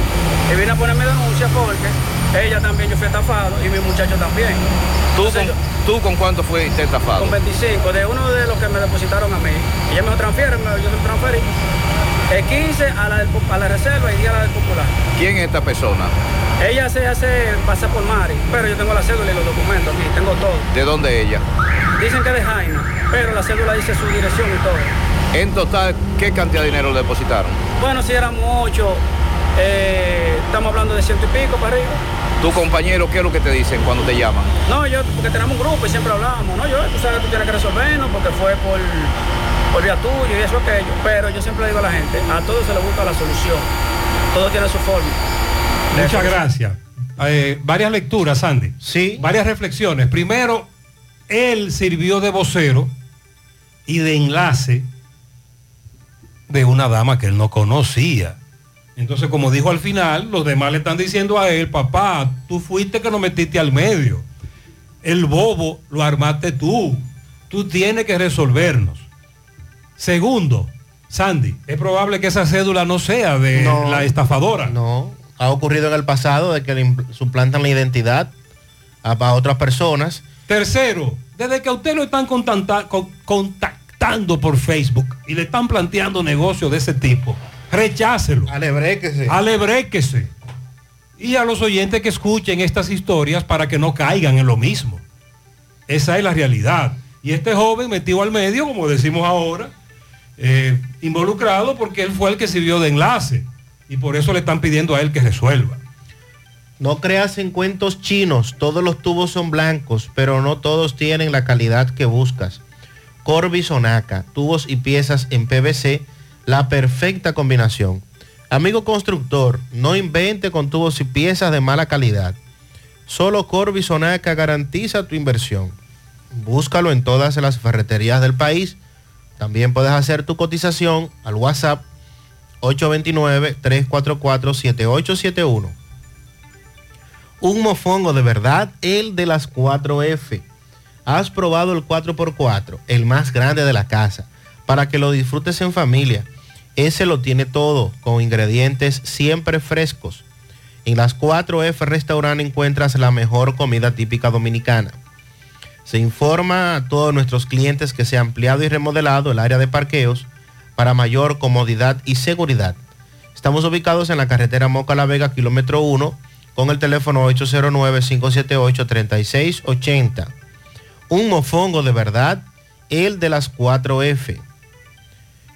Y vine a poner mi denuncia porque ella también, yo fui estafado y mi muchacho también. ¿Tú con, ¿Tú con cuánto fuiste estafado? Con 25, de uno de los que me depositaron a mí. Ella me lo transfiere, me- yo se lo transferí. El 15 a la, del a la reserva y 10 a la del popular. ¿Quién es esta persona? Ella se hace pasar por Mari, pero yo tengo la cédula y los documentos aquí, tengo todo. ¿De dónde ella? Dicen que de Jaina, pero la cédula dice su dirección y todo. En total, ¿qué cantidad de dinero le depositaron? Bueno, si éramos ocho, eh, estamos hablando de ciento y pico para arriba. ¿Tu compañero qué es lo que te dicen cuando te llaman? No, yo, porque tenemos un grupo y siempre hablamos, ¿no? Yo, tú sabes que tú tienes que resolvernos porque fue por, por vía tuya y eso aquello. Pero yo siempre le digo a la gente, a todos se le busca la solución. Todo tiene su forma. Muchas gracias. Eh, varias lecturas, Sandy. Sí. Varias reflexiones. Primero, él sirvió de vocero y de enlace de una dama que él no conocía. Entonces, como dijo al final, los demás le están diciendo a él, papá, tú fuiste que nos metiste al medio. El bobo lo armaste tú. Tú tienes que resolvernos. Segundo, Sandy, es probable que esa cédula no sea de No. la estafadora. No, ha ocurrido en el pasado de que le suplantan la identidad a, a otras personas. Tercero, desde que a usted lo están contacta- con- contactando por Facebook y le están planteando negocios de ese tipo, rechácelo. Alebréquese. Alebréquese. Y a los oyentes que escuchen estas historias para que no caigan en lo mismo. Esa es la realidad. Y este joven metido al medio, como decimos ahora, eh, involucrado porque él fue el que sirvió de enlace. Y por eso le están pidiendo a él que resuelva. No creas en cuentos chinos, todos los tubos son blancos, pero no todos tienen la calidad que buscas. Corby Sonaca, tubos y piezas en PVC, la perfecta combinación. Amigo constructor, no invente con tubos y piezas de mala calidad. Solo Corby Sonaca garantiza tu inversión. Búscalo en todas las ferreterías del país. También puedes hacer tu cotización al WhatsApp 829-344-7871. Un mofongo de verdad, el de las 4F. Has probado el 4x4, el más grande de la casa, para que lo disfrutes en familia. Ese lo tiene todo, con ingredientes siempre frescos. En las 4F Restaurant encuentras la mejor comida típica dominicana. Se informa a todos nuestros clientes que se ha ampliado y remodelado el área de parqueos para mayor comodidad y seguridad. Estamos ubicados en la carretera Moca La Vega, kilómetro 1, con el teléfono 809-578-3680. Un mofongo de verdad, el de las 4F.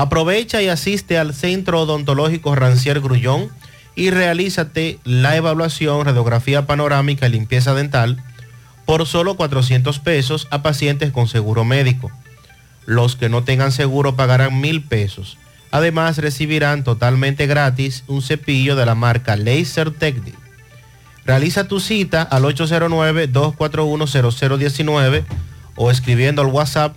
Aprovecha y asiste al Centro Odontológico Rancier Grullón y realízate la evaluación, radiografía panorámica y limpieza dental por solo 400 pesos a pacientes con seguro médico. Los que no tengan seguro pagarán mil pesos. Además recibirán totalmente gratis un cepillo de la marca Laser Technic. Realiza tu cita al 809-241-0019 o escribiendo al WhatsApp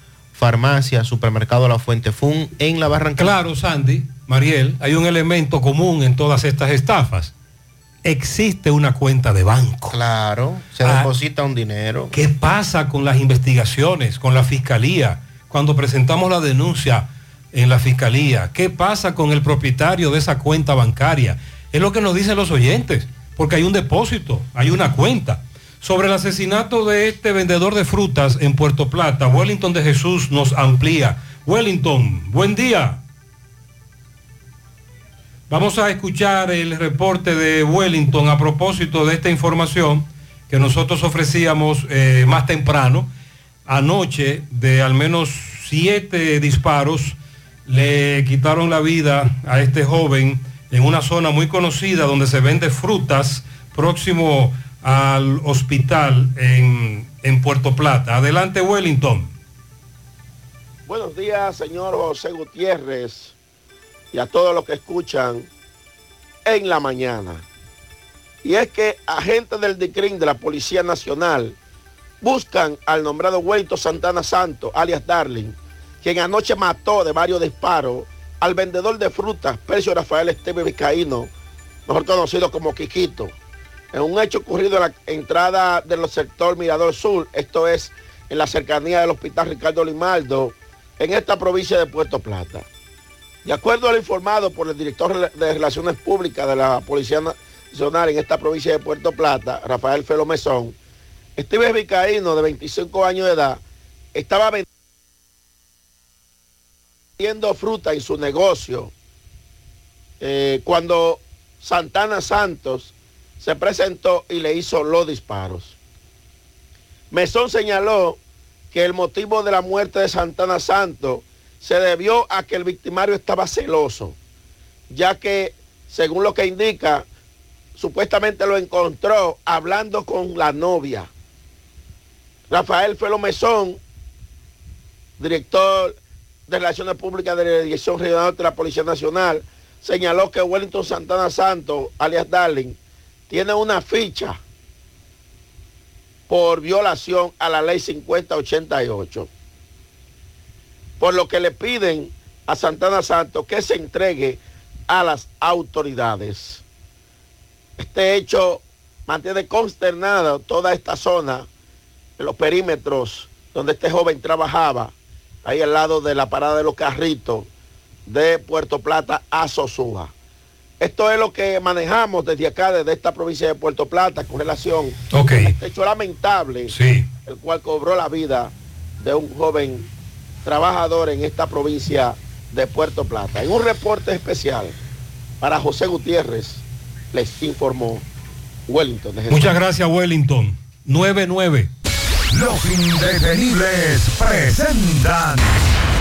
farmacia, supermercado La Fuente Fun en La Barranquilla. Claro, Sandy, Mariel, hay un elemento común en todas estas estafas. Existe una cuenta de banco. Claro, se Ah. deposita un dinero. ¿Qué pasa con las investigaciones, con la fiscalía? Cuando presentamos la denuncia en la fiscalía, ¿qué pasa con el propietario de esa cuenta bancaria? Es lo que nos dicen los oyentes, porque hay un depósito, hay una cuenta. Sobre el asesinato de este vendedor de frutas en Puerto Plata, Wellington de Jesús nos amplía. Wellington, buen día. Vamos a escuchar el reporte de Wellington a propósito de esta información que nosotros ofrecíamos eh, más temprano. Anoche, de al menos siete disparos, le quitaron la vida a este joven en una zona muy conocida donde se vende frutas próximo al hospital en, en Puerto Plata. Adelante, Wellington. Buenos días, señor José Gutiérrez, y a todos los que escuchan en la mañana. Y es que agentes del DICRIN de la Policía Nacional buscan al nombrado Huelto Santana Santo, alias Darling, quien anoche mató de varios disparos al vendedor de frutas, Percio Rafael Esteve Vizcaíno, mejor conocido como Quiquito, en un hecho ocurrido en la entrada del sector Mirador Sur, esto es en la cercanía del Hospital Ricardo Limaldo, en esta provincia de Puerto Plata. De acuerdo a lo informado por el director de Relaciones Públicas de la Policía Nacional en esta provincia de Puerto Plata, Rafael Felo Mesón, Steve Vicaíno, de 25 años de edad, estaba vendiendo fruta en su negocio eh, cuando Santana Santos se presentó y le hizo los disparos. Mesón señaló que el motivo de la muerte de Santana Santos se debió a que el victimario estaba celoso, ya que, según lo que indica, supuestamente lo encontró hablando con la novia. Rafael Felo Mesón, director de Relaciones Públicas de la Dirección Regional de la Policía Nacional, señaló que Wellington Santana Santos, alias Darling, tiene una ficha por violación a la ley 5088 por lo que le piden a Santana Santos que se entregue a las autoridades. Este hecho mantiene consternada toda esta zona, los perímetros donde este joven trabajaba, ahí al lado de la parada de los carritos de Puerto Plata a Sosúa. Esto es lo que manejamos desde acá, desde esta provincia de Puerto Plata, con relación Ok. a este hecho lamentable, Sí. el cual cobró la vida de un joven trabajador en esta provincia de Puerto Plata. En un reporte especial para José Gutiérrez, les informó Wellington. Muchas gracias, Wellington. 99. Los indetenibles presentan.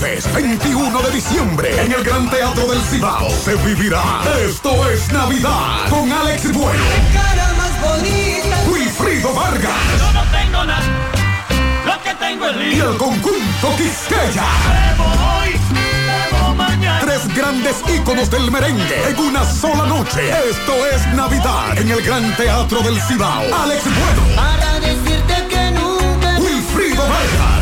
Jueves 21 de diciembre en el Gran Teatro del Cibao se vivirá Esto es Navidad con Alex Bueno, cara más bonita. Wilfrido Vargas Yo no tengo nada, lo que tengo es y el conjunto Quisqueya. Hoy. Tres grandes íconos del merengue en una sola noche. Esto es Navidad en el Gran Teatro del Cibao. Alex Bueno,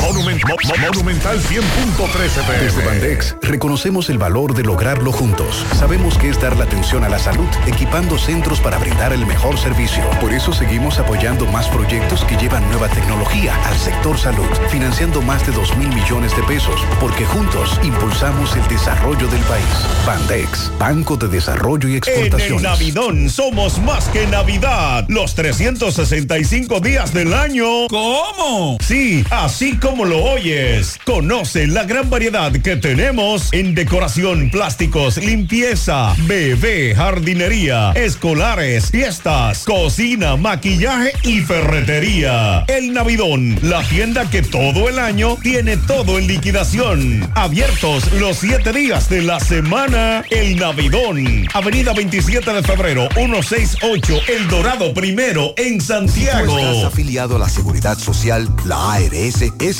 Monument- Mo- Mo- Monumental 100.13 pm. Desde Bandex reconocemos el valor de lograrlo juntos. Sabemos que es dar la atención a la salud, equipando centros para brindar el mejor servicio. Por eso seguimos apoyando más proyectos que llevan nueva tecnología al sector salud, financiando más de 2 mil millones de pesos, porque juntos impulsamos el desarrollo del país. Bandex, Banco de Desarrollo y En el. Navidón somos más que Navidad. Los 365 días del año. ¿Cómo? Sí, así como lo oyes. Conoce la gran variedad que tenemos en decoración, plásticos, limpieza, bebé, jardinería, escolares, fiestas, cocina, maquillaje y ferretería. El Navidón, la tienda que todo el año tiene todo en liquidación. Abiertos los siete días de la semana. El Navidón, Avenida 27 de febrero, 168, El Dorado Primero, en Santiago. estás afiliado a la Seguridad Social, la ARS es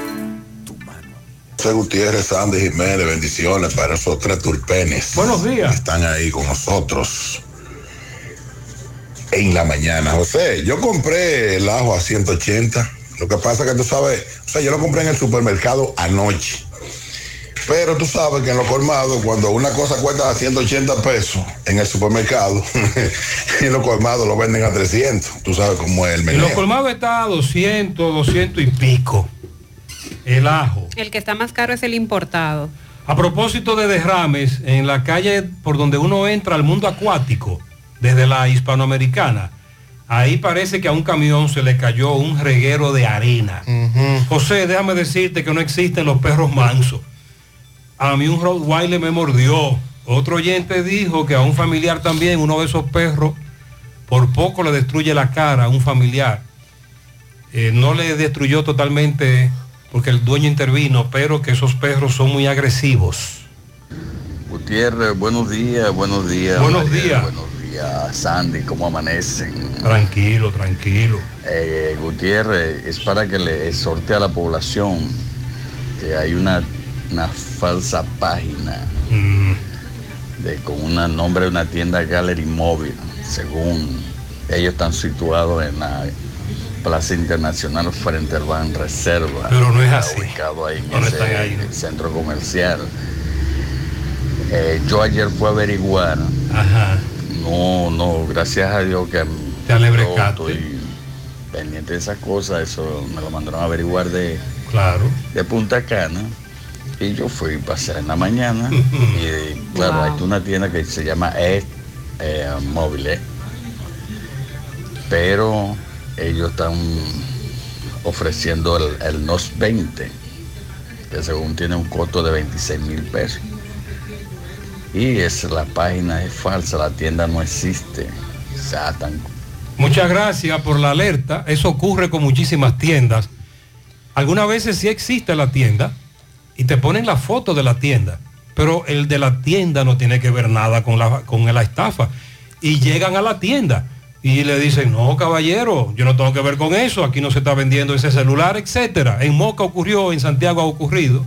José Gutiérrez, Sandy Jiménez, bendiciones para esos tres turpenes. Buenos días. Que están ahí con nosotros en la mañana. José, yo compré el ajo a 180. Lo que pasa que tú sabes, o sea, yo lo compré en el supermercado anoche. Pero tú sabes que en los colmados, cuando una cosa cuesta 180 pesos en el supermercado, en los colmados lo venden a 300. Tú sabes cómo es el En menú. los colmados está a 200, 200 y pico. El ajo. El que está más caro es el importado. A propósito de derrames, en la calle por donde uno entra al mundo acuático, desde la hispanoamericana, ahí parece que a un camión se le cayó un reguero de arena. José, déjame decirte que no existen los perros mansos. A mí un Rottweiler me mordió. Otro oyente dijo que a un familiar también, uno de esos perros, por poco le destruye la cara a un familiar. Eh, no le destruyó totalmente porque el dueño intervino, pero que esos perros son muy agresivos. Gutiérrez, buenos días, buenos días. Buenos días. Buenos días, Sandy, ¿cómo amanecen? Tranquilo, tranquilo. Eh, Gutiérrez, es para que le exhorte a la población que hay una, una falsa página Mm. de, con un nombre de una tienda Gallery Móvil, según ellos están situados en la Plaza Internacional frente al Ban Reserva. Pero no es así. Ubicado ahí en No, ese están ahí, ¿no? centro comercial. Eh, yo ayer fui a averiguar. No, no, gracias a Dios que Te yo estoy pendiente de esas cosas. Eso me lo mandaron a averiguar de, claro. de Punta Cana. Y yo fui a pasar en la mañana. y claro, Wow. hay una tienda que se llama E eh, Móviles. Pero ellos están ofreciendo el, NOS 20, que según tiene un costo de 26 mil pesos. Y es la página es falsa, la tienda no existe. O sea, están Muchas gracias por la alerta. Eso ocurre con muchísimas tiendas. Algunas veces sí existe la tienda y te ponen la foto de la tienda, pero el de la tienda no tiene que ver nada con la, con la estafa. Y llegan a la tienda y le dicen, no, caballero, yo no tengo que ver con eso, aquí no se está vendiendo ese celular, etcétera. En Moca ocurrió, en Santiago ha ocurrido.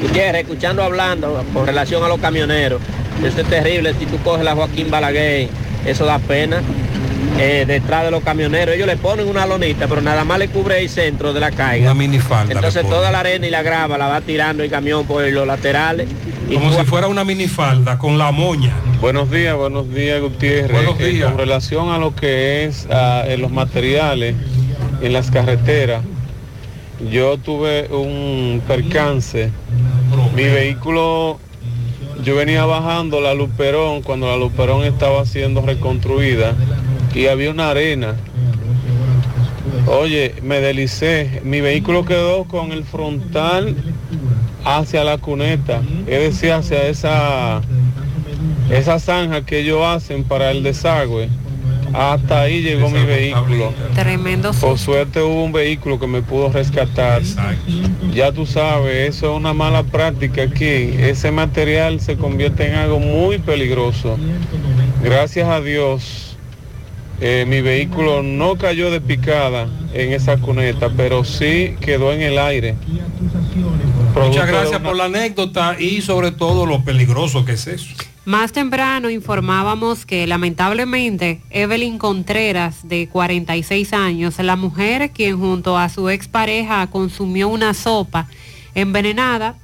Gutiérrez, escuchando hablando con relación a los camioneros, eso es terrible, si tú coges la Joaquín Balaguer, eso da pena. Eh, detrás de los camioneros, ellos le ponen una lonita, pero nada más le cubre el centro de la caiga. Una minifalda. Entonces toda la arena y la grava la va tirando el camión por los laterales. Como si fuera una minifalda con la moña. Buenos días, buenos días Gutiérrez. Buenos Eh, días. con relación a lo que es ah, en los materiales en las carreteras, yo tuve un percance. Mi vehículo, yo venía bajando la Luperón cuando la Luperón estaba siendo reconstruida y había una arena. Oye, me deslicé, mi vehículo quedó con el frontal hacia la cuneta, es decir, hacia esa esa zanja que ellos hacen para el desagüe, hasta ahí llegó mi vehículo. Tremendo Por suerte hubo un vehículo que me pudo rescatar. Ya tú sabes, eso es una mala práctica aquí. Ese material se convierte en algo muy peligroso. Gracias a Dios, eh, mi vehículo no cayó de picada en esa cuneta, pero sí quedó en el aire. Muchas gracias una- por la anécdota y sobre todo lo peligroso que es eso. Más temprano informábamos que lamentablemente Evelyn Contreras, de 46 años, la mujer quien junto a su expareja consumió una sopa envenenada,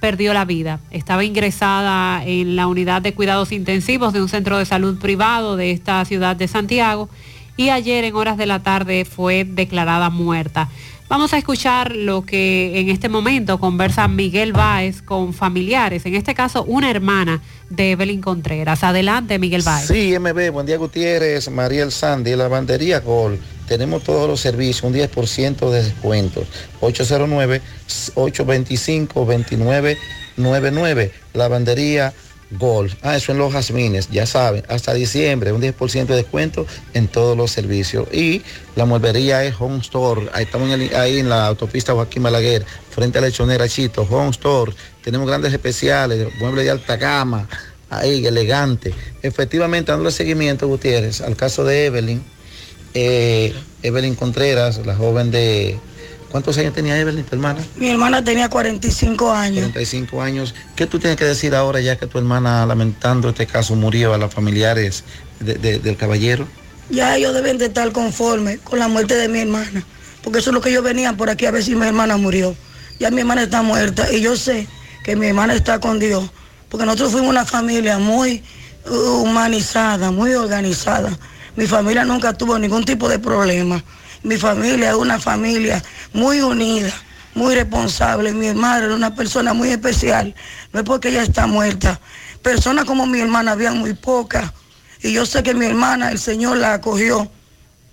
perdió la vida. Estaba ingresada en la unidad de cuidados intensivos de un centro de salud privado de esta ciudad de Santiago y ayer en horas de la tarde fue declarada muerta. Vamos a escuchar lo que en este momento conversa Miguel Báez con familiares, en este caso una hermana de Evelyn Contreras. Adelante, Miguel Báez. Sí, MB, buen día Gutiérrez, Mariel Sandy, Lavandería Gol. Tenemos todos los servicios, un 10% de descuento. 809-825-2999. Lavandería Gol. Ah, eso en los jazmines, ya saben, hasta diciembre, un 10% de descuento en todos los servicios. Y la mueblería es Home Store. Ahí estamos ahí en la autopista Joaquín Balaguer, frente a la lechonera Chito, Home Store. Tenemos grandes especiales, muebles de alta gama, ahí, elegante. Efectivamente, dándole seguimiento, Gutiérrez, al caso de Evelyn, eh, Evelyn Contreras, la joven de ¿Cuántos años tenía Evelyn, tu hermana? Mi hermana tenía 45 años. 45 años. ¿Qué tú tienes que decir ahora ya que tu hermana, lamentando este caso, murió a los familiares de- de- del caballero? Ya ellos deben de estar conformes con la muerte de mi hermana. Porque eso es lo que ellos venían por aquí a ver si mi hermana murió. Ya mi hermana está muerta y yo sé que mi hermana está con Dios. Porque nosotros fuimos una familia muy humanizada, muy organizada. Mi familia nunca tuvo ningún tipo de problema. Mi familia es una familia muy unida, muy responsable. Mi hermana era una persona muy especial. No es porque ella está muerta. Personas como mi hermana habían muy pocas. Y yo sé que mi hermana, el Señor la acogió.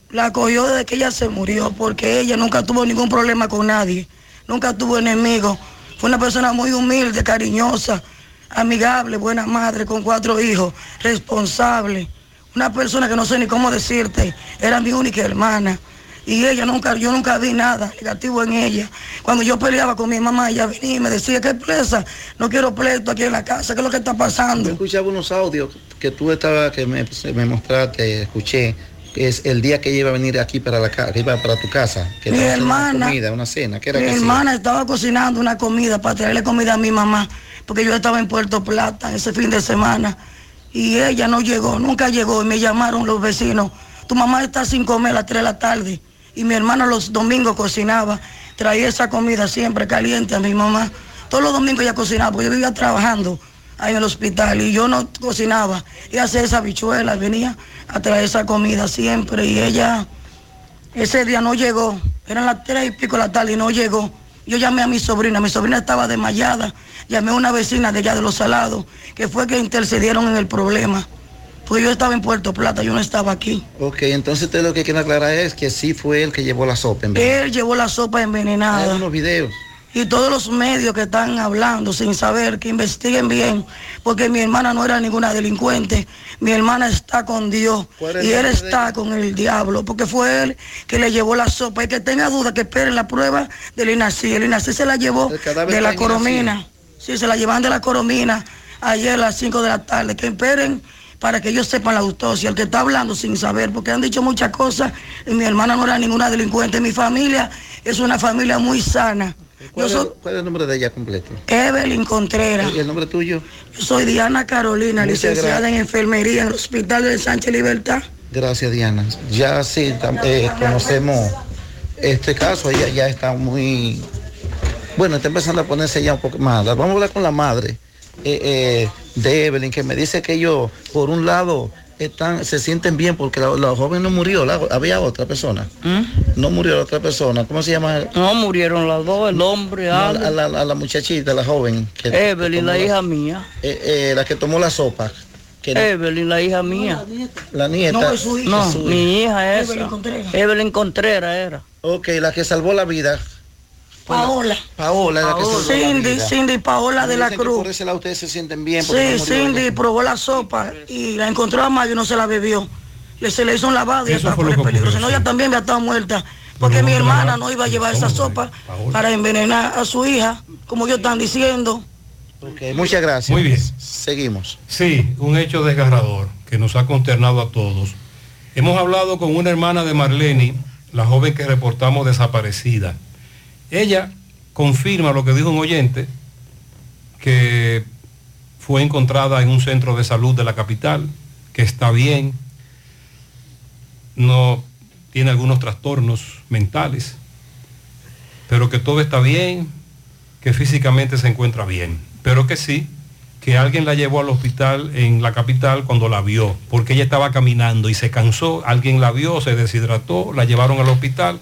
La acogió desde que ella se murió, porque ella nunca tuvo ningún problema con nadie. Nunca tuvo enemigos. Fue una persona muy humilde, cariñosa, amigable, buena madre, con cuatro hijos, responsable. Una persona que no sé ni cómo decirte, era mi única hermana. Y ella nunca, yo nunca vi nada negativo en ella. Cuando yo peleaba con mi mamá, ella venía y me decía, ¿qué presa? No quiero pleito aquí en la casa, ¿qué es lo que está pasando? Yo escuchaba unos audios que tú estabas, que me, me mostraste, escuché, que es el día que ella iba a venir aquí para la casa, que iba para tu casa, que Mi una hermana- comida, una cena, ¿qué era Mi que hacía? hermana estaba cocinando una comida para traerle comida a mi mamá, porque yo estaba en Puerto Plata ese fin de semana. Y ella no llegó, nunca llegó. Y me llamaron los vecinos. Tu mamá está sin comer a las 3 de la tarde. Y mi hermana los domingos cocinaba. Traía esa comida siempre caliente a mi mamá. Todos los domingos ella cocinaba, porque yo vivía trabajando ahí en el hospital. Y yo no cocinaba. Y hacía esa bichuela, venía a traer esa comida siempre. Y ella ese día no llegó, eran las tres y pico de la tarde y no llegó. Yo llamé a mi sobrina, mi sobrina estaba desmayada, llamé a una vecina de allá de Los Salados, que fue que intercedieron en el problema. Porque yo estaba en Puerto Plata, yo no estaba aquí. Ok, entonces usted lo que quiere aclarar es que sí fue él que llevó la sopa en vez Él llevó la sopa envenenada. Hay unos videos. Y todos los medios que están hablando sin saber, que investiguen bien, porque mi hermana no era ninguna delincuente, mi hermana está con Dios ¿Cuál es y él de está con el diablo, porque fue él que le llevó la sopa y que tenga duda que esperen la prueba del INACI. El INACI se la llevó de la coromina, sí, se la llevan de la coromina ayer a las 5 de la tarde, que esperen para que ellos sepan la autopsia, el que está hablando sin saber, porque han dicho muchas cosas y mi hermana no era ninguna delincuente, mi familia es una familia muy sana. ¿Cuál, es, soy cuál es el nombre de ella completo? Evelyn Contreras. ¿Y el nombre tuyo? Yo soy Diana Carolina, Muchas licenciada gracias. en enfermería en el Hospital de Sánchez Libertad. Gracias, Diana. Ya sí, eh, conocemos este caso, ella ya está muy... Bueno, está empezando a ponerse ya un poco más. Vamos a hablar con la madre eh, eh, de Evelyn, que me dice que ellos, por un lado, están, se sienten bien porque la, la joven no murió, la- había otra persona. No murió la otra persona. ¿Cómo se llama? No, murieron las dos, el hombre, No, a, la, a la muchachita, la joven. que- Evelyn, que la hija mía. eh, eh, la que tomó la sopa. Que Evelyn, la hija mía. La nieta. No, es su hija. No, mi hija esa. Evelyn Contreras era. Ok, la que salvó la vida. Paola. Paola, la que salvó la Cindy. Cindy Paola de la que Cruz. Por ese lado ustedes se sienten bien. Sí, Cindy probó la sopa y la encontró a Mayo y no se la bebió. Le, se le hizo un lavado y Eso está por lo el que peligro. Si no, ella también había estado muerta. Porque mi hermana no iba a llevar esa sopa para envenenar a su hija, como ellos están diciendo. Muchas gracias. Muy bien. Seguimos. Sí, un hecho desgarrador que nos ha consternado a todos. Hemos hablado con una hermana de Marlene, la joven que reportamos desaparecida. Ella confirma lo que dijo un oyente, que fue encontrada en un centro de salud de la capital, que está bien, no tiene algunos trastornos mentales, pero que todo está bien, que físicamente se encuentra bien, pero que sí, que alguien la llevó al hospital en la capital cuando la vio, porque ella estaba caminando y se cansó, alguien la vio, se deshidrató, la llevaron al hospital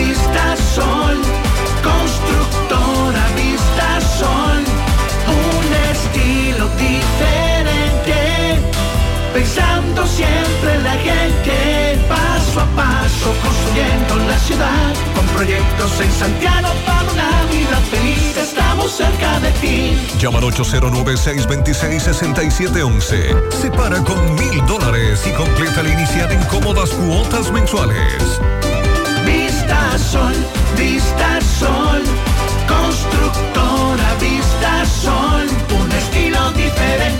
Vista Sol, constructora Vista Sol, un estilo diferente, pensando siempre en la gente, paso a paso construyendo la ciudad, con proyectos en Santiago para una vida feliz, estamos cerca de ti. Llama al 809-626-6711. Separa con mil dólares y completa la inicial en cómodas cuotas mensuales. Vista Sol, Vista Sol, constructora Vista Sol, un estilo diferente.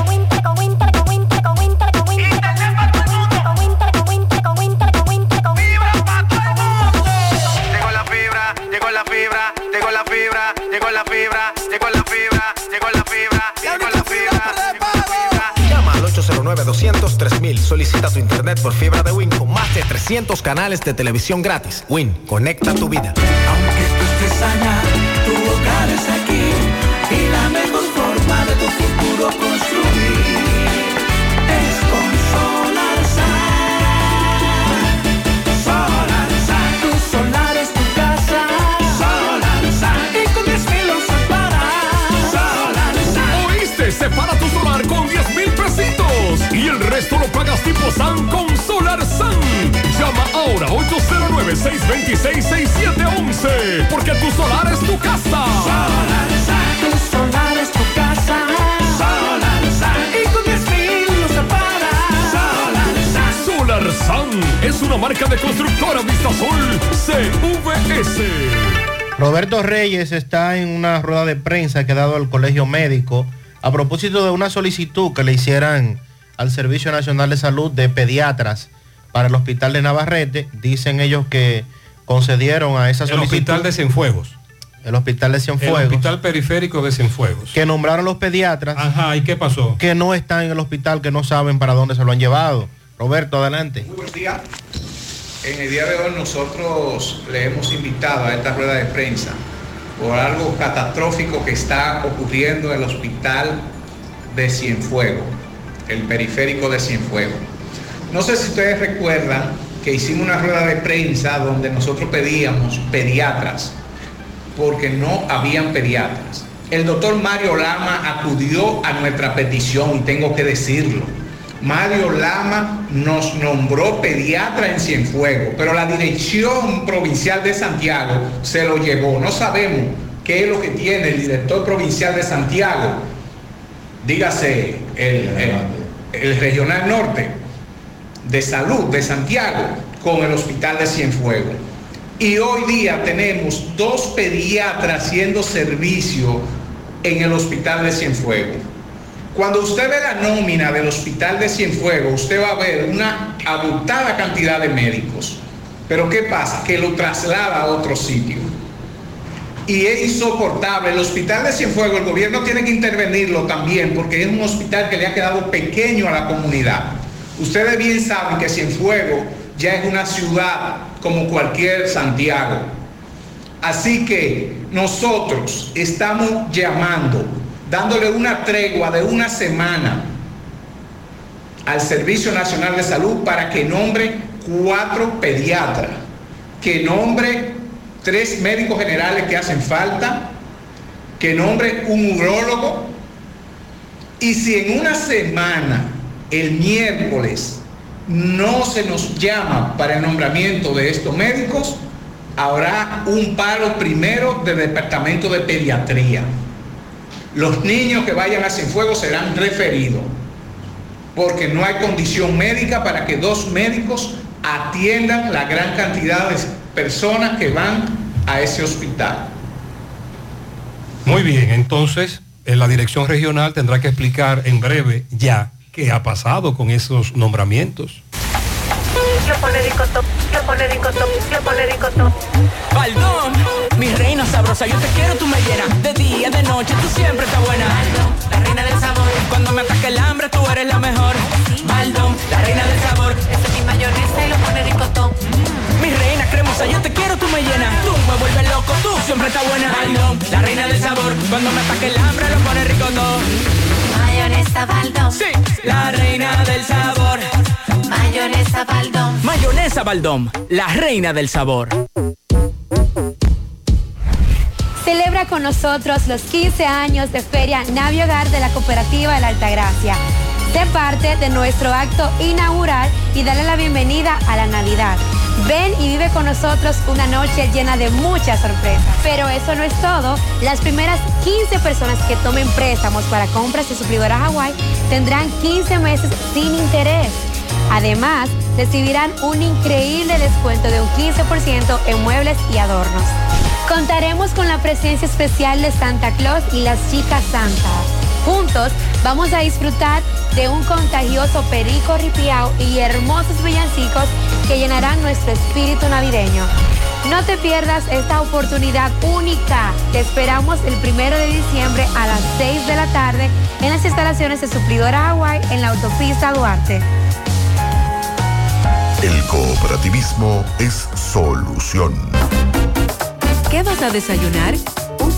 909-200-3000. Solicita tu internet por fibra de Win con más de 300 canales de televisión gratis. Win, conecta tu vida. Aunque tú estés allá, tu hogar es aquí y la mejor ahora 809-626-6711 porque tu solar es tu casa. Solarsan, tu solar es tu casa. Solarsan, y con 10 mil lo separas. Solarsan. Solar SAN es una marca de constructora Vistasol CVS. Roberto Reyes está en una rueda de prensa que ha dado al Colegio Médico a propósito de una solicitud que le hicieran al Servicio Nacional de Salud de pediatras para el Hospital de Navarrete. Dicen ellos que concedieron a esa El solicitud. hospital de Cienfuegos. El Hospital de El Cienfuegos. hospital periférico de Cienfuegos. Que nombraron los pediatras. Ajá, ¿y qué pasó? Que no están en el hospital, que no saben para dónde se lo han llevado. Roberto, adelante. Buenos días. En el día de hoy nosotros le hemos invitado a esta rueda de prensa por algo catastrófico que está ocurriendo en el hospital de Cienfuegos, el periférico de Cienfuegos. No sé si ustedes recuerdan que hicimos una rueda de prensa donde nosotros pedíamos pediatras, porque no habían pediatras. El doctor Mario Lama acudió a nuestra petición y tengo que decirlo. Mario Lama nos nombró pediatra en Cienfuegos, pero la dirección provincial de Santiago se lo llevó. No sabemos qué es lo que tiene el director provincial de Santiago, dígase el, el- el regional norte de salud de Santiago con el hospital de Cienfuegos. Y hoy día tenemos dos pediatras haciendo servicio en el hospital de Cienfuegos. Cuando usted ve la nómina del hospital de Cienfuegos, usted va a ver una abultada cantidad de médicos. Pero ¿qué pasa? Que lo traslada a otro sitio. y es insoportable. El hospital de Cienfuegos, el gobierno tiene que intervenirlo también porque es un hospital que le ha quedado pequeño a la comunidad. Ustedes bien saben que Cienfuegos ya es una ciudad como cualquier Santiago. Así que nosotros estamos llamando, dándole una tregua de una semana al Servicio Nacional de Salud para que nombre cuatro pediatras, que nombre tres médicos generales que hacen falta, que nombre un urólogo, y si en una semana, el miércoles, no se nos llama para el nombramiento de estos médicos, habrá un paro primero del departamento de pediatría. Los niños que vayan a Cienfuegos serán referidos, porque no hay condición médica para que dos médicos atiendan la gran cantidad de personas que van a ese hospital. Muy bien, entonces en la dirección regional tendrá que explicar en breve ya qué ha pasado con esos nombramientos. Baldón, mi reina sabrosa, yo te quiero, tú me llenas. De día, de noche, tú siempre estás buena. Baldón, la reina del sabor. Cuando me ataque el hambre, tú eres la mejor. Baldón, la reina del sabor. Esa es mi mayonesa y lo pone ricotón. Mi reina cremosa, yo te quiero, tú me llenas. Tú me vuelves loco, tú siempre estás buena. Baldón, la reina del sabor. Cuando me ataque el hambre, lo pone ricotón. Mayonesa Baldón. Sí, la reina del sabor. Mayonesa Baldón. Mayonesa Baldón, la reina del sabor. Celebra con nosotros los 15 años de Feria Navi Hogar de la Cooperativa de la Altagracia. Sé parte de nuestro acto inaugural y dale la bienvenida a la Navidad. Ven y vive con nosotros una noche llena de muchas sorpresas. Pero eso no es todo. Las primeras 15 personas que tomen préstamos para compras de suplidora Hawái tendrán 15 meses sin interés. Además, recibirán un increíble descuento de un 15% en muebles y adornos. Contaremos con la presencia especial de Santa Claus y las chicas santas. Juntos vamos a disfrutar de un contagioso perico ripiao y hermosos villancicos que llenarán nuestro espíritu navideño. No te pierdas esta oportunidad única. Te esperamos el primero de diciembre a las 6 de la tarde en las instalaciones de Suplidora Hawaii en la autopista Duarte. El cooperativismo es solución. ¿Qué vas a desayunar?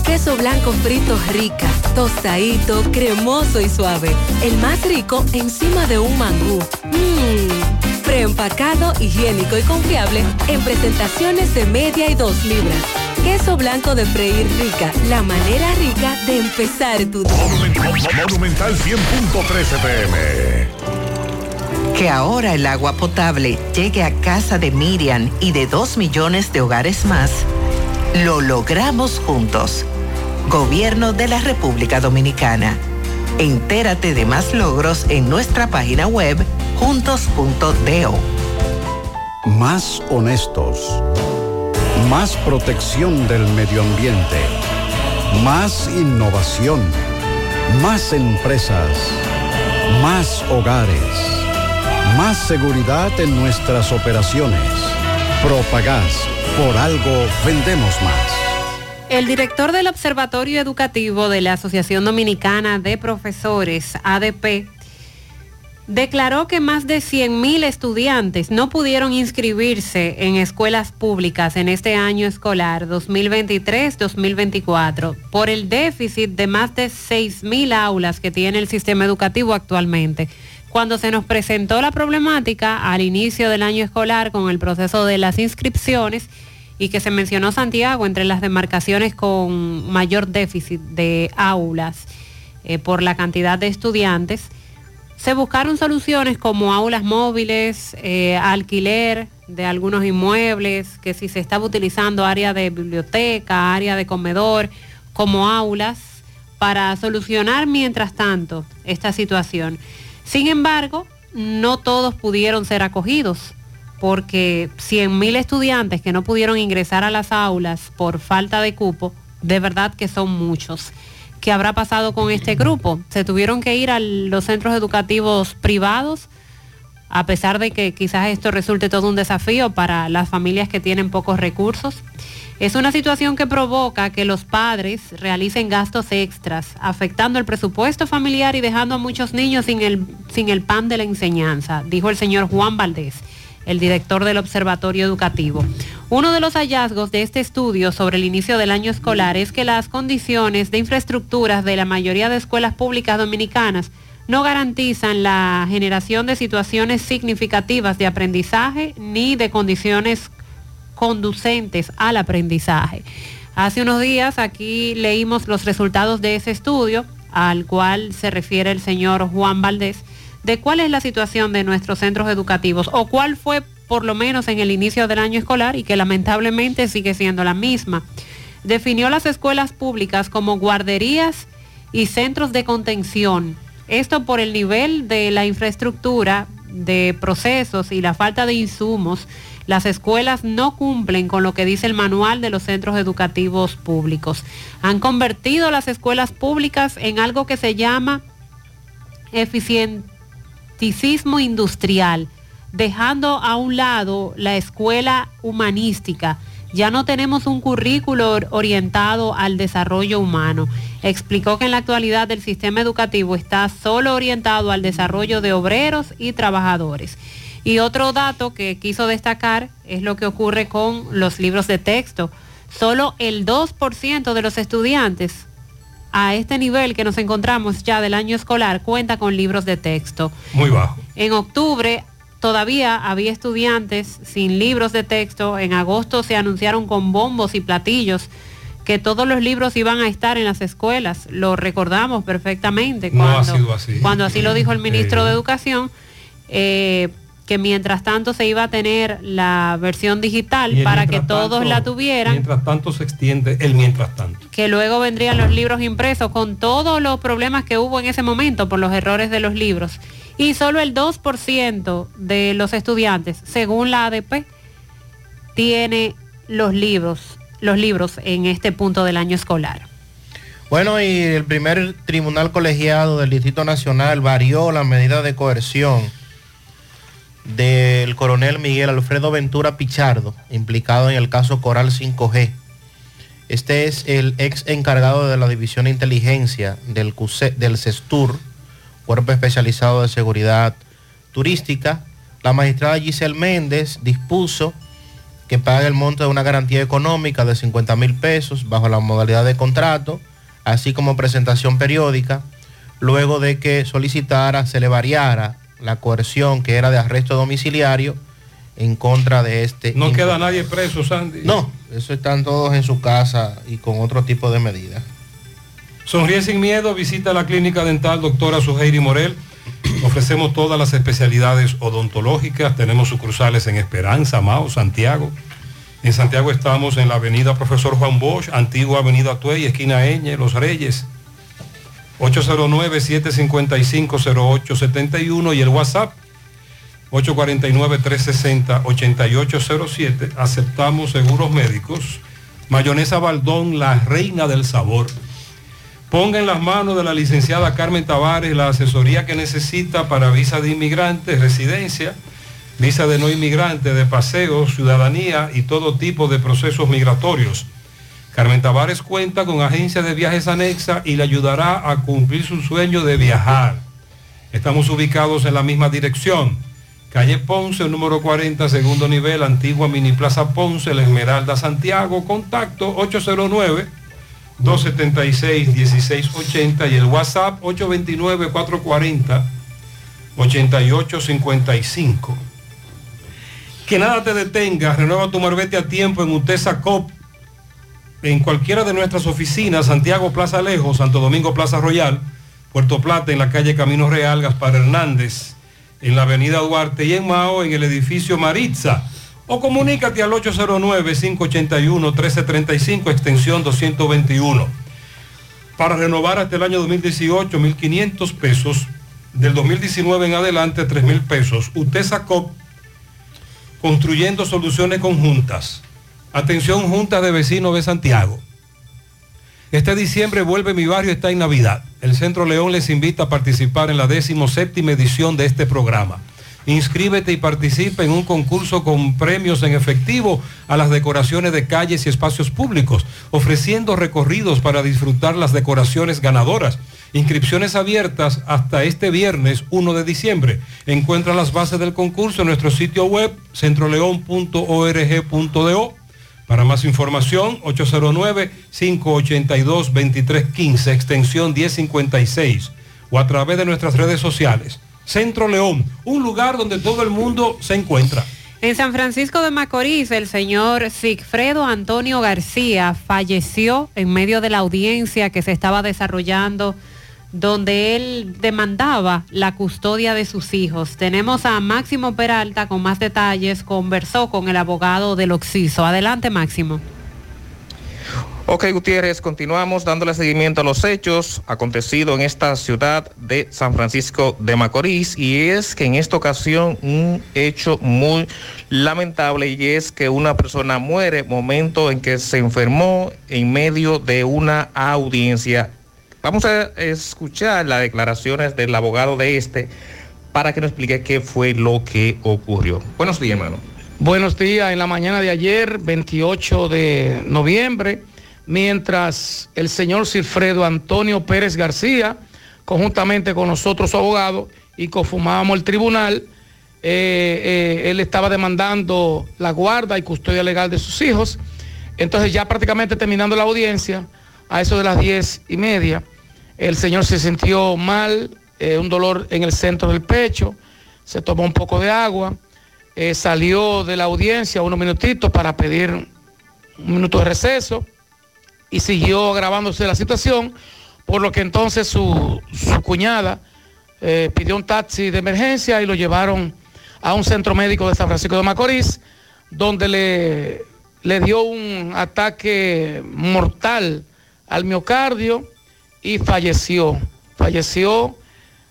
Queso blanco frito rica, tostadito, cremoso y suave. El más rico encima de un mangú. Mmm, preempacado, higiénico y confiable en presentaciones de media y dos libras. Queso blanco de freír rica, la manera rica de empezar tu día. Monumental 100.13 pm. Que ahora el agua potable llegue a casa de Miriam y de dos millones de hogares más, lo logramos juntos. Gobierno de la República Dominicana. Entérate de más logros en nuestra página web juntos.do. Más honestos. Más protección del medio ambiente. Más innovación. Más empresas. Más hogares. Más seguridad en nuestras operaciones. Propagás. Por algo vendemos más. El director del Observatorio Educativo de la Asociación Dominicana de Profesores, ADP, declaró que más de 100.000 estudiantes no pudieron inscribirse en escuelas públicas en este año escolar 2023-2024 por el déficit de más de 6.000 aulas que tiene el sistema educativo actualmente. Cuando se nos presentó la problemática al inicio del año escolar con el proceso de las inscripciones y que se mencionó Santiago entre las demarcaciones con mayor déficit de aulas eh, por la cantidad de estudiantes, se buscaron soluciones como aulas móviles, eh, alquiler de algunos inmuebles, que si se estaba utilizando área de biblioteca, área de comedor, como aulas, para solucionar mientras tanto esta situación. Sin embargo, no todos pudieron ser acogidos porque 100.000 estudiantes que no pudieron ingresar a las aulas por falta de cupo, de verdad que son muchos. ¿Qué habrá pasado con este grupo? Se tuvieron que ir a los centros educativos privados, a pesar de que quizás esto resulte todo un desafío para las familias que tienen pocos recursos. Es una situación que provoca que los padres realicen gastos extras, afectando el presupuesto familiar y dejando a muchos niños sin el, sin el pan de la enseñanza, dijo el señor Juan Valdés, el director del Observatorio Educativo. Uno de los hallazgos de este estudio sobre el inicio del año escolar es que las condiciones de infraestructuras de la mayoría de escuelas públicas dominicanas no garantizan la generación de situaciones significativas de aprendizaje ni de condiciones conducentes al aprendizaje. Hace unos días aquí leímos los resultados de ese estudio al cual se refiere el señor Juan Valdés, de cuál es la situación de nuestros centros educativos o cuál fue por lo menos en el inicio del año escolar y que lamentablemente sigue siendo la misma. Definió las escuelas públicas como guarderías y centros de contención. Esto por el nivel de la infraestructura, de procesos y la falta de insumos las escuelas no cumplen con lo que dice el manual de los centros educativos públicos. Han convertido las escuelas públicas en algo que se llama eficienticismo industrial, dejando a un lado la escuela humanística. Ya no tenemos un currículo orientado al desarrollo humano. Explicó que en la actualidad el sistema educativo está solo orientado al desarrollo de obreros y trabajadores. Y otro dato que quiso destacar es lo que ocurre con los libros de texto. Solo el 2% de los estudiantes a este nivel que nos encontramos ya del año escolar cuenta con libros de texto. Muy bajo. En octubre todavía había estudiantes sin libros de texto. En agosto se anunciaron con bombos y platillos que todos los libros iban a estar en las escuelas. Lo recordamos perfectamente No ha cuando, sido así. cuando así lo dijo el ministro Eh. de Educación. eh, que mientras tanto se iba a tener la versión digital para que todos tanto- la tuvieran, Mientras tanto se extiende el mientras tanto. que luego vendrían los libros impresos con todos los problemas que hubo en ese momento por los errores de los libros. Y solo el 2% de los estudiantes, según la ADP, tiene los libros, los libros en este punto del año escolar. Bueno, y el primer tribunal colegiado del Distrito Nacional varió la medida de coerción del coronel Miguel Alfredo Ventura Pichardo, implicado en el caso Coral 5G. Este es el ex encargado de la División de Inteligencia del, del CESTUR, Cuerpo Especializado de Seguridad Turística. La magistrada Giselle Méndez dispuso que pague el monto de una garantía económica de 50 mil pesos bajo la modalidad de contrato, así como presentación periódica, luego de que solicitara se le variara la coerción que era de arresto domiciliario en contra de este. No queda nadie preso, Sandy. No, eso están todos en su casa y con otro tipo de medidas. Sonríe sin miedo, visita la clínica dental doctora Suheiri Morel. Ofrecemos todas las especialidades odontológicas. Tenemos sucursales en Esperanza, Mao, Santiago. En Santiago estamos en la avenida Profesor Juan Bosch, antigua avenida Tuey, esquina Eñe, Los Reyes. 809-755-0871 y el WhatsApp 849-360-8807. Aceptamos seguros médicos. Mayonesa Baldón, la reina del sabor. Ponga en las manos de la licenciada Carmen Tavares la asesoría que necesita para visa de inmigrante, residencia, visa de no inmigrante, de paseo, ciudadanía y todo tipo de procesos migratorios. Carmen Tavares cuenta con agencia de viajes anexa y le ayudará a cumplir su sueño de viajar. Estamos ubicados en la misma dirección. Calle Ponce, número 40, segundo nivel, antigua Mini Plaza Ponce, La Esmeralda, Santiago. Contacto 809-276-1680 y el WhatsApp 829-440-8855. Que nada te detenga, renueva tu marbete a tiempo en Utesa Cop en cualquiera de nuestras oficinas, Santiago Plaza Lejos, Santo Domingo Plaza Royal, Puerto Plata en la calle Camino Real, Gaspar Hernández, en la avenida Duarte y en Mao en el edificio Maritza. O comunícate al 809-581-1335, extensión 221. Para renovar hasta el año 2018, 1.500 pesos. Del 2019 en adelante, 3.000 pesos. UTESA COP, construyendo soluciones conjuntas. Atención, Junta de Vecinos de Santiago. Este diciembre vuelve mi barrio está en Navidad. El Centro León les invita a participar en la 17 edición de este programa. Inscríbete y participa en un concurso con premios en efectivo a las decoraciones de calles y espacios públicos, ofreciendo recorridos para disfrutar las decoraciones ganadoras. Inscripciones abiertas hasta este viernes 1 de diciembre. Encuentra las bases del concurso en nuestro sitio web centroleón.org.do. Para más información, 809-582-2315, extensión 1056, o a través de nuestras redes sociales. Centro León, un lugar donde todo el mundo se encuentra. En San Francisco de Macorís, el señor Sigfredo Antonio García falleció en medio de la audiencia que se estaba desarrollando donde él demandaba la custodia de sus hijos. Tenemos a Máximo Peralta con más detalles, conversó con el abogado del Oxiso. Adelante, Máximo. Ok, Gutiérrez, continuamos dándole seguimiento a los hechos acontecidos en esta ciudad de San Francisco de Macorís y es que en esta ocasión un hecho muy lamentable y es que una persona muere momento en que se enfermó en medio de una audiencia. Vamos a escuchar las declaraciones del abogado de este para que nos explique qué fue lo que ocurrió. Buenos días, hermano. Buenos días, en la mañana de ayer, 28 de noviembre mientras el señor Silfredo Antonio Pérez García, conjuntamente con nosotros su abogado, y confumábamos el tribunal, eh, eh, él estaba demandando la guarda y custodia legal de sus hijos. Entonces ya prácticamente terminando la audiencia, a eso de las diez y media, el señor se sintió mal, eh, un dolor en el centro del pecho, se tomó un poco de agua, salió de la audiencia unos minutitos para pedir un minuto de receso y siguió agravándose la situación, por lo que entonces su, cuñada eh, pidió un taxi de emergencia y lo llevaron a un centro médico de San Francisco de Macorís, donde le, le dio un ataque mortal al miocardio y falleció. Falleció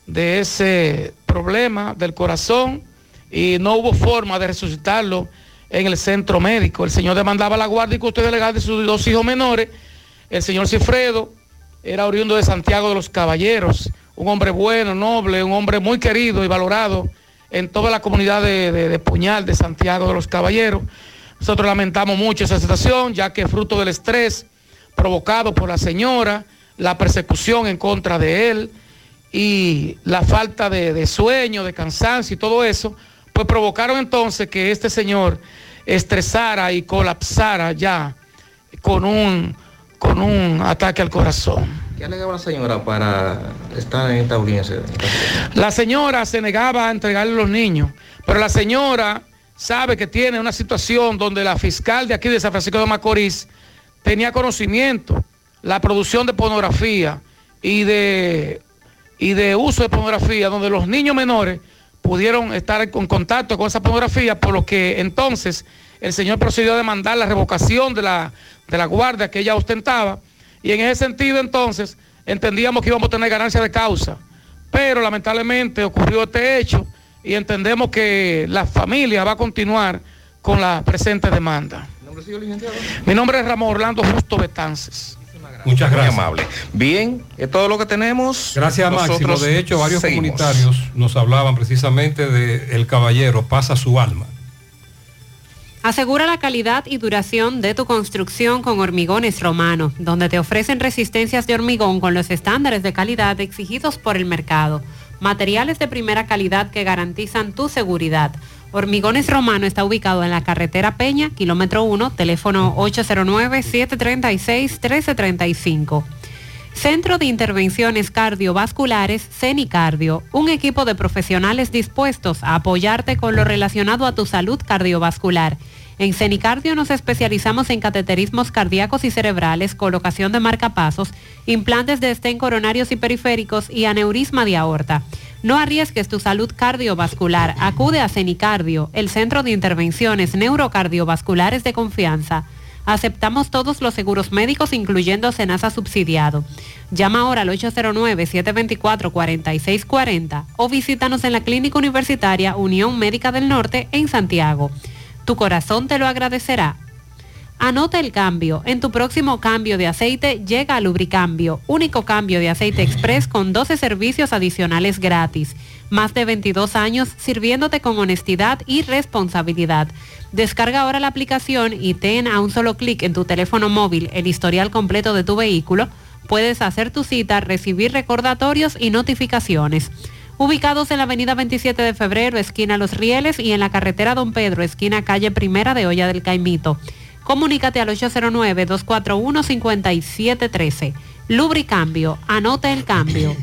de ese problema del corazón y no hubo forma de resucitarlo en el centro médico. El señor demandaba la guardia y custodia legal de sus dos hijos menores el señor Cifredo era oriundo de Santiago de los Caballeros, un hombre bueno, noble, un hombre muy querido y valorado en toda la comunidad de, Puñal de Santiago de los Caballeros. Nosotros lamentamos mucho esa situación, ya que fruto del estrés provocado por la señora, la persecución en contra de él y la falta de, de sueño, de cansancio y todo eso, pues provocaron entonces que este señor estresara y colapsara ya con un con un ataque al corazón. ¿Qué alegaba la señora para estar en esta audiencia? La señora se negaba a entregarle los niños, pero la señora sabe que tiene una situación donde la fiscal de aquí de San Francisco de Macorís tenía conocimiento, la producción de pornografía y de, y de uso de pornografía, donde los niños menores pudieron estar en contacto con esa pornografía, por lo que entonces el señor procedió a demandar la revocación de la, de la guardia que ella ostentaba. Y en ese sentido entonces entendíamos que íbamos a tener ganancia de causa. Pero lamentablemente ocurrió este hecho y entendemos que la familia va a continuar con la presente demanda. Mi nombre es Ramón Orlando Justo Betances. Muchas gracias. Muy amable. Bien, es todo lo que tenemos. Gracias, Máximo. De hecho, varios comunitarios nos hablaban precisamente de el caballero pasa su alma. Asegura la calidad y duración de tu construcción con Hormigones Romano, donde te ofrecen resistencias de hormigón con los estándares de calidad exigidos por el mercado. Materiales de primera calidad que garantizan tu seguridad. Hormigones Romano está ubicado en la carretera Peña, kilómetro 1, teléfono 809-736-1335. Centro de Intervenciones Cardiovasculares, CENICardio, un equipo de profesionales dispuestos a apoyarte con lo relacionado a tu salud cardiovascular. En CENICardio nos especializamos en cateterismos cardíacos y cerebrales, colocación de marcapasos, implantes de estén coronarios y periféricos y aneurisma de aorta. No arriesgues tu salud cardiovascular. Acude a CENICardio, el centro de intervenciones neurocardiovasculares de confianza. Aceptamos todos los seguros médicos, incluyendo Senasa subsidiado. Llama ahora al 809-724-4640 o visítanos en la Clínica Universitaria Unión Médica del Norte en Santiago. Tu corazón te lo agradecerá. Anota el cambio. En tu próximo cambio de aceite llega a Lubricambio, único cambio de aceite express con 12 servicios adicionales gratis Más de 22 años sirviéndote con honestidad y responsabilidad. Descarga ahora la aplicación y ten a un solo clic en tu teléfono móvil el historial completo de tu vehículo. Puedes hacer tu cita, recibir recordatorios y notificaciones. Ubicados en la avenida 27 de febrero, esquina Los Rieles, y en la carretera Don Pedro, esquina calle Primera de Olla del Caimito. Comunícate al 809-241-5713. Lubricambio, anota el cambio.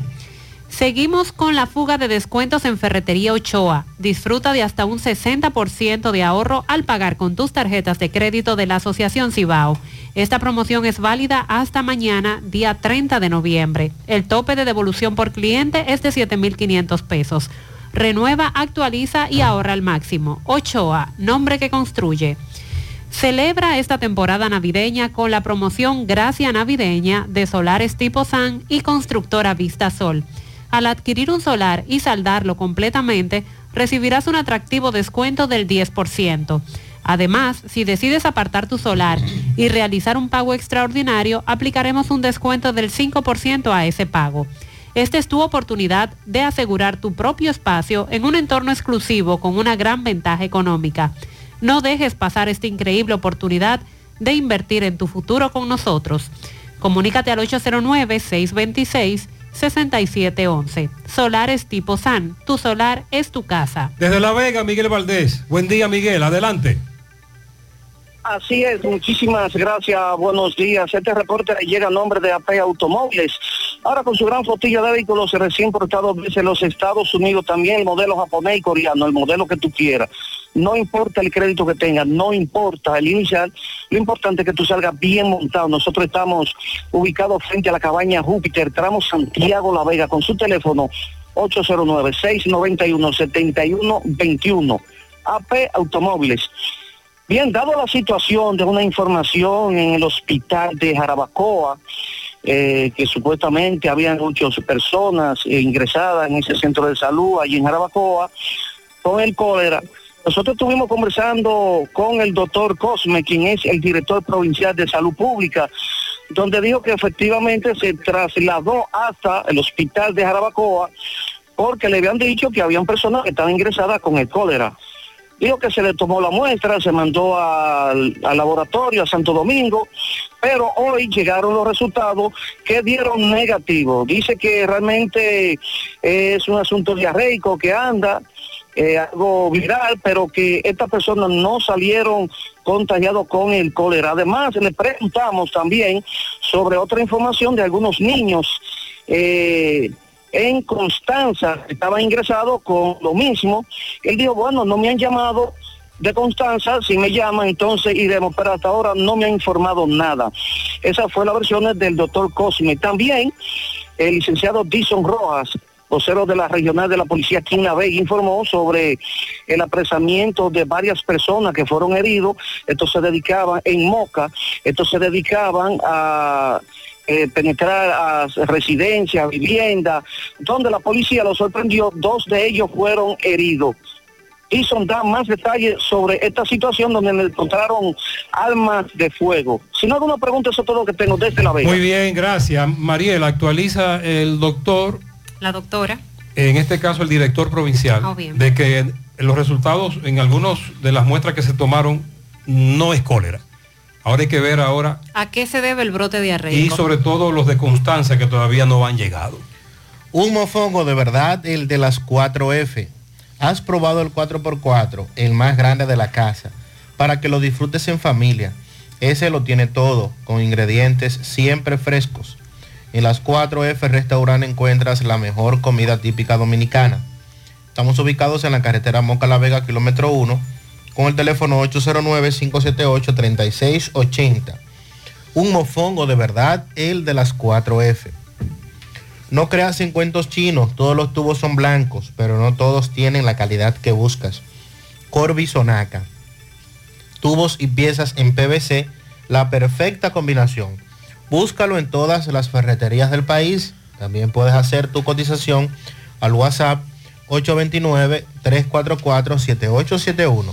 Seguimos con la fuga de descuentos en Ferretería Ochoa. Disfruta de hasta un 60% de ahorro al pagar con tus tarjetas de crédito de la Asociación Cibao. Esta promoción es válida hasta mañana, día 30 de noviembre. El tope de devolución por cliente es de 7.500 pesos. Renueva, actualiza y ahorra al máximo. Ochoa, nombre que construye. Celebra esta temporada navideña con la promoción Gracia Navideña de Solares Tipo San y Constructora Vista Sol. Al adquirir un solar y saldarlo completamente, recibirás un atractivo descuento del 10%. Además, si decides apartar tu solar y realizar un pago extraordinario, aplicaremos un descuento del 5% a ese pago. Esta es tu oportunidad de asegurar tu propio espacio en un entorno exclusivo con una gran ventaja económica. No dejes pasar esta increíble oportunidad de invertir en tu futuro con nosotros. Comunícate al 809-626-6711. Solares tipo SAN. Tu solar es tu casa. Desde La Vega, Miguel Valdés. Buen día, Miguel. Adelante. Así es, muchísimas gracias, buenos días. Este reporte llega a nombre de AP Automóviles. Ahora con su gran flotilla de vehículos recién importados desde los Estados Unidos, también el modelo japonés y coreano, el modelo que tú quieras. No importa el crédito que tengas, no importa el inicial, lo importante es que tú salgas bien montado. Nosotros estamos ubicados frente a la cabaña Júpiter, tramo Santiago La Vega, con su teléfono 809-691-7121. AP Automóviles. Bien, dado la situación de una información en el hospital de Jarabacoa, eh, que supuestamente habían muchas personas ingresadas en ese centro de salud allí en Jarabacoa con el cólera, nosotros estuvimos conversando con el doctor Cosme, quien es el director provincial de salud pública, donde dijo que efectivamente se trasladó hasta el hospital de Jarabacoa porque le habían dicho que habían personas que estaban ingresadas con el cólera. Dijo que se le tomó la muestra, se mandó al, laboratorio a Santo Domingo, pero hoy llegaron los resultados que dieron negativo. Dice que realmente es un asunto diarreico que anda, eh, algo viral, pero que estas personas no salieron contagiados con el cólera. Además, le preguntamos también sobre otra información de algunos niños. eh, en Constanza estaba ingresado con lo mismo. Él dijo, bueno, no me han llamado de Constanza, si me llaman entonces iremos, pero hasta ahora no me han informado nada. Esa fue la versión del doctor Cosme. También el licenciado Dison Rojas, vocero de la regional de la policía aquí en La Vega, informó sobre el apresamiento de varias personas que fueron heridos. Estos se dedicaban en Moca, estos se dedicaban a eh, penetrar a residencias, viviendas, donde la policía los sorprendió, dos de ellos fueron heridos. Dison da más detalles sobre esta situación donde encontraron armas de fuego. Si no alguna pregunta, eso es todo lo que tengo desde La Vega. Muy bien, gracias. Mariel, actualiza el doctor, La doctora. en este caso el director provincial, Oh, bien. de que los resultados en algunos de las muestras que se tomaron no es cólera. Ahora hay que ver ahora ¿A qué se debe el brote diarreico? y sobre todo los de Constanza que todavía no han llegado. Un mofongo de verdad, el de las 4F. Has probado el 4x4, el más grande de la casa, para que lo disfrutes en familia. Ese lo tiene todo, con ingredientes siempre frescos. En las 4F Restaurant encuentras la mejor comida típica dominicana. Estamos ubicados en la carretera Moca La Vega, kilómetro 1, con el teléfono 809-578-3680. Un mofongo de verdad, el de las 4F. No creas en cuentos chinos, todos los tubos son blancos, pero no todos tienen la calidad que buscas. Corby Sonaca. Tubos y piezas en PVC, la perfecta combinación. Búscalo en todas las ferreterías del país. También puedes hacer tu cotización al WhatsApp 829-344-7871.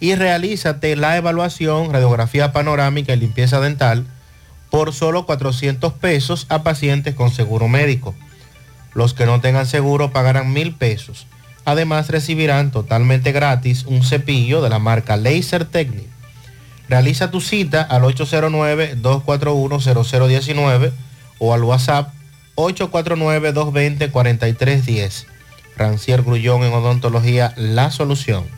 y realízate la evaluación, radiografía panorámica y limpieza dental por solo 400 pesos a pacientes con seguro médico. Los que no tengan seguro pagarán mil pesos. Además recibirán totalmente gratis un cepillo de la marca Laser Technic. Realiza tu cita al 809-241-0019 o al WhatsApp 849-220-4310. Rancier Grullón en Odontología La Solución.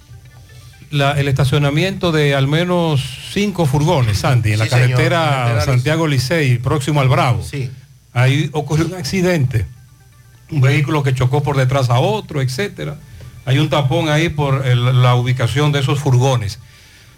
la- el estacionamiento de al menos cinco furgones, Sandy, en la señor, carretera carretera Santiago Licey, próximo al Bravo. Sí. Ahí ocurrió un accidente. Un vehículo que chocó por detrás a otro, etcétera. Hay un tapón ahí por el- la ubicación de esos furgones.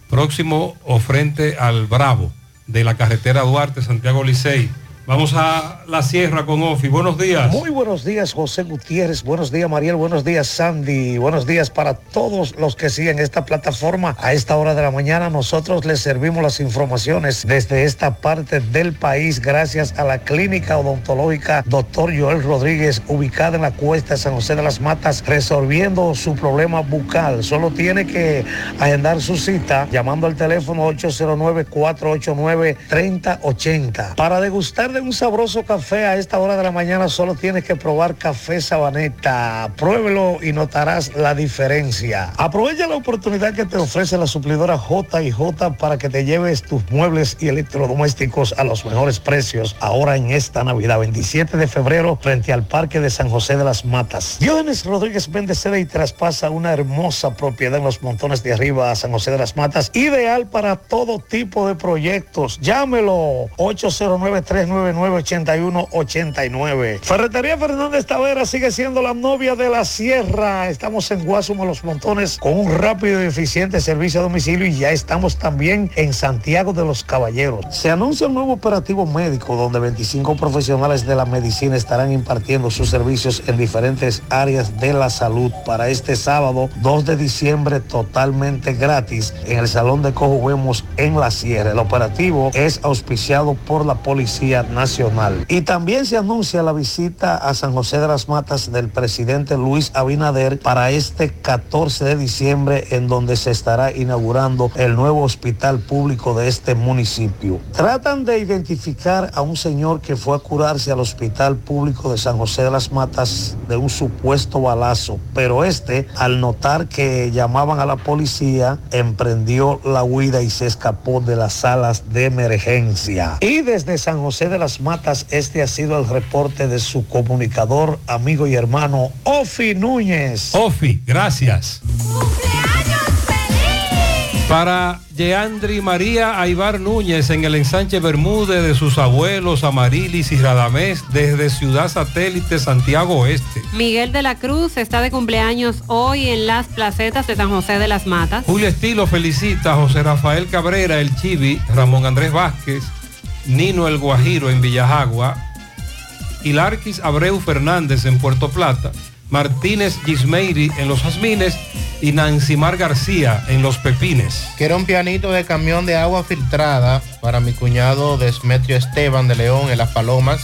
Próximo o frente al Bravo de la carretera Duarte, Santiago Licey. Vamos a la sierra con Ofi. Buenos días. Muy buenos días, José Gutiérrez. Buenos días, Mariel. Buenos días, Sandy. Buenos días para todos los que siguen esta plataforma. A esta hora de la mañana nosotros les servimos las informaciones desde esta parte del país gracias a la clínica odontológica Dr. Joel Rodríguez, ubicada en la cuesta de San José de las Matas, resolviendo su problema bucal. Solo tiene que agendar su cita llamando al teléfono 809-489-3080. Para degustar de un sabroso café a esta hora de la mañana solo tienes que probar café sabaneta. Pruébelo y notarás la diferencia. Aprovecha la oportunidad que te ofrece la suplidora J&J para que te lleves tus muebles y electrodomésticos a los mejores precios ahora en esta Navidad, 27 de febrero, frente al Parque de San José de las Matas. Diógenes Rodríguez vende sede y traspasa una hermosa propiedad en los montones de arriba a San José de las Matas, ideal para todo tipo de proyectos. Llámelo 809-399-8189. Ferretería Fernández Tavera sigue siendo la novia de la sierra. Estamos en Guasumo Los Montones con un rápido y eficiente servicio a domicilio y ya estamos también en Santiago de los Caballeros. Se anuncia un nuevo operativo médico donde 25 profesionales de la medicina estarán impartiendo sus servicios en diferentes áreas de la salud para este sábado 2 de diciembre totalmente gratis en el Salón de Cojuemos en la Sierra. El operativo es auspiciado por la Policía Nacional. Y también se anuncia la visita a San José de las Matas del presidente Luis Abinader para este 14 de diciembre en donde se estará inaugurando el nuevo hospital público de este municipio. Tratan de identificar a un señor que fue a curarse al hospital público de San José de las Matas de un supuesto balazo, pero este al notar que llamaban a la policía emprendió la huida y se escapó de las salas de emergencia. Y desde San José de las Matas este ha sido el reporte de su comunicador, amigo y hermano Ofi Núñez. Ofi, gracias. Para Yeandri María Aibar Núñez en el ensanche Bermúdez de sus abuelos Amarilis y Radamés desde Ciudad Satélite Santiago Oeste. Miguel de la Cruz está de cumpleaños hoy en las placetas de San José de las Matas. Julio Estilo felicita a José Rafael Cabrera, el Chivi, Ramón Andrés Vázquez, Nino el Guajiro en Villajagua, Hilarquis Abreu Fernández en Puerto Plata, Martínez Gismeiri en Los Jazmines y Nancimar García en Los Pepines. Quiero un pianito de camión de agua filtrada para mi cuñado Desmetrio Esteban de León en Las Palomas,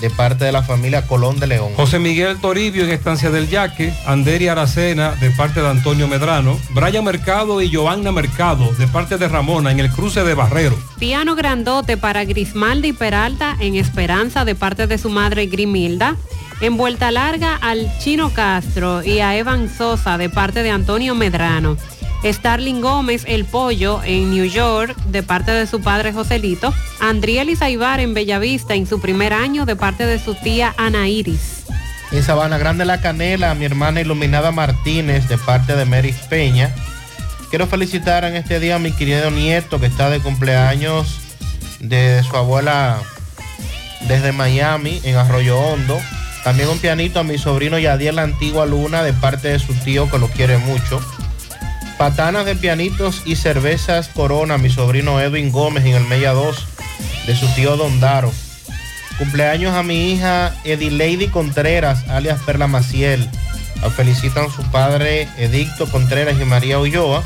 de parte de la familia Colón de León. José Miguel Toribio en Estancia del Yaque, Anderi Aracena de parte de Antonio Medrano, Brian Mercado y Giovanna Mercado de parte de Ramona en el cruce de Barrero. Piano grandote para Grismaldi Peralta en Esperanza de parte de su madre Grimilda. En vuelta larga al Chino Castro y a Evan Sosa de parte de Antonio Medrano. Starling Gómez, el pollo, en New York, de parte de su padre Joselito. Andriel Izaibar en Bellavista en su primer año, de parte de su tía Ana Iris. En Sabana Grande La Canela, a mi hermana Iluminada Martínez, de parte de Meris Peña. Quiero felicitar en este día a mi querido nieto que está de cumpleaños de su abuela desde Miami, en Arroyo Hondo. También un pianito a mi sobrino Yadiel La Antigua Luna, de parte de su tío que lo quiere mucho. Patanas de pianitos y cervezas Corona, mi sobrino Edwin Gómez en el Mella 2, de su tío Don Daro. Cumpleaños a mi hija Edileidi Contreras, alias Perla Maciel. La felicitan su padre Edicto Contreras y María Ulloa.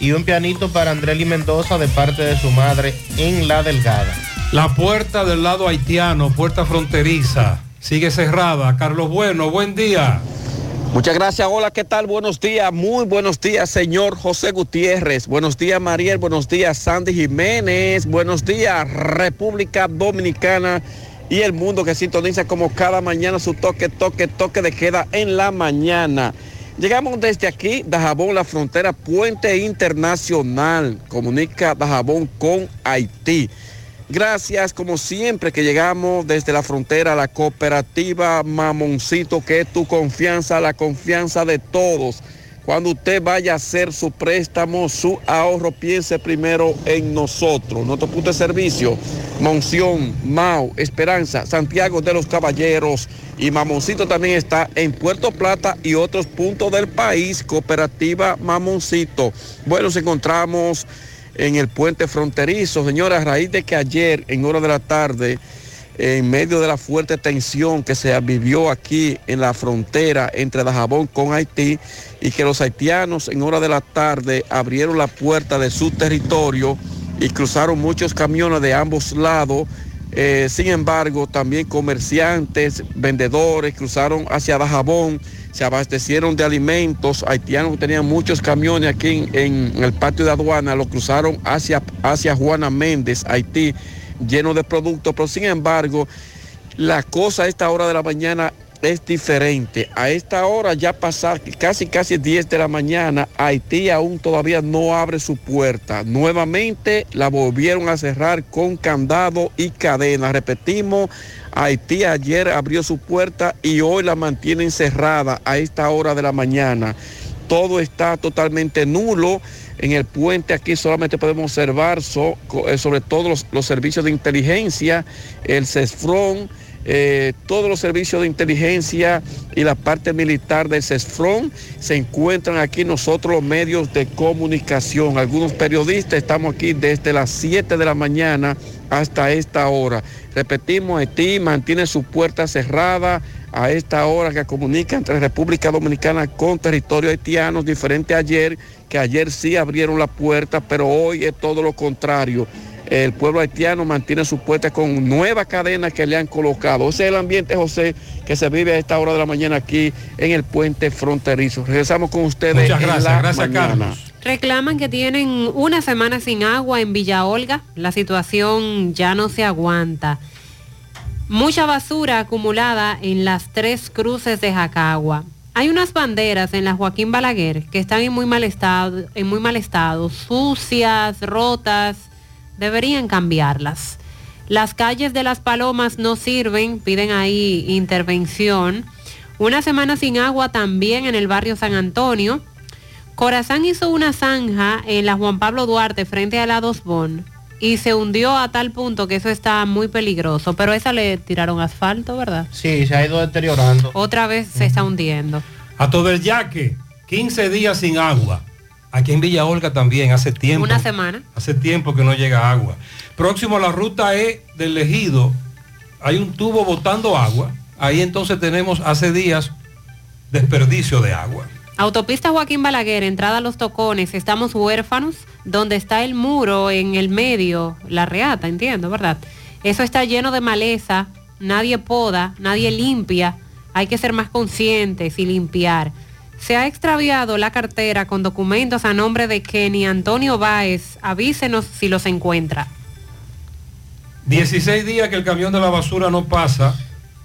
Y un pianito para Andreli Mendoza de parte de su madre en La Delgada. La puerta del lado haitiano, puerta fronteriza, sigue cerrada. Carlos Bueno, buen día. Muchas gracias. Hola, ¿qué tal? Buenos días. Muy buenos días, señor José Gutiérrez. Buenos días, Mariel. Buenos días, Sandy Jiménez. Buenos días, República Dominicana y el mundo que sintoniza como cada mañana su toque, toque, toque de queda en la mañana. Llegamos desde aquí, Dajabón, la frontera Puente Internacional. Comunica Dajabón con Haití. Gracias, como siempre, que llegamos desde la frontera a la cooperativa Mamoncito, que es tu confianza, la confianza de todos. Cuando usted vaya a hacer su préstamo, su ahorro, piense primero en nosotros. Nuestro punto de servicio, Monción, Mau, Esperanza, Santiago de los Caballeros y Mamoncito también está en Puerto Plata y otros puntos del país, Cooperativa Mamoncito. Bueno, nos encontramos en el puente fronterizo. Señora, a raíz de que ayer, en hora de la tarde, en medio de la fuerte tensión que se vivió aquí en la frontera entre Dajabón con Haití y que los haitianos en hora de la tarde abrieron la puerta de su territorio y cruzaron muchos camiones de ambos lados. Eh, sin embargo, también comerciantes, vendedores cruzaron hacia Dajabón, se abastecieron de alimentos. Haitianos tenían muchos camiones aquí en, el patio de aduana, lo cruzaron hacia, hacia Juana Méndez, Haití lleno de productos, pero sin embargo, la cosa a esta hora de la mañana es diferente. A esta hora ya pasar casi casi 10 de la mañana, Haití aún todavía no abre su puerta. Nuevamente la volvieron a cerrar con candado y cadena. Repetimos, Haití ayer abrió su puerta y hoy la mantienen cerrada a esta hora de la mañana. Todo está totalmente nulo. En el puente aquí solamente podemos observar eh, sobre todo los, los servicios de inteligencia, el CESFRON, eh, todos los servicios de inteligencia y la parte militar del CESFRON se encuentran aquí nosotros los medios de comunicación. Algunos periodistas estamos aquí desde las 7 de la mañana hasta esta hora. Repetimos, Haití mantiene su puerta cerrada a esta hora que comunica entre República Dominicana con territorio haitiano, diferente ayer, que ayer sí abrieron la puerta, pero hoy es todo lo contrario. El pueblo haitiano mantiene su puerta con nueva cadena que le han colocado. Ese es el ambiente, José, que se vive a esta hora de la mañana aquí en el puente fronterizo. Regresamos con ustedes. Muchas en gracias, la gracias, mañana. Carlos. Reclaman que tienen una semana sin agua en Villa Olga. La situación ya no se aguanta. Mucha basura acumulada en las tres cruces de Jacagua. Hay unas banderas en la Joaquín Balaguer que están en muy mal estado, en muy mal estado, sucias, rotas. Deberían cambiarlas. Las calles de las palomas no sirven, piden ahí intervención. Una semana sin agua también en el barrio San Antonio. Corazán hizo una zanja en la Juan Pablo Duarte frente a la Dos Bon y se hundió a tal punto que eso está muy peligroso. Pero esa le tiraron asfalto, ¿verdad? Sí, se ha ido deteriorando. Otra vez se está hundiendo. A todo el yaque, 15 días sin agua. Aquí en Villa Olga también, hace tiempo. Una semana. Hace tiempo que no llega agua. Próximo a la ruta E del Ejido, hay un tubo botando agua. Ahí entonces tenemos hace días desperdicio de agua. Autopista Joaquín Balaguer, entrada a Los Tocones, estamos huérfanos, donde está el muro en el medio, la reata, entiendo, ¿verdad? Eso está lleno de maleza, nadie poda, nadie limpia, hay que ser más conscientes y limpiar. Se ha extraviado la cartera con documentos a nombre de Kenny Antonio Báez, avísenos si los encuentra. 16 días que el camión de la basura no pasa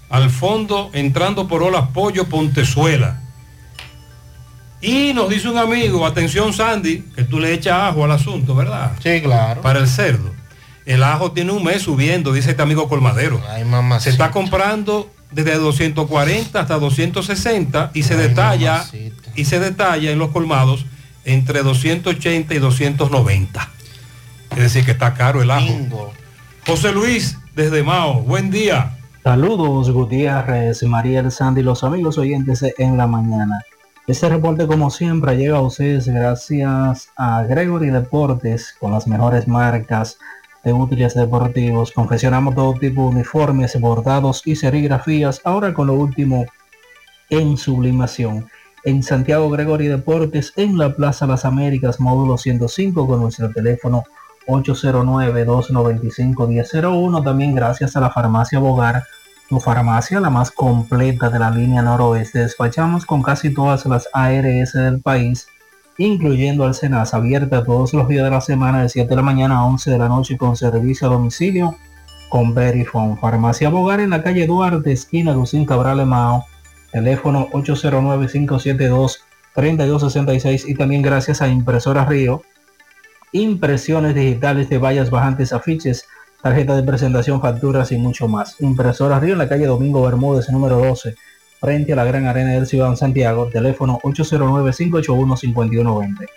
al fondo entrando por Olas Pollo Pontezuela. Y nos dice un amigo, atención Sandy, que tú le echas ajo al asunto, ¿verdad? Sí, claro. Para el cerdo. El ajo tiene un mes subiendo, dice este amigo colmadero. Ay, mamá. Se está comprando desde 240 hasta 260 y se detalla y se detalla en los colmados entre 280 y 290. Es decir, que está caro el ajo. José Luis, desde Mao, buen día. Saludos Gutiérrez, María Sandy y los amigos oyentes en la mañana. Este reporte como siempre llega a ustedes gracias a Gregory Deportes con las mejores marcas de útiles deportivos. Confeccionamos todo tipo de uniformes, bordados y serigrafías. Ahora con lo último en sublimación. En Santiago Gregory Deportes, en la Plaza Las Américas, módulo 105, con nuestro teléfono 809-295-1001. También gracias a la farmacia Bogar, tu farmacia la más completa de la línea noroeste. Despachamos con casi todas las ARS del país, incluyendo al Senas, abierta todos los días de la semana de 7 de la mañana a 11 de la noche con servicio a domicilio con Verifone. Farmacia Bogar en la calle Duarte, esquina Lucín Cabral Mao, teléfono 809-572-3266 y también gracias a Impresora Río impresiones digitales de vallas bajantes, afiches, tarjeta de presentación, facturas y mucho más. Impresora Río en la calle Domingo Bermúdez, número 12, frente a la Gran Arena del Ciudad de Santiago, teléfono 809-581-5120.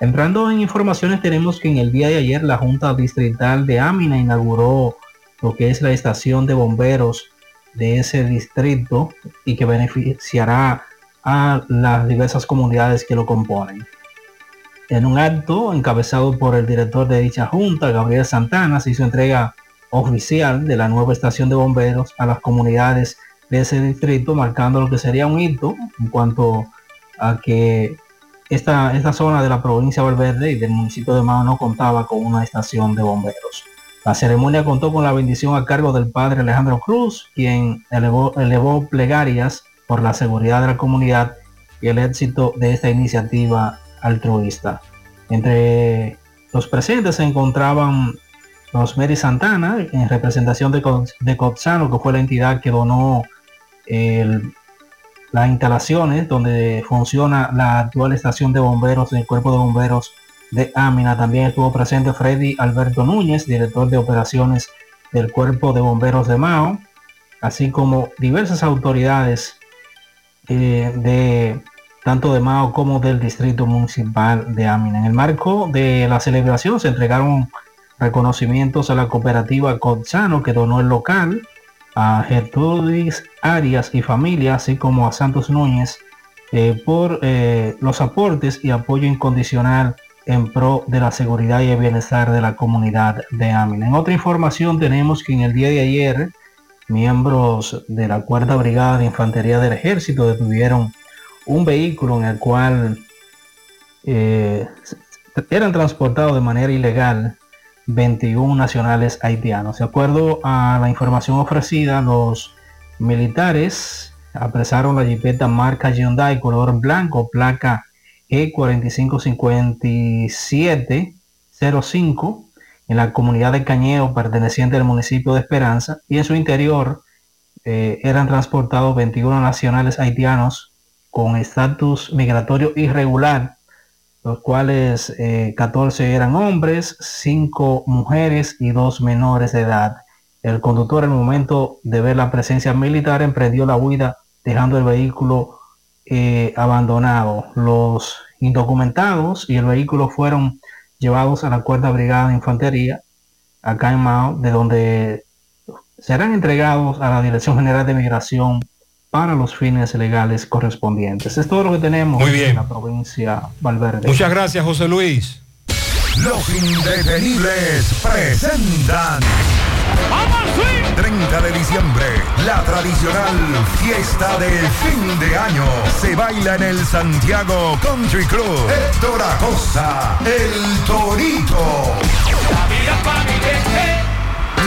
Entrando en informaciones, tenemos que en el día de ayer la Junta Distrital de Amina inauguró lo que es la estación de bomberos de ese distrito y que beneficiará a las diversas comunidades que lo componen. En un acto encabezado por el director de dicha junta, Gabriel Santana, se hizo entrega oficial de la nueva estación de bomberos a las comunidades de ese distrito, marcando lo que sería un hito en cuanto a que esta, esta zona de la provincia de Valverde y del municipio de Mao no contaba con una estación de bomberos. La ceremonia contó con la bendición a cargo del padre Alejandro Cruz, quien elevó, elevó plegarias por la seguridad de la comunidad y el éxito de esta iniciativa altruista. Entre los presentes se encontraban Rosemary Santana, en representación de, de Cotzano, que fue la entidad que donó el- las instalaciones donde funciona la actual estación de bomberos del Cuerpo de Bomberos de Amina. También estuvo presente Freddy Alberto Núñez, director de operaciones del Cuerpo de Bomberos de Mao, así como diversas autoridades eh, de tanto de Mao como del Distrito Municipal de Amina. En el marco de la celebración se entregaron reconocimientos a la cooperativa Cotzano que donó el local, a Gertrudis Arias y familia, así como a Santos Núñez, eh, por eh, los aportes y apoyo incondicional en pro de la seguridad y el bienestar de la comunidad de Amina. En otra información tenemos que en el día de ayer, miembros de la Cuarta Brigada de Infantería del Ejército detuvieron un vehículo en el cual eh, eran transportados de manera ilegal 21 nacionales haitianos. De acuerdo a la información ofrecida, los militares apresaron la jipeta marca Hyundai color blanco, placa E E455705 en la comunidad de Cañeo perteneciente al municipio de Esperanza y en su interior eh, eran transportados 21 nacionales haitianos con estatus migratorio irregular, los cuales eh, 14 eran hombres, 5 mujeres y 2 menores de edad. El conductor el momento de ver la presencia militar emprendió la huida dejando el vehículo eh, abandonado. Los indocumentados y el vehículo fueron llevados a la cuarta brigada de infantería acá en Mao, de donde serán entregados a la Dirección General de Migración para los fines legales correspondientes. Es todo lo que tenemos Muy bien. en la provincia Valverde. Muchas gracias, José Luis. Los indetenibles presentan 30 de diciembre, la tradicional fiesta de fin de año. Se baila en el Santiago Country Club. Héctor Acosta, el Torito.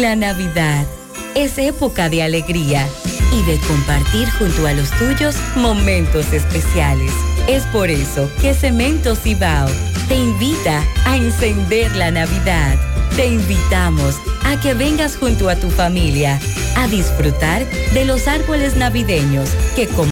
La Navidad es época de alegría, y de compartir junto a los tuyos momentos especiales. Es por eso que Cemento Cibao te invita a encender la Navidad. Te invitamos a que vengas junto a tu familia a disfrutar de los árboles navideños que